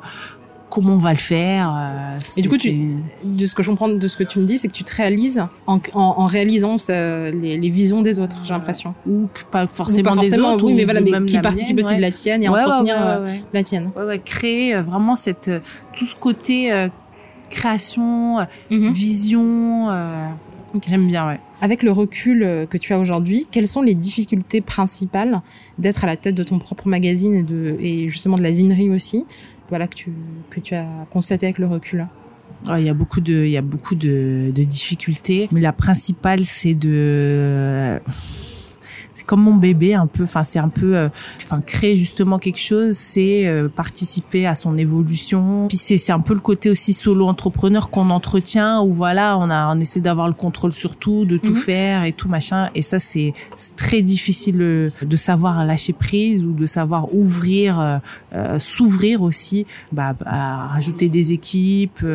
S2: Comment on va le faire. Euh,
S1: et du coup, tu, de ce que je comprends de ce que tu me dis, c'est que tu te réalises en, en, en réalisant les, les, visions des autres, j'ai l'impression.
S2: Ou que pas forcément, pas forcément des autres,
S1: oui, mais voilà, mais qui participe aussi de la tienne et ouais, entretenir euh, la tienne.
S2: Ouais, ouais, créer euh, vraiment cette tout ce côté création, mhm. vision. J'aime bien, ouais.
S1: Avec le recul que tu as aujourd'hui, quelles sont les difficultés principales d'être à la tête de ton propre magazine et, de, et justement de la zinerie aussi voilà que tu que tu as constaté avec le recul
S2: il y a beaucoup de il y a beaucoup de, de difficultés mais la principale c'est de c'est comme mon bébé un peu enfin c'est un peu euh, enfin créer justement quelque chose c'est euh, participer à son évolution puis c'est c'est un peu le côté aussi solo entrepreneur qu'on entretient où voilà on a on essaie d'avoir le contrôle sur tout de tout mhm. faire et tout machin et ça c'est très difficile euh, de savoir lâcher prise ou de savoir ouvrir s'ouvrir aussi bah, à rajouter des équipes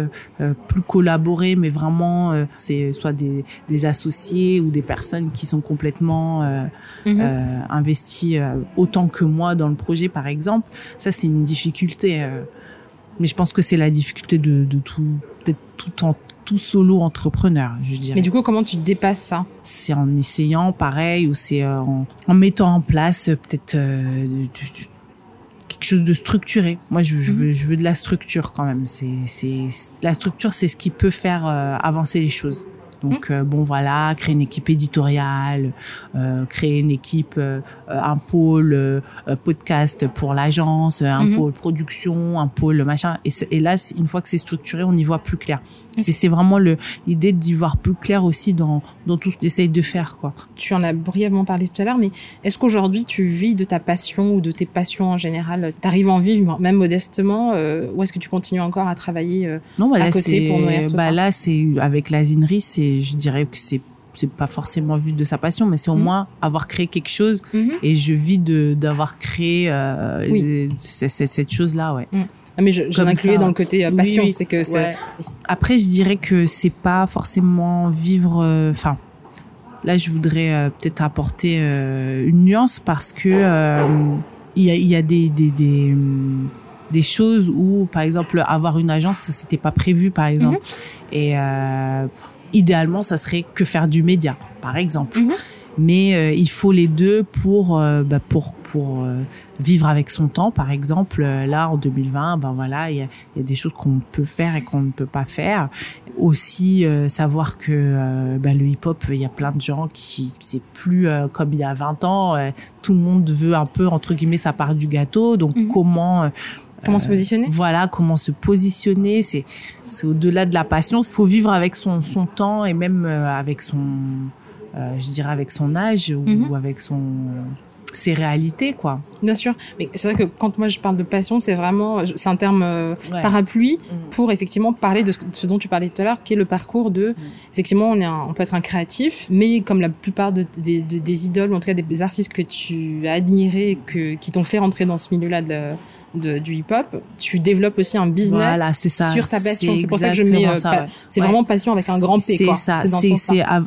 S2: plus collaborer mais vraiment c'est soit des, des associés ou des personnes qui sont complètement Mhm. euh, investi euh, autant que moi dans le projet, par exemple, ça c'est une difficulté. Euh. mais je pense que c'est la difficulté de, de tout, d'être tout en tout solo entrepreneur, je dirais.
S1: Mais du coup, comment tu dépasses ça?
S2: C'est en essayant, pareil, ou c'est euh, en, en, mettant en place peut-être quelque chose de structuré. Moi, je, je, mhm. veux, je veux de la structure quand même. C'est, c'est la structure, c'est ce qui peut faire avancer les choses. Donc euh, bon voilà, créer une équipe éditoriale, euh, créer une équipe, euh, un pôle podcast pour l'agence, un mhm. pôle production, un pôle machin. Et, et là, une fois que c'est structuré, on y voit plus clair. C'est vraiment l'idée d'y voir plus clair aussi dans, dans tout ce que j'essaye de faire. Quoi.
S1: Tu en as brièvement parlé tout à l'heure, mais est-ce qu'aujourd'hui tu vis de ta passion ou de tes passions en général? Tu arrives à en vivre même modestement euh, ou est-ce que tu continues encore à travailler euh, non, bah à côté pour nourrir tout
S2: bah
S1: ça?
S2: Là, c'est avec l'asinerie, c'est, je dirais que c'est c'est pas forcément vu de sa passion, mais c'est au mhm. moins avoir créé quelque chose. Mhm. Et je vis de d'avoir créé euh, cette chose-là, ouais. Mhm.
S1: Ah, mais j'en incluais dans le côté euh, passion, c'est que c'est.
S2: Après, je dirais que c'est pas forcément vivre. Euh, enfin, là, je voudrais euh, peut-être apporter une nuance parce que il y a, y a des, des, des des choses où, par exemple, avoir une agence, c'était pas prévu, par exemple. Mhm. Et idéalement, ça serait que faire du média, par exemple. Mhm mais euh, il faut les deux pour euh, bah, pour pour euh, vivre avec son temps par exemple là en 2020 ben voilà il y a, y a, des choses qu'on peut faire et qu'on ne peut pas faire aussi savoir que bah, le hip hop il y a plein de gens qui c'est plus comme il y a 20 ans tout le monde veut un peu entre guillemets sa part du gâteau donc mhm. comment
S1: Comment se positionner?
S2: Voilà, comment se positionner? C'est c'est au-delà de la passion. Il faut vivre avec son son temps et même avec son euh, je dirais avec son âge ou, mhm. avec son ses réalités quoi.
S1: Bien sûr, mais c'est vrai que quand moi je parle de passion, c'est vraiment c'est un terme euh, parapluie mhm. pour effectivement parler de ce, dont tu parlais tout à l'heure, qui est le parcours de mhm. effectivement on est on peut être un créatif, mais comme la plupart de, des, des idoles ou en tout cas des, artistes que tu as admirés, que qui t'ont fait rentrer dans ce milieu-là de, de, du hip-hop, tu développes aussi un business sur ta passion. C'est pour ça que je mets. Euh, c'est vraiment passion avec un grand P.
S2: C'est ça.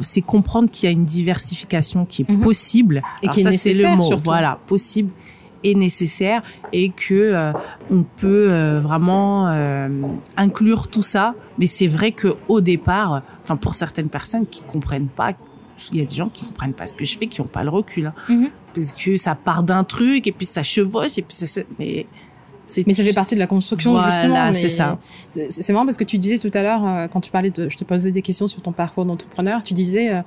S2: C'est comprendre qu'il y a une diversification qui est mhm. possible
S1: et qui est nécessaire. Le mot.
S2: Voilà, possible et nécessaire et que euh, on peut euh, vraiment inclure tout ça mais c'est vrai que au départ enfin pour certaines personnes qui comprennent pas il y a des gens qui comprennent pas ce que je fais qui ont pas le recul hein, mhm. parce que ça part d'un truc et puis ça chevauche et puis ça, mais
S1: mais ça fait partie de la construction
S2: voilà, c'est ça.
S1: C'est marrant parce que tu disais tout à l'heure euh, quand tu parlais de, je te posais des questions sur ton parcours d'entrepreneur, tu disais euh,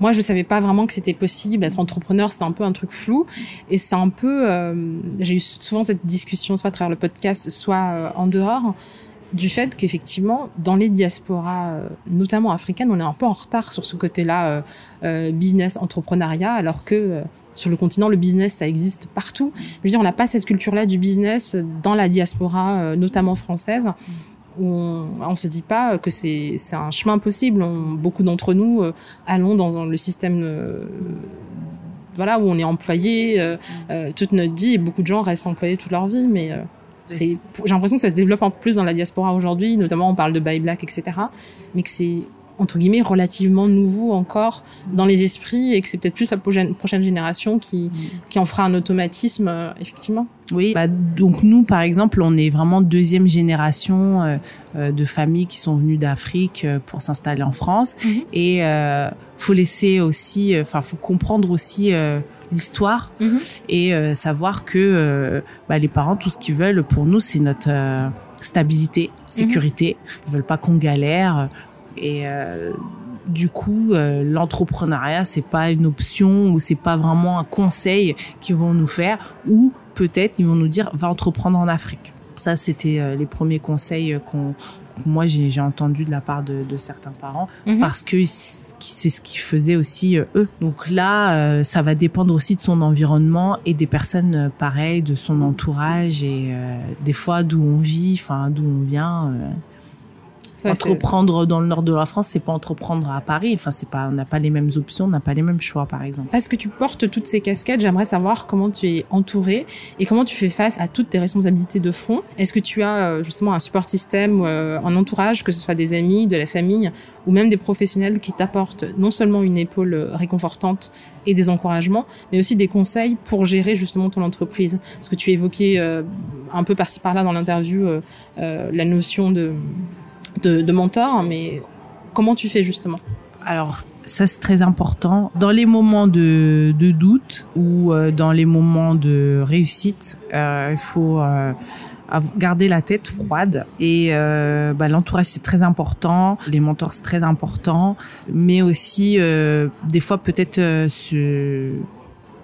S1: moi, je savais pas vraiment que c'était possible. Être entrepreneur, c'était un peu un truc flou. Et c'est un peu, euh, j'ai eu souvent cette discussion, soit à travers le podcast, soit euh, en dehors, du fait qu'effectivement, dans les diasporas, euh, notamment africaines, on est un peu en retard sur ce côté-là, business, entrepreneuriat, alors que sur le continent, le business, ça existe partout. Je veux dire, on n'a pas cette culture-là du business dans la diaspora, notamment française on, on se dit pas que c'est un chemin possible. beaucoup d'entre nous euh, allons dans le système euh, voilà où on est employé euh, toute notre vie et beaucoup de gens restent employés toute leur vie, mais j'ai l'impression que ça se développe un peu plus dans la diaspora aujourd'hui, notamment on parle de buy black, etc. Mais que c'est entre guillemets relativement nouveau encore dans les esprits et que c'est peut-être plus la prochaine génération qui, qui en fera un automatisme effectivement.
S2: Oui, bah, donc nous par exemple, on est vraiment deuxième génération euh, euh, de familles qui sont venues d'Afrique pour s'installer en France mhm. et euh, faut laisser aussi, enfin faut comprendre aussi l'histoire mhm. et savoir que bah, les parents tout ce qu'ils veulent pour nous c'est notre stabilité, sécurité. Mhm. Ils veulent pas qu'on galère. Et euh, du coup, euh, l'entrepreneuriat, c'est pas une option ou c'est pas vraiment un conseil qu'ils vont nous faire ou peut-être ils vont nous dire va entreprendre en Afrique. Ça, c'était euh, les premiers conseils qu'on moi j'ai entendu de la part de, de certains parents mhm. parce que c'est ce qu'ils faisaient aussi eux. Donc là, ça va dépendre aussi de son environnement et des personnes pareilles, de son entourage et des fois d'où on vit, enfin d'où on vient entreprendre dans le nord de la France, c'est pas entreprendre à Paris. Enfin, c'est pas, on n'a pas les mêmes options, on n'a pas les mêmes choix, par exemple.
S1: Parce que tu portes toutes ces casquettes, j'aimerais savoir comment tu es entouré et comment tu fais face à toutes tes responsabilités de front. Est-ce que tu as euh, justement un support système, euh, un entourage, que ce soit des amis, de la famille ou même des professionnels qui t'apportent non seulement une épaule réconfortante et des encouragements, mais aussi des conseils pour gérer justement ton entreprise? Parce que tu évoquais euh, un peu par-ci par-là dans l'interview la notion de de, mentor, mais comment tu fais justement
S2: Alors, ça c'est très important. Dans les moments de, doute ou euh, dans les moments de réussite, euh, il faut euh, garder la tête froide et bah, l'entourage c'est très important, les mentors c'est très important, mais aussi des fois peut-être se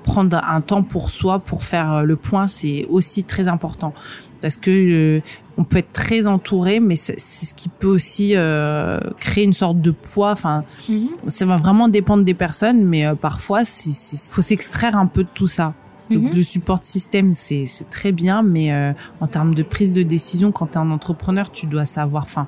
S2: prendre un temps pour soi pour faire le point c'est aussi très important. Parce que on peut être très entouré, mais c'est ce qui peut aussi euh, créer une sorte de poids. Enfin, mhm. ça va vraiment dépendre des personnes, mais euh, parfois, il faut s'extraire un peu de tout ça. Donc, mhm. le support système, c'est très bien, mais euh, en termes de prise de décision, quand tu es un entrepreneur, tu dois savoir. Enfin,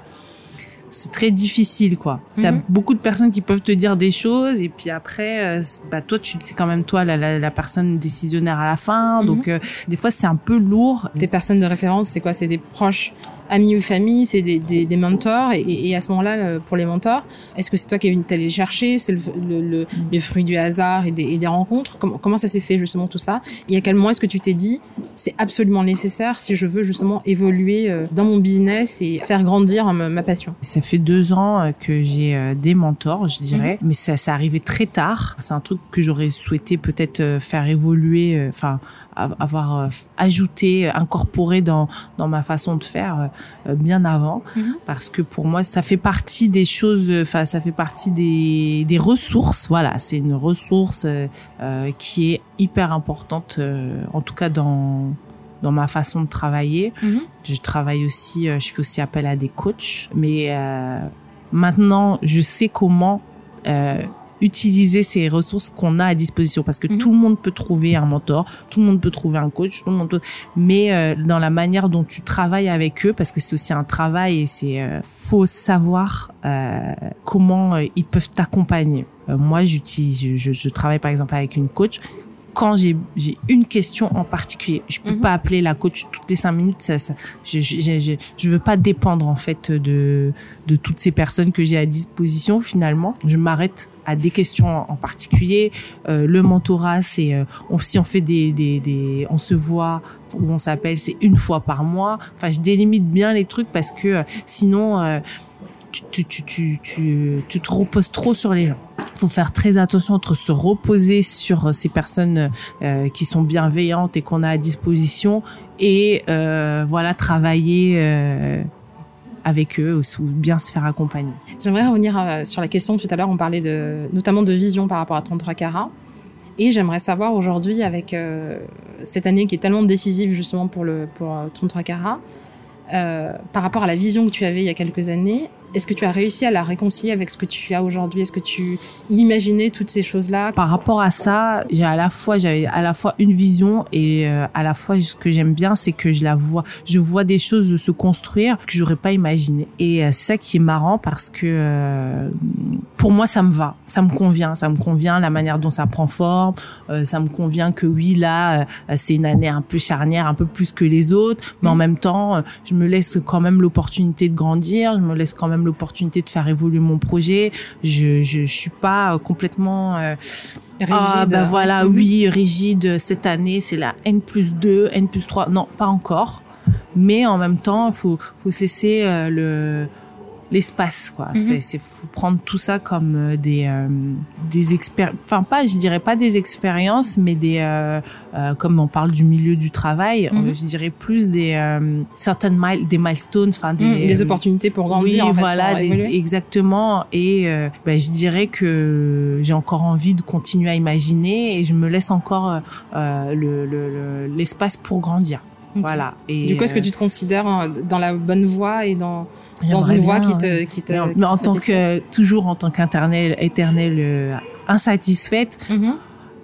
S2: c'est très difficile quoi. T'as mhm. beaucoup de personnes qui peuvent te dire des choses et puis après, bah toi tu c'est quand même toi la, la, la, personne décisionnaire à la fin. Donc des fois c'est un peu lourd.
S1: Tes personnes de référence, c'est quoi? C'est des proches? Amis ou famille, c'est des, des, des, mentors. Et, et, à ce moment-là, euh, pour les mentors, est-ce que c'est toi qui es allé chercher C'est le, le, le, fruit du hasard et des, et des rencontres? Comment, comment ça s'est fait justement tout ça? Et à quel moment est-ce que tu t'es dit c'est absolument nécessaire si je veux justement évoluer euh, dans mon business et faire grandir ma, passion?
S2: Ça fait deux ans euh, que j'ai des mentors, je dirais, mhm. mais ça, ça arrivait très tard. C'est un truc que j'aurais souhaité peut-être faire évoluer, enfin avoir euh, ajouté, incorporé dans dans ma façon de faire euh, bien avant, mhm. parce que pour moi ça fait partie des choses, enfin ça fait partie des des ressources. Voilà, c'est une ressource euh, qui est hyper importante, en tout cas dans dans ma façon de travailler. Mhm. Je travaille aussi, je fais aussi appel à des coachs, mais maintenant je sais comment utiliser ces ressources qu'on a à disposition parce que mhm. tout le monde peut trouver un mentor, tout le monde peut trouver un coach, tout le monde peut... mais euh, dans la manière dont tu travailles avec eux parce que c'est aussi un travail et c'est euh, faut savoir euh, comment ils peuvent t'accompagner. moi, j'utilise je, je, travaille par exemple avec une coach quand j'ai une question en particulier, je peux mhm. pas appeler la coach toutes les cinq minutes. Ça, ça, je, je, je, je veux pas dépendre en fait de de toutes ces personnes que j'ai à disposition. Finalement, je m'arrête à des questions en particulier. Euh, le mentorat, c'est euh, on, si on fait des, des, des on se voit ou on s'appelle, c'est une fois par mois. Enfin, je délimite bien les trucs parce que euh, sinon euh, tu, tu, tu, tu, tu te reposes trop sur les gens. Faut faire très attention entre se reposer sur ces personnes euh, qui sont bienveillantes et qu'on a à disposition et euh, voilà travailler euh, avec eux ou bien se faire accompagner.
S1: J'aimerais revenir sur la question tout à l'heure, on parlait notamment de vision par rapport à 33 carats. Et j'aimerais savoir aujourd'hui, avec cette année qui est tellement décisive justement pour, le, pour 33 carats, euh, par rapport à la vision que tu avais il y a quelques années, est-ce que tu as réussi à la réconcilier avec ce que tu as aujourd'hui? Est-ce que tu imaginais toutes ces choses-là?
S2: Par rapport à ça, j'ai à la fois j'avais à la fois une vision et euh, à la fois ce que j'aime bien, c'est que je la vois, je vois des choses se construire que j'aurais pas imaginé. Et euh, c'est ça qui est marrant parce que euh, pour moi ça me va, ça me convient, ça me convient la manière dont ça prend forme, ça me convient que oui là c'est une année un peu charnière, un peu plus que les autres, mais en mmh. même temps je me laisse quand même l'opportunité de grandir, je me laisse quand même l'opportunité de faire évoluer mon projet. Je je, suis pas complètement euh, rigide. Ah, ben voilà, oui, rigide. Cette année, c'est la N plus 2, N plus 3. Non, pas encore. Mais en même temps, faut faut cesser euh, le l'espace quoi. Mhm. c'est c'est faut prendre tout ça comme euh, des euh, des expériences enfin pas je dirais pas des expériences mais des euh, euh comme on parle du milieu du travail mhm. je dirais plus des certaines des milestones enfin des
S1: mhm, des opportunités pour grandir
S2: oui voilà exactement. Et ben, je dirais que j'ai encore envie de continuer à imaginer et je me laisse encore le l'espace le, pour grandir voilà.
S1: Et du coup, est-ce que tu te considères hein, dans la bonne voie et dans dans une voie qui te qui te
S2: mais, en tant que toujours en tant qu'internel éternel euh, insatisfaite, mm-hmm.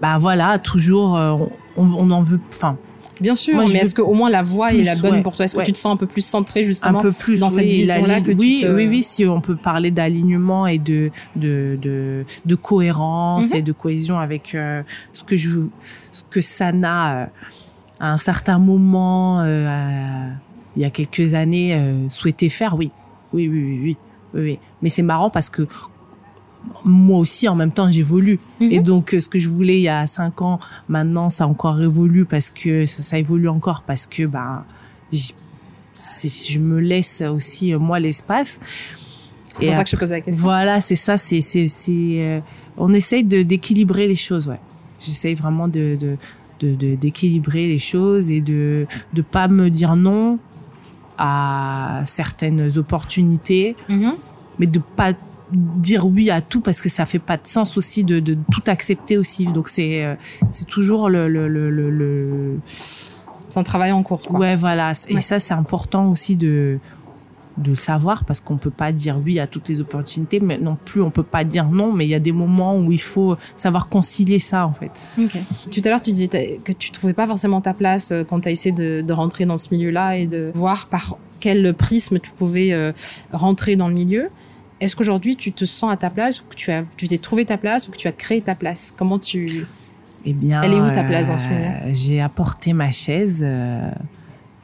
S2: bah voilà, toujours euh, on, on, en veut. Enfin.
S1: Bien sûr, mais est-ce qu'au moins la voie est la bonne pour toi? Est-ce que tu te sens un peu plus centré justement un peu plus, dans cette vision-là que
S2: oui,
S1: tu te...
S2: oui, oui, si on peut parler d'alignement et de de de, de cohérence mm-hmm. et de cohésion avec euh, ce que je ce que Sana à un certain moment, euh, il y a quelques années, euh, souhaitait faire, oui. Oui, oui, oui, oui. oui, Mais c'est marrant parce que moi aussi, en même temps, j'évolue. Et mhm. donc, ce que je voulais il y a cinq ans, maintenant, ça a encore évolue parce que ça, évolue encore parce que, ben, je me laisse aussi, moi, l'espace.
S1: C'est pour ça que je pose la question.
S2: Voilà, c'est ça, c'est, c'est, c'est, euh, on essaye de, d'équilibrer les choses, ouais. J'essaye vraiment de, de, de d'équilibrer les choses et de de pas me dire non à certaines opportunités, mm-hmm. mais de pas dire oui à tout parce que ça fait pas de sens aussi de, de tout accepter aussi. Donc c'est euh, c'est toujours le le le, le,
S1: c'est un travail en cours. Quoi.
S2: Ouais, voilà. Et ça, c'est important aussi de de savoir parce qu'on peut pas dire oui à toutes les opportunités mais non plus on peut pas dire non mais il y a des moments où il faut savoir concilier ça en fait.
S1: Tout à l'heure tu disais que tu trouvais pas forcément ta place euh, quand tu as essayé de, de, rentrer dans ce milieu-là et de voir par quel prisme tu pouvais euh, rentrer dans le milieu. Est-ce qu'aujourd'hui tu te sens à ta place ou que tu as tu t'es trouvé ta place ou que tu as créé ta place? Comment tu
S2: Eh bien
S1: Elle est où ta place dans ce milieu?
S2: euh, J'ai apporté ma chaise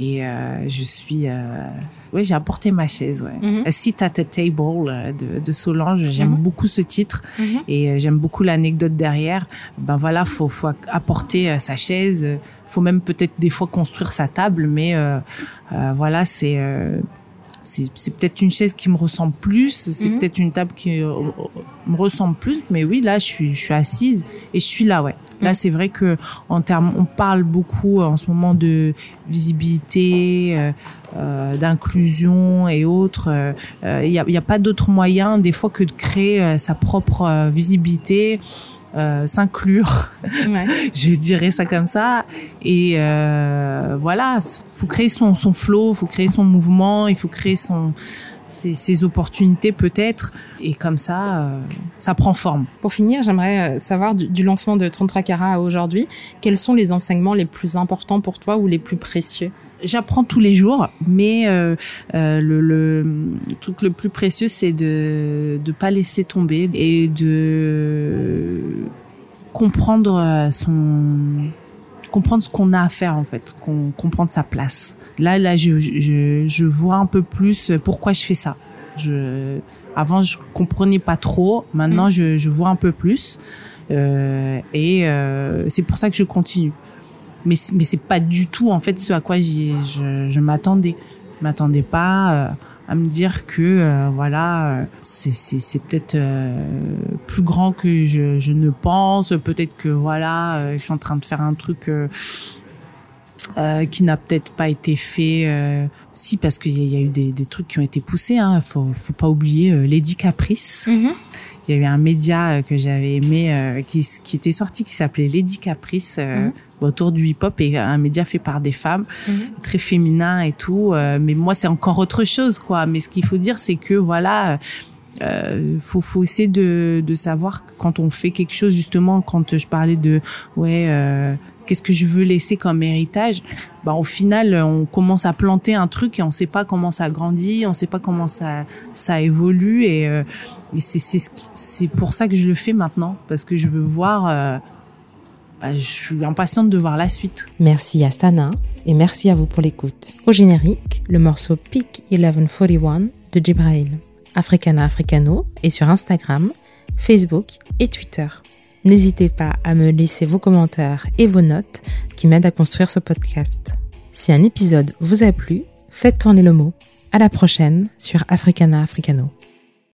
S2: et euh, je suis euh... oui j'ai apporté ma chaise ouais mm -hmm. A Sit at a Table euh, de, de Solange j'aime mm -hmm. beaucoup ce titre mm -hmm. et euh, j'aime beaucoup l'anecdote derrière ben voilà faut faut apporter euh, sa chaise faut même peut-être des fois construire sa table mais euh, voilà c'est c'est peut-être une chaise qui me ressemble plus, c'est mhm. peut-être une table qui me ressemble plus, mais oui, là, je suis, je suis assise et je suis là, ouais. Là, c'est vrai que en termes, on parle beaucoup euh, en ce moment de visibilité, euh, euh d'inclusion et autres. Il euh, n'y a, y a, pas d'autre moyen des fois que de créer sa propre visibilité. Euh, s'inclure, ouais. je dirais ça comme ça. Et euh, voilà, faut créer son son flow, faut créer son mouvement, il faut créer son ces, opportunités peut-être. Et comme ça, euh, ça prend forme.
S1: Pour finir, j'aimerais euh, savoir du, lancement de 33 carats à aujourd'hui, quels sont les enseignements les plus importants pour toi ou les plus précieux?
S2: J'apprends tous les jours, mais euh, euh, le, le truc le plus précieux, c'est de ne pas laisser tomber et de comprendre son comprendre ce qu'on a à faire en fait, qu'on comprendre sa place. Là, là, je, je, je vois un peu plus pourquoi je fais ça. Je, avant, je comprenais pas trop. Maintenant, mm. je, je vois un peu plus. Euh, et euh, c'est pour ça que je continue. Mais mais c'est pas du tout en fait ce à quoi je, je m'attendais. Je m'attendais pas. Euh, à me dire que euh, voilà c'est c'est c'est peut-être euh, plus grand que je je ne pense. Peut-être que voilà euh, je suis en train de faire un truc euh, qui n'a peut-être pas été fait euh, si parce qu'il y, a eu des, des, trucs qui ont été poussés hein. Faut faut pas oublier euh, Lady Caprice mm-hmm. Il y a eu un média euh, que j'avais aimé euh, qui, qui était sorti qui s'appelait Lady Caprice mm-hmm. autour du hip hop et un média fait par des femmes mm-hmm. très féminin et tout mais moi c'est encore autre chose quoi mais ce qu'il faut dire c'est que voilà euh, faut, faut essayer de, de savoir quand on fait quelque chose justement quand je parlais de ouais euh, qu'est-ce que je veux laisser comme héritage bah au final on commence à planter un truc et on sait pas comment ça grandit on sait pas comment ça ça évolue et, euh, c'est c'est c'est pour ça que je le fais maintenant parce que je veux voir euh, bah, je suis impatiente de voir la suite.
S1: Merci à Sana et merci à vous pour l'écoute. Au générique, le morceau Peak 1141 de Jibrail, Africana Africano, et sur Instagram, Facebook et Twitter. N'hésitez pas à me laisser vos commentaires et vos notes qui m'aident à construire ce podcast. Si un épisode vous a plu, faites tourner le mot. À la prochaine sur Africana Africano.